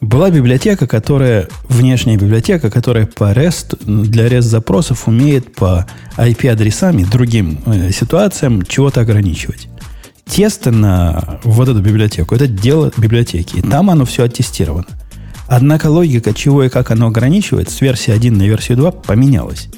Была библиотека, которая, внешняя библиотека, которая по REST, для REST запросов умеет по IP-адресам и другим э, ситуациям чего-то ограничивать. Тесты на вот эту библиотеку, это дело библиотеки. И там оно все оттестировано. Однако логика, чего и как оно ограничивает, с версии 1 на версию 2 поменялась.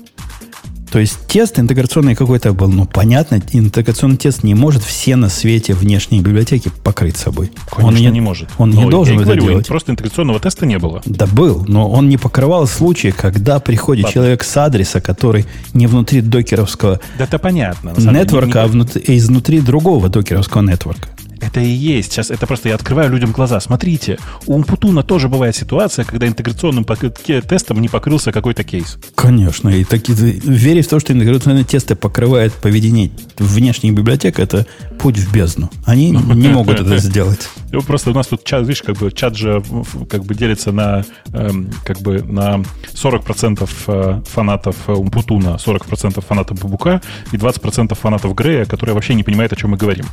То есть тест интеграционный какой-то был, ну, понятно, интеграционный тест не может все на свете внешние библиотеки покрыть собой. Конечно, он не, может. Он Но не должен это говорю, делать. Просто интеграционного теста не было. Да был, но он не покрывал случаи, когда приходит Ладно. человек с адреса, который не внутри докеровского Да это понятно. самом деле. нетворка, а Не- внутри, изнутри другого докеровского нетворка. Это и есть. Сейчас это просто я открываю людям глаза. Смотрите, у Умпутуна тоже бывает ситуация, когда интеграционным тестом не покрылся какой-то кейс. Конечно, и таки, верить в то, что интеграционные тесты покрывают поведение внешних библиотек, это путь в бездну. Они не могут это сделать. Ну, Просто у нас тут чат, видишь, как бы чат же как бы делится на эм, как бы на 40% э, фанатов Умпутуна, 40% фанатов Бабука и 20% фанатов Грея, которые вообще не понимают, о чем мы говорим.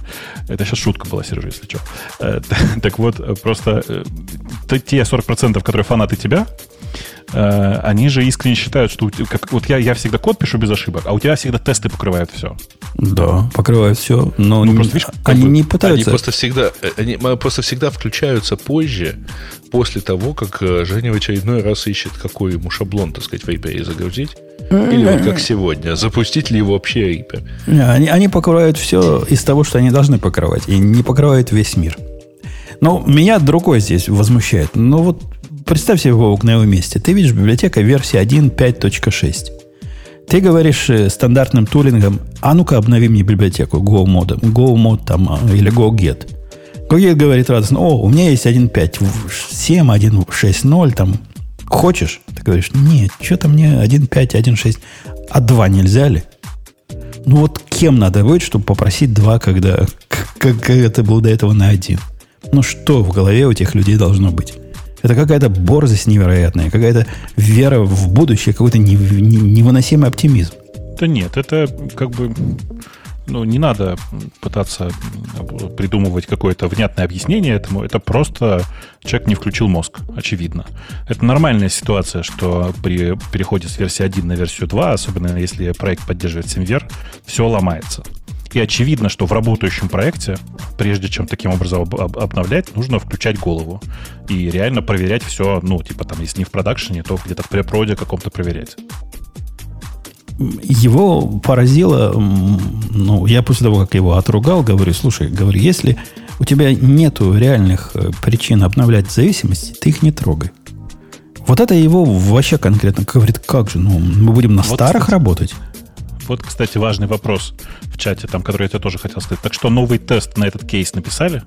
Это сейчас шутка была, Сережа, если что. Э, Так вот, э, просто те 40%, которые фанаты тебя, они же искренне считают, что как, вот я, я всегда код пишу без ошибок, а у тебя всегда тесты покрывают все. Да, покрывают все, но ну, просто, видишь, они бы, не пытаются. Они просто всегда, э, они просто всегда включаются позже, после того, как э, Женя в очередной раз ищет, какой ему шаблон, так сказать, в API загрузить. Или вот как сегодня, запустить ли его вообще API. Они, они покрывают все из того, что они должны покрывать, и не покрывают весь мир. Но меня другой здесь возмущает. Ну вот представь себе, Вовк, на его месте. Ты видишь библиотека версии 1.5.6. Ты говоришь э, стандартным тулингом, а ну-ка обнови мне библиотеку Go Mode, Go Mode там, а, или Go Get. Go Get говорит радостно, о, у меня есть 1.5, 7, 1.6.0, там, хочешь? Ты говоришь, нет, что-то мне 1.5, 1.6, а 2 нельзя ли? Ну вот кем надо быть, чтобы попросить 2, когда как, как это было до этого на 1? Ну что в голове у этих людей должно быть? Это какая-то борзость невероятная, какая-то вера в будущее, какой-то невыносимый оптимизм. Да нет, это как бы ну, не надо пытаться придумывать какое-то внятное объяснение этому. Это просто человек не включил мозг, очевидно. Это нормальная ситуация, что при переходе с версии 1 на версию 2, особенно если проект поддерживает SimVer, все ломается. И очевидно, что в работающем проекте, прежде чем таким образом об- обновлять, нужно включать голову и реально проверять все, ну, типа там, если не в продакшене, то где-то в препроде каком-то проверять. Его поразило, ну, я после того, как его отругал, говорю, слушай, говорю, если у тебя нету реальных э, причин обновлять зависимости, ты их не трогай. Вот это его вообще конкретно говорит, как же, ну, мы будем на вот, старых кстати, работать? Вот, кстати, важный вопрос в чате, там, который я тебе тоже хотел сказать. Так что новый тест на этот кейс написали?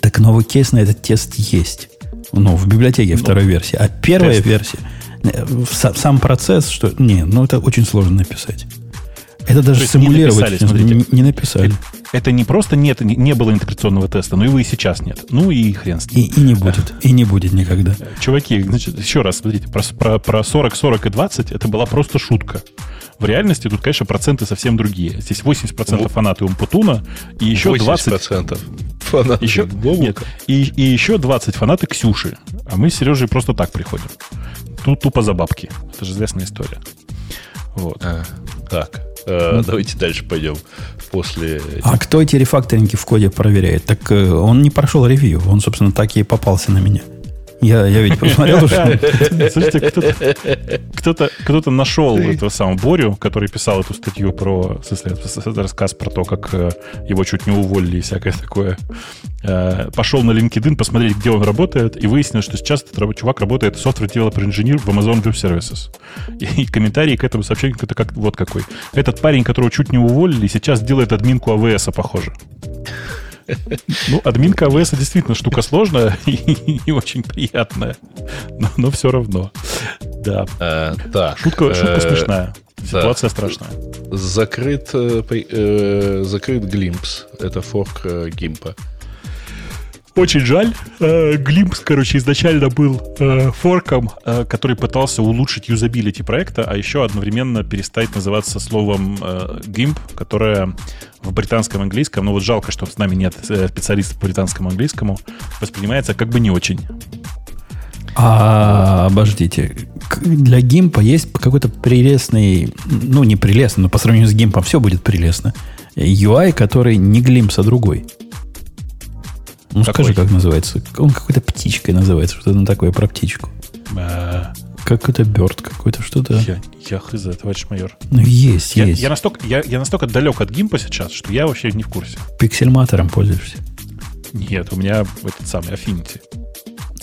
Так новый кейс на этот тест есть. Ну, в библиотеке ну, второй версии. А первая тест. версия, э, сам процесс, что... Не, ну это очень сложно написать. Это даже симулировать не написали, не, не написали. Это не просто нет, не было интеграционного теста, но его и сейчас нет. Ну и хрен с ним. И, и не будет. И не будет никогда. Чуваки, значит, еще раз, смотрите, про, про, про 40, 40 и 20 это была просто шутка. В реальности тут, конечно, проценты совсем другие. Здесь 80% фанаты Умпутуна и еще 20%. фанаты еще, нет, и, и еще 20 фанаты Ксюши. А мы с Сережей просто так приходим. Тут тупо за бабки. Это же известная история. Вот. А, так, э, давайте дальше пойдем. После... А кто эти рефакторинги в коде проверяет? Так э, он не прошел ревью. Он, собственно, так и попался на меня. Я, я ведь посмотрел уже. Слушайте, кто-то, кто-то нашел этого самого Борю, который писал эту статью про, рассказ про то, как э, его чуть не уволили и всякое такое. Э, пошел на LinkedIn посмотреть, где он работает, и выяснилось, что сейчас этот чувак работает software developer engineer в Amazon Web Services. И, комментарий к этому сообщению это как, вот какой. Этот парень, которого чуть не уволили, сейчас делает админку AWS, похоже. Ну, админка АВС действительно штука сложная и не очень приятная, но, но все равно. Да. А, так. Шутка, шутка э, смешная. Ситуация да. страшная. Закрыт, э, э, закрыт Glimpse. Это форк э, Гимпа. Очень жаль. Э, Glimpse, короче, изначально был э, форком, э, который пытался улучшить юзабилити проекта, а еще одновременно перестать называться словом GIMP, которое в британском английском, ну вот жалко, что с нами нет специалистов по британскому английскому, воспринимается как бы не очень. А, обождите, для гимпа есть какой-то прелестный, ну не прелестный, но по сравнению с гимпом все будет прелестно. UI, который не глимпс, а другой. Ну, Какой? скажи, как называется. Он какой-то птичкой называется. Что-то такое про птичку. А... Какой-то бёрд, какой-то что-то. Я, я хз, товарищ майор. Ну, есть, я, есть. Я настолько, я, я настолько далек от гимпа сейчас, что я вообще не в курсе. Пиксельматором пользуешься? Нет, у меня этот самый Affinity.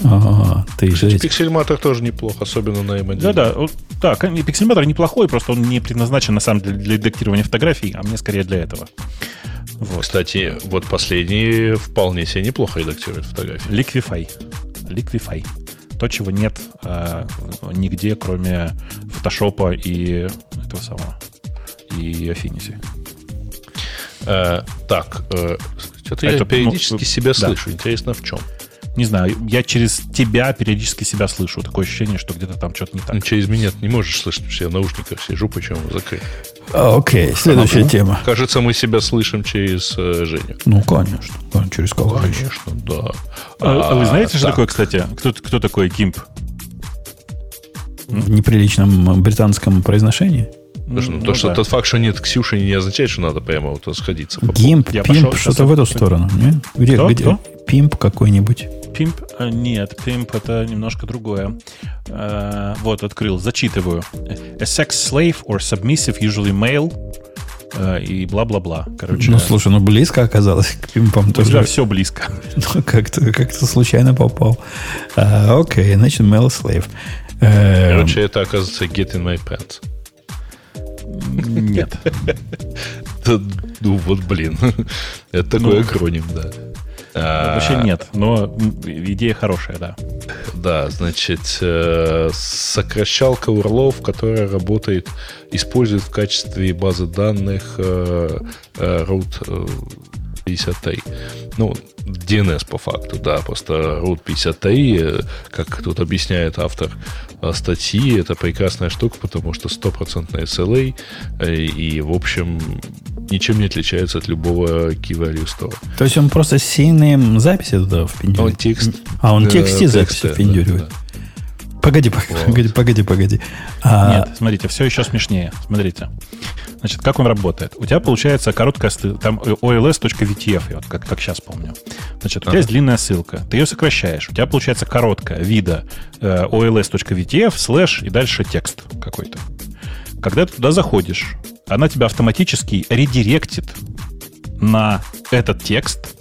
Ага, ты Кстати, пиксельматор тоже неплохо, особенно на M1. Да-да, да, пиксельматор неплохой, просто он не предназначен на самом деле для редактирования фотографий, а мне скорее для этого. Вот. Кстати, вот последний вполне себе неплохо редактирует фотографии. Liquify. Liquify. То, чего нет э, нигде, кроме фотошопа и этого самого. И Affinity. Э, так, э, что-то Это, я периодически ну, себя да. слышу. Интересно, в чем? Не знаю, я через тебя периодически себя слышу. Такое ощущение, что где-то там что-то не так. Ну, через меня ты не можешь слышать, все я в наушниках сижу, почему закрыт. А, окей, следующая а, тема. Кажется, мы себя слышим через э, Женю. Ну, конечно. Через кого Конечно, да. А, а вы знаете, а, что такое, кстати? Кто, кто такой Гимп? в неприличном британском произношении? Слушай, ну, то, что да. тот факт, что нет Ксюши, не означает, что надо прямо вот сходиться. по Гимп, пимп, что-то в эту сторону. не? Где, Кто? где? Кто? Пимп какой-нибудь. Пимп? А, Нет, пимп это немножко другое. Э, Вот, открыл, зачитываю. A sex slave or submissive, usually male, э, и бла-бла-бла. Короче, Ну, слушай, ну близко оказалось к пимпам у тебя тоже. все близко. Ну, как-то, как-то случайно попал. А, Окей, значит, male slave. Э, Короче, это, оказывается, get in my pants. Нет. Да, Ну, вот, блин. Это такой Ну. акроним, да. А, Вообще нет, но идея хорошая, да. Да, значит, э, сокращалка урлов, которая работает, использует в качестве базы данных э, э, root э, 53. Ну, DNS по факту, да, просто root 53, э, как тут объясняет автор статьи, это прекрасная штука, потому что стопроцентная SLA, и, в общем, ничем не отличается от любого key value store. То есть он просто сильные записи туда Он впендюривает? текст... А, он э, тексте записи тексты, да, впендюривает? да. Погоди, погоди, погоди, погоди. А, Нет, смотрите, все еще смешнее. Смотрите. Значит, как он работает? У тебя получается короткая ссылка, там э, ols.vtf, я вот как, как сейчас помню. Значит, у тебя Ага. есть длинная ссылка, ты ее сокращаешь, у тебя получается короткая вида э, ols.vtf, слэш и дальше текст какой-то. Когда ты туда заходишь, она тебя автоматически редиректит на этот текст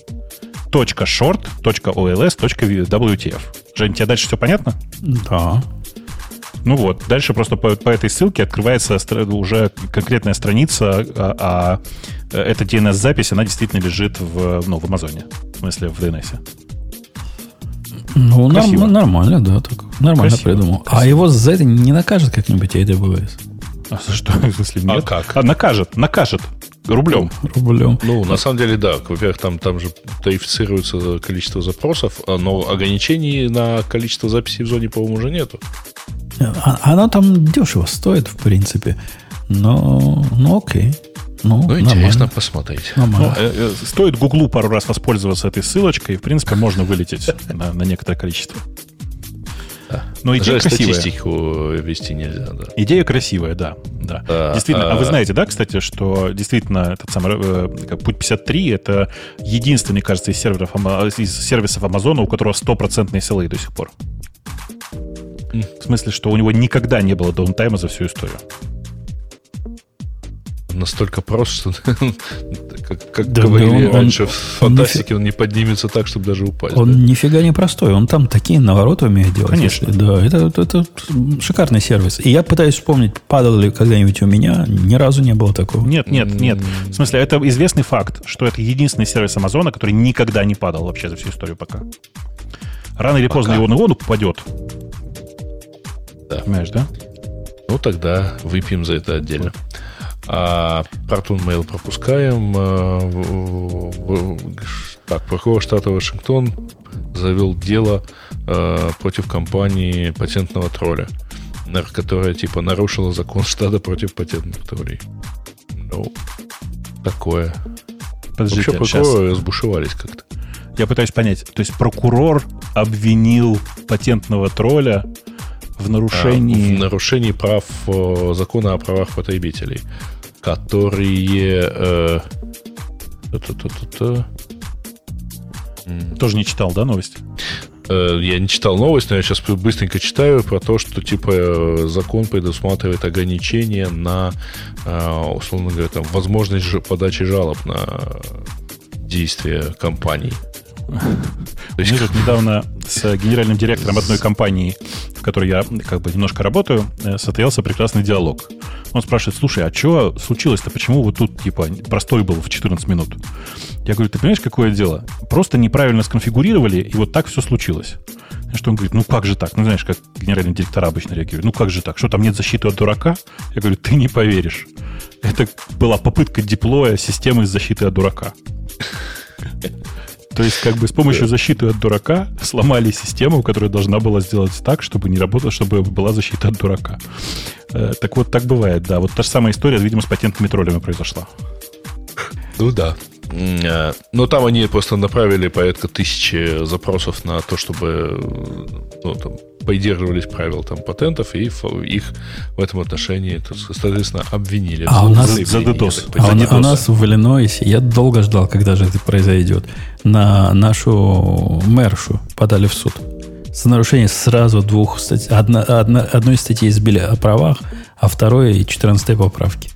.short.ols.wtf. Жень, тебе дальше все понятно? да. Ну вот, дальше просто по, по этой ссылке открывается уже конкретная страница, а, а эта DNS-запись, она действительно лежит в, ну, в Амазоне, в смысле в DNS. Ну, норм- нормально, да, так. Нормально Красиво, придумал. А красиво. его за это не накажет как-нибудь AWS? А за что? В смысле, А нет? как? А, накажет, накажет. Рублем. Рублем. Ну, на самом деле, да. Во-первых, там, там же тарифицируется количество запросов, а, но ограничений на количество записей в зоне, по-моему, уже нету. А- Оно там дешево стоит, в принципе. Но, ну окей. Ну, Ну, нормально. интересно посмотреть. Ну, э, э, стоит Гуглу пару раз воспользоваться этой ссылочкой, и, в принципе, можно вылететь на некоторое количество. Да. Но идея Жаль, красивая. статистику вести нельзя, да. Идея красивая, да. да. Да, действительно. А, вы а- знаете, да, кстати, что действительно этот самый э, Путь 53 это единственный, кажется, из серверов из сервисов Амазона, у которого стопроцентный SLA до сих пор. В смысле, что у него никогда не было даунтайма за всю историю. Настолько прост, что, как, как Да, говорили он- раньше, он- в он фантастике он не поднимется так, чтобы даже упасть. Он да. нифига не простой. Он там такие навороты умеет делать. Конечно. если- Да, это, это, это шикарный сервис. И я пытаюсь вспомнить, падал ли когда-нибудь у меня. Ни разу не было такого. Нет, нет, нет. В смысле, это известный факт, что это единственный сервис Амазона, который никогда не падал вообще за всю историю пока. Рано или поздно Пока. его на воду попадет. Да. Понимаешь, да? Ну, тогда выпьем за это отдельно. А Proton Mail пропускаем. А, Так, прокурор штата Вашингтон завел дело а, против компании патентного тролля, которая типа нарушила закон штата против патентных троллей. Ну, такое. Подождите, Вообще прокуроры разбушевались как-то. Я пытаюсь понять. То есть прокурор обвинил патентного тролля в А, нарушении... в нарушении прав э, закона о правах потребителей, которые э, Тоже не читал, да, новость? э, Я не читал новость, но я сейчас быстренько читаю про то, что типа э, закон предусматривает ограничения на, условно говоря, там, возможность подачи жалоб на действия компаний. Мы тут недавно с генеральным директором одной компании, в которой я как бы немножко работаю, э, состоялся прекрасный диалог. Он спрашивает, слушай, а что случилось-то? Почему вот тут, типа, простой был в 14 минут? Я говорю, ты понимаешь, какое дело? Просто неправильно сконфигурировали, и вот так все случилось. Что он говорит, ну как же так? Ну, знаешь, как генеральный директор обычно реагирует. Ну как же так? Что там нет защиты от дурака? Я говорю, ты не поверишь. Это была попытка деплоя системы защиты от дурака. То есть, как бы с помощью защиты от дурака сломали систему, которая должна была сделать так, чтобы не работала, чтобы была защита от дурака. Э, Так вот, так бывает, да. Вот та же самая история, видимо, с патентными троллями произошла. ну да. Э, но там они просто направили порядка тысячи запросов на то, чтобы ну, там, поддерживались правил там, патентов, и их в этом отношении, соответственно, обвинили. А у нас за, DDoS. А у, у нас в Иллинойсе, я долго ждал, когда же это произойдет, на нашу мэршу подали в суд. За нарушение сразу двух статей. Одна, одна, одной статьи избили о правах, а второй 14 поправки.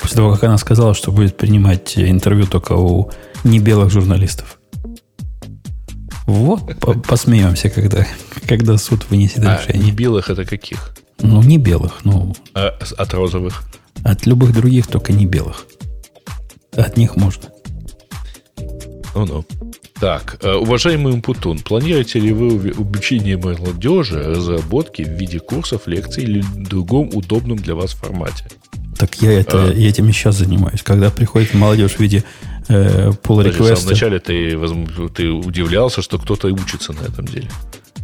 После того, как она сказала, что будет принимать интервью только у небелых журналистов. Вот, посмеемся, когда, когда суд вынесет а решение. белых это каких? Ну, не белых, ну... А от розовых? От любых других, только не белых. От них можно. Ну-ну. Так, э, уважаемый Умпутун, планируете ли вы обучение молодежи разработки в виде курсов, лекций или другом удобном для вас формате? Так я это, а. этим и сейчас занимаюсь. Когда приходит молодежь в виде э, pull request. Вначале ты, ты удивлялся, что кто-то учится на этом деле.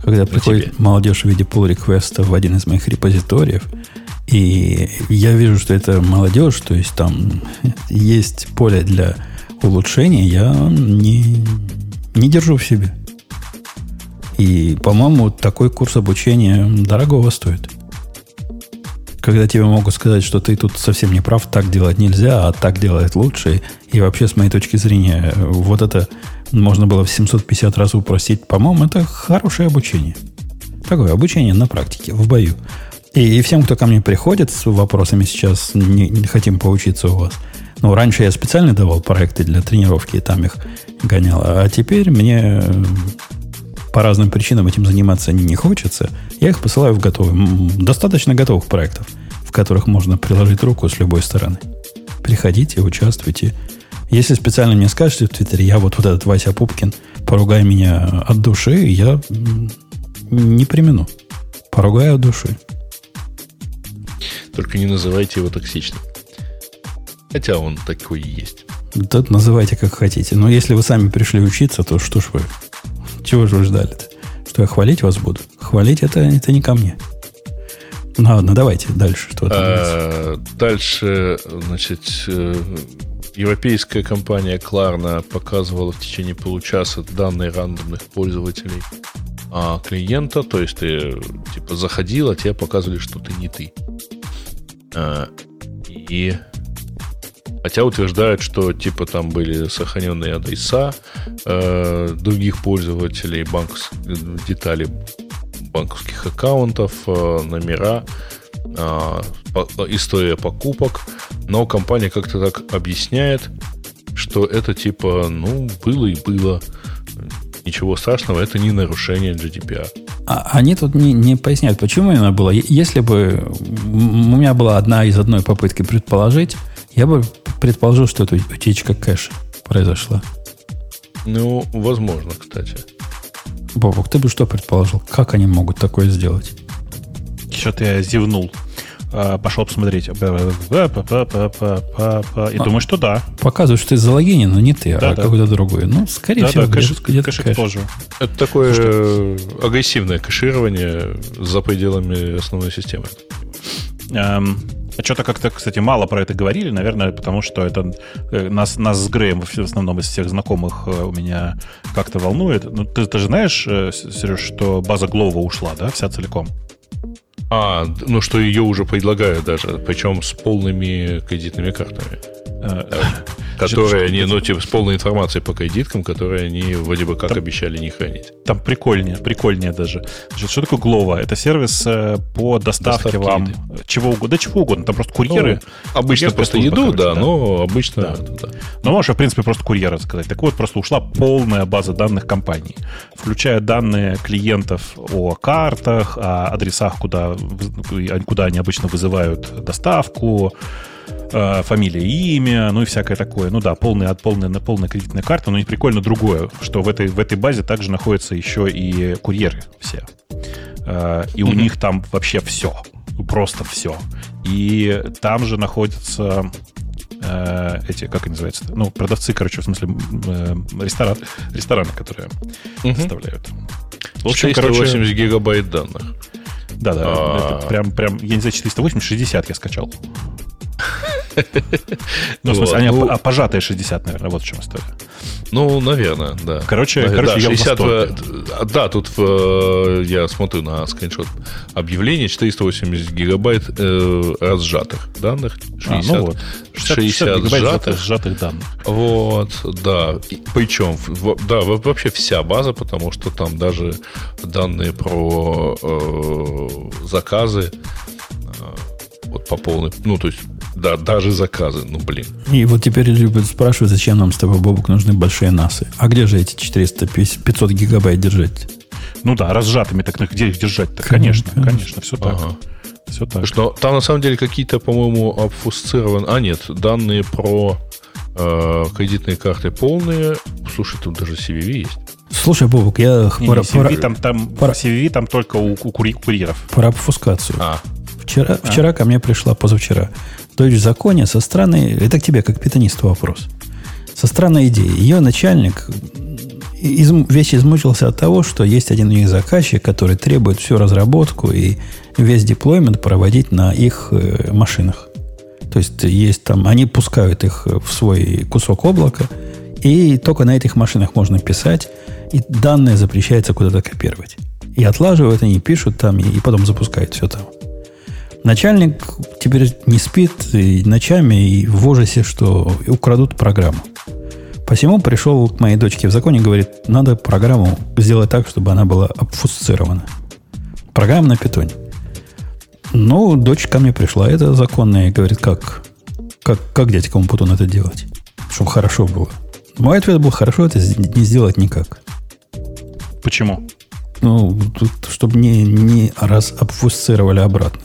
Когда на приходит тебе. молодежь в виде pull реквеста в один из моих репозиториев, и я вижу, что это молодежь, то есть там есть поле для улучшения, я не, не держу в себе. И, по-моему, такой курс обучения дорогого стоит когда тебе могут сказать, что ты тут совсем не прав, так делать нельзя, а так делает лучше. И вообще, с моей точки зрения, вот это можно было в 750 раз упростить. По-моему, это хорошее обучение. Такое обучение на практике, в бою. И, и всем, кто ко мне приходит с вопросами сейчас, не, не хотим поучиться у вас. Ну, раньше я специально давал проекты для тренировки, и там их гонял. А теперь мне по разным причинам этим заниматься не хочется, я их посылаю в готовые. Достаточно готовых проектов, в которых можно приложить руку с любой стороны. Приходите, участвуйте. Если специально мне скажете в Твиттере, я вот, вот этот Вася Пупкин, поругай меня от души, я не примену. Поругаю от души. Только не называйте его токсичным. Хотя он такой и есть. Да, называйте как хотите. Но если вы сами пришли учиться, то что ж вы чего же вы ждали-то? Что я хвалить вас буду? Хвалить это, это не ко мне. Ну ладно, давайте дальше. Что а, дальше, значит, э, европейская компания Klarna показывала в течение получаса данные рандомных пользователей а, клиента. То есть ты типа заходил, а тебе показывали, что ты не ты. А, и Хотя утверждают, что типа там были сохраненные адреса э, других пользователей, банк, детали банковских аккаунтов, э, номера, э, история покупок. Но компания как-то так объясняет, что это типа, ну, было и было. Ничего страшного, это не нарушение GDPR. А, они тут не, не поясняют, почему именно было. Если бы у меня была одна из одной попытки предположить, я бы предположил, что это утечка кэша произошла. Ну, возможно, кстати. Бобок, ты бы что предположил? Как они могут такое сделать? Что-то я зевнул. А, пошел посмотреть. И думаю, что да. Показывает, что ты залогинен, но не ты, а какой-то другой. Ну, скорее да, всего, да, кэш, где-то кэш. тоже. Это такое э, агрессивное кэширование за пределами основной системы. Эм, а что-то как-то, кстати, мало про это говорили, наверное, потому что это э, нас, нас с Греем в основном из всех знакомых э, у меня как-то волнует. Ну, ты, ты же знаешь, э, Сереж, что база Глова ушла, да, вся целиком? А, ну что ее уже предлагают даже, причем с полными кредитными картами. Которые они, ну, типа, с полной информацией по кредиткам, которые они вроде бы как там, обещали не хранить. Там прикольнее, прикольнее даже. Значит, что такое Глова? Это сервис э, по доставке Доставки вам еды. чего угодно. Да чего угодно. Там просто курьеры. Ну, обычно просто еду, короче, да, да, но обычно... Да. Да. Но можешь, в принципе, просто курьера заказать. Так вот, просто ушла полная база данных компании, включая данные клиентов о картах, о адресах, куда, куда они обычно вызывают доставку, э, фамилия и имя, ну и всякое такое. Ну да, полная, полная, полная кредитная карта, но не прикольно другое, что в этой, в этой базе также находятся еще и курьеры все. Э, и у них там вообще все. Просто все. И там же находятся э, эти, как они называются? Ну, продавцы, короче, в смысле, э, ресторан, рестораны, которые угу. доставляют. В общем, 480 короче, гигабайт данных. Да, да, а... прям, прям, я не знаю, 480, 60 я скачал. Ну, в смысле, они ну, а пожатые 60, наверное, вот в чем история. Ну, наверное, да. Короче, короче, я в 60, восторге. э, Да, тут э, я смотрю на скриншот объявления 480 гигабайт э, разжатых данных. 60, А, ну вот. 60, 60 гигабайт сжатых. сжатых, данных. Вот, да. Причем, да, во- вообще вся база, потому что там даже данные про заказы вот по полной, ну, то есть, да, даже заказы, ну, блин. И вот теперь любят спрашивать, зачем нам с тобой, Бобук, нужны большие НАСы. А где же эти 400, 500 гигабайт держать? Ну да, разжатыми, так на где их держать-то? Конечно, Конечно, конечно, все так. Ага. Все так. Что там на самом деле какие-то, по-моему, обфусцированы. А, нет, данные про э, кредитные карты полные. Слушай, тут даже CVV есть. Слушай, Бобук, я Не, про, не, CVV про- там, там пора- CVV там только у, у кури- курьеров. про обфускацию. А, Вчера, вчера ко мне пришла, позавчера, дочь в законе со странной... Это к тебе, как питанисту вопрос. Со странной идеей. Ее начальник изм- весь измучился от того, что есть один у них заказчик, который требует всю разработку и весь деплоймент проводить на их э, машинах. То есть есть там, они пускают их в свой кусок облака, и только на этих машинах можно писать, и данные запрещается куда-то копировать. И отлаживают они, пишут там, и, и потом запускают все там. Начальник теперь не спит и ночами и в ужасе, что украдут программу. Посему пришел к моей дочке в законе и говорит, надо программу сделать так, чтобы она была обфусцирована. Программа на питоне. Ну, дочь ко мне пришла, это законная, и говорит, как, как, как дядькому Путун это делать? Чтобы хорошо было. Мой ответ был, хорошо это не сделать никак. Почему? Ну, тут, чтобы не, не раз обфусцировали обратно.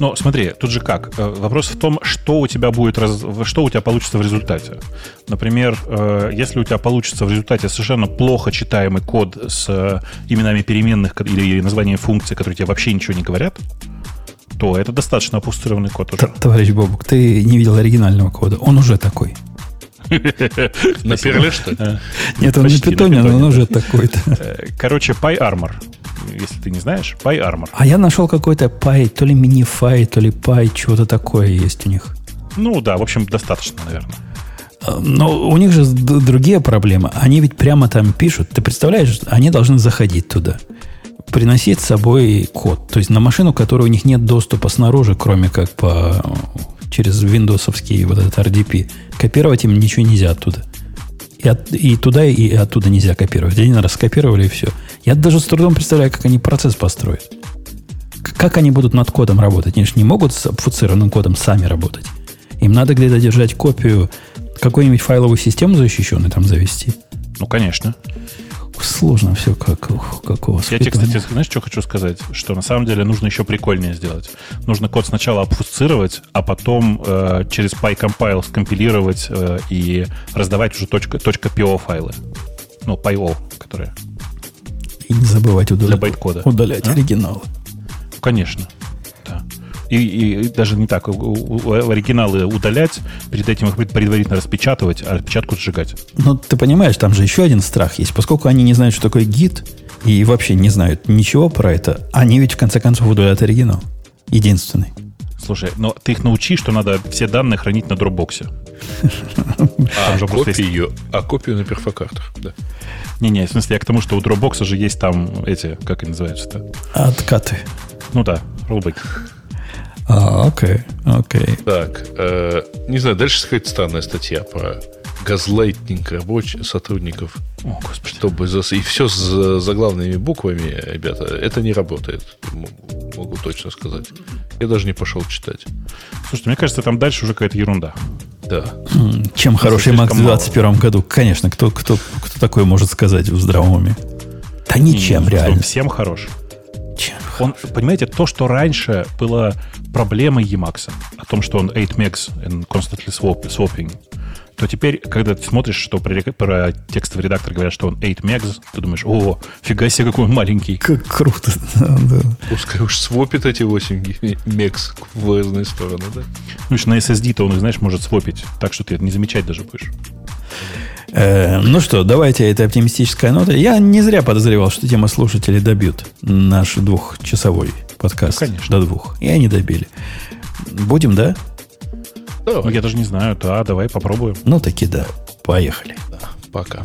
Ну, смотри, тут же как? Э, Вопрос в том, что у тебя будет, что у тебя получится в результате. Например, э, если у тебя получится в результате совершенно плохо читаемый код с э, именами переменных или названием функций, которые тебе вообще ничего не говорят, то это достаточно опустированный код уже. Товарищ Бобук, ты не видел оригинального кода. Он уже такой. на перле, что ли? Нет, он на питоне, но он уже такой-то. Э, Короче, PyArmor. Если ты не знаешь, PyArmor. А я нашел какой-то пай, то ли минифай, то ли пай, чего-то такое есть у них. Ну да, в общем, достаточно, наверное. А, Но у них же другие проблемы. Они ведь прямо там пишут. Ты представляешь, они должны заходить туда. Приносить с собой код. То есть на машину, которой у них нет доступа снаружи, кроме как по через виндосовский вот этот RDP. Копировать им ничего нельзя оттуда. И, от- и туда, и оттуда нельзя копировать. Один раз скопировали, и все. Я даже с трудом представляю, как они процесс построят. Как они будут над кодом работать? Они же не могут с обфуцированным кодом сами работать. Им надо где-то держать копию, какую-нибудь файловую систему защищенную там завести. Ну, конечно. Сложно все, как, ух, как у вас. Я тебе, кстати, знаешь, что хочу сказать? Что на самом деле нужно еще прикольнее сделать. Нужно код сначала обфусцировать, а потом э, через PyCompile скомпилировать э, и раздавать уже точка, .po файлы. Ну, PyO, которые. И не забывать удалять, Для байткода. удалять А? оригиналы. Конечно. Да. И, и- и даже не так. У- у- у- оригиналы удалять, перед этим их предварительно распечатывать, а распечатку сжигать. Но ты понимаешь, там же еще один страх есть. Поскольку они не знают, что такое гид, и вообще не знают ничего про это, они ведь в конце концов удаляют оригинал. Единственный. Слушай, но ты их научи, что надо все данные хранить на дропбоксе. А, копию, а копию на перфокартах, да. Не-не, в смысле, я к тому, что у дропбокса же есть там эти, как они называются-то? Откаты. Ну да, роллбэк. А, окей, окей. Так, э, не знаю, дальше какая-то странная статья про газлайтинг рабочих сотрудников. О, господи. Чтобы зас- И все с заглавными буквами, ребята, это не работает. Могу точно сказать. Я даже не пошел читать. Слушайте, мне кажется, там дальше уже какая-то ерунда. Да. М, Чем хороший слишком Макс в мало. 2021 году? Конечно, кто, кто, кто такое может сказать в здравом уме? Да ничем, Не, реально. Всем хорош. Чем? Он, понимаете, то, что раньше было проблемой Emacs, о том, что он 8 megs and constantly swap, swapping, то теперь, когда ты смотришь, что про, про текстовый редактор говорят, что он 8 megs, ты думаешь, о, фига себе, какой он маленький. Как круто. Да, да. Пускай уж свопит эти 8 ги- мекс в разные стороны, да? Ну, еще на SSD-то он, знаешь, может свопить, так что ты это не замечать даже будешь. Э, ну что, давайте это оптимистическая нота. Я не зря подозревал, что тема слушателей добьют наш двухчасовой подкаст. Ну, конечно. До двух. И они добили. Будем, да? Ну, я даже не знаю. Да, давай попробуем. Ну, таки да. Поехали. Пока.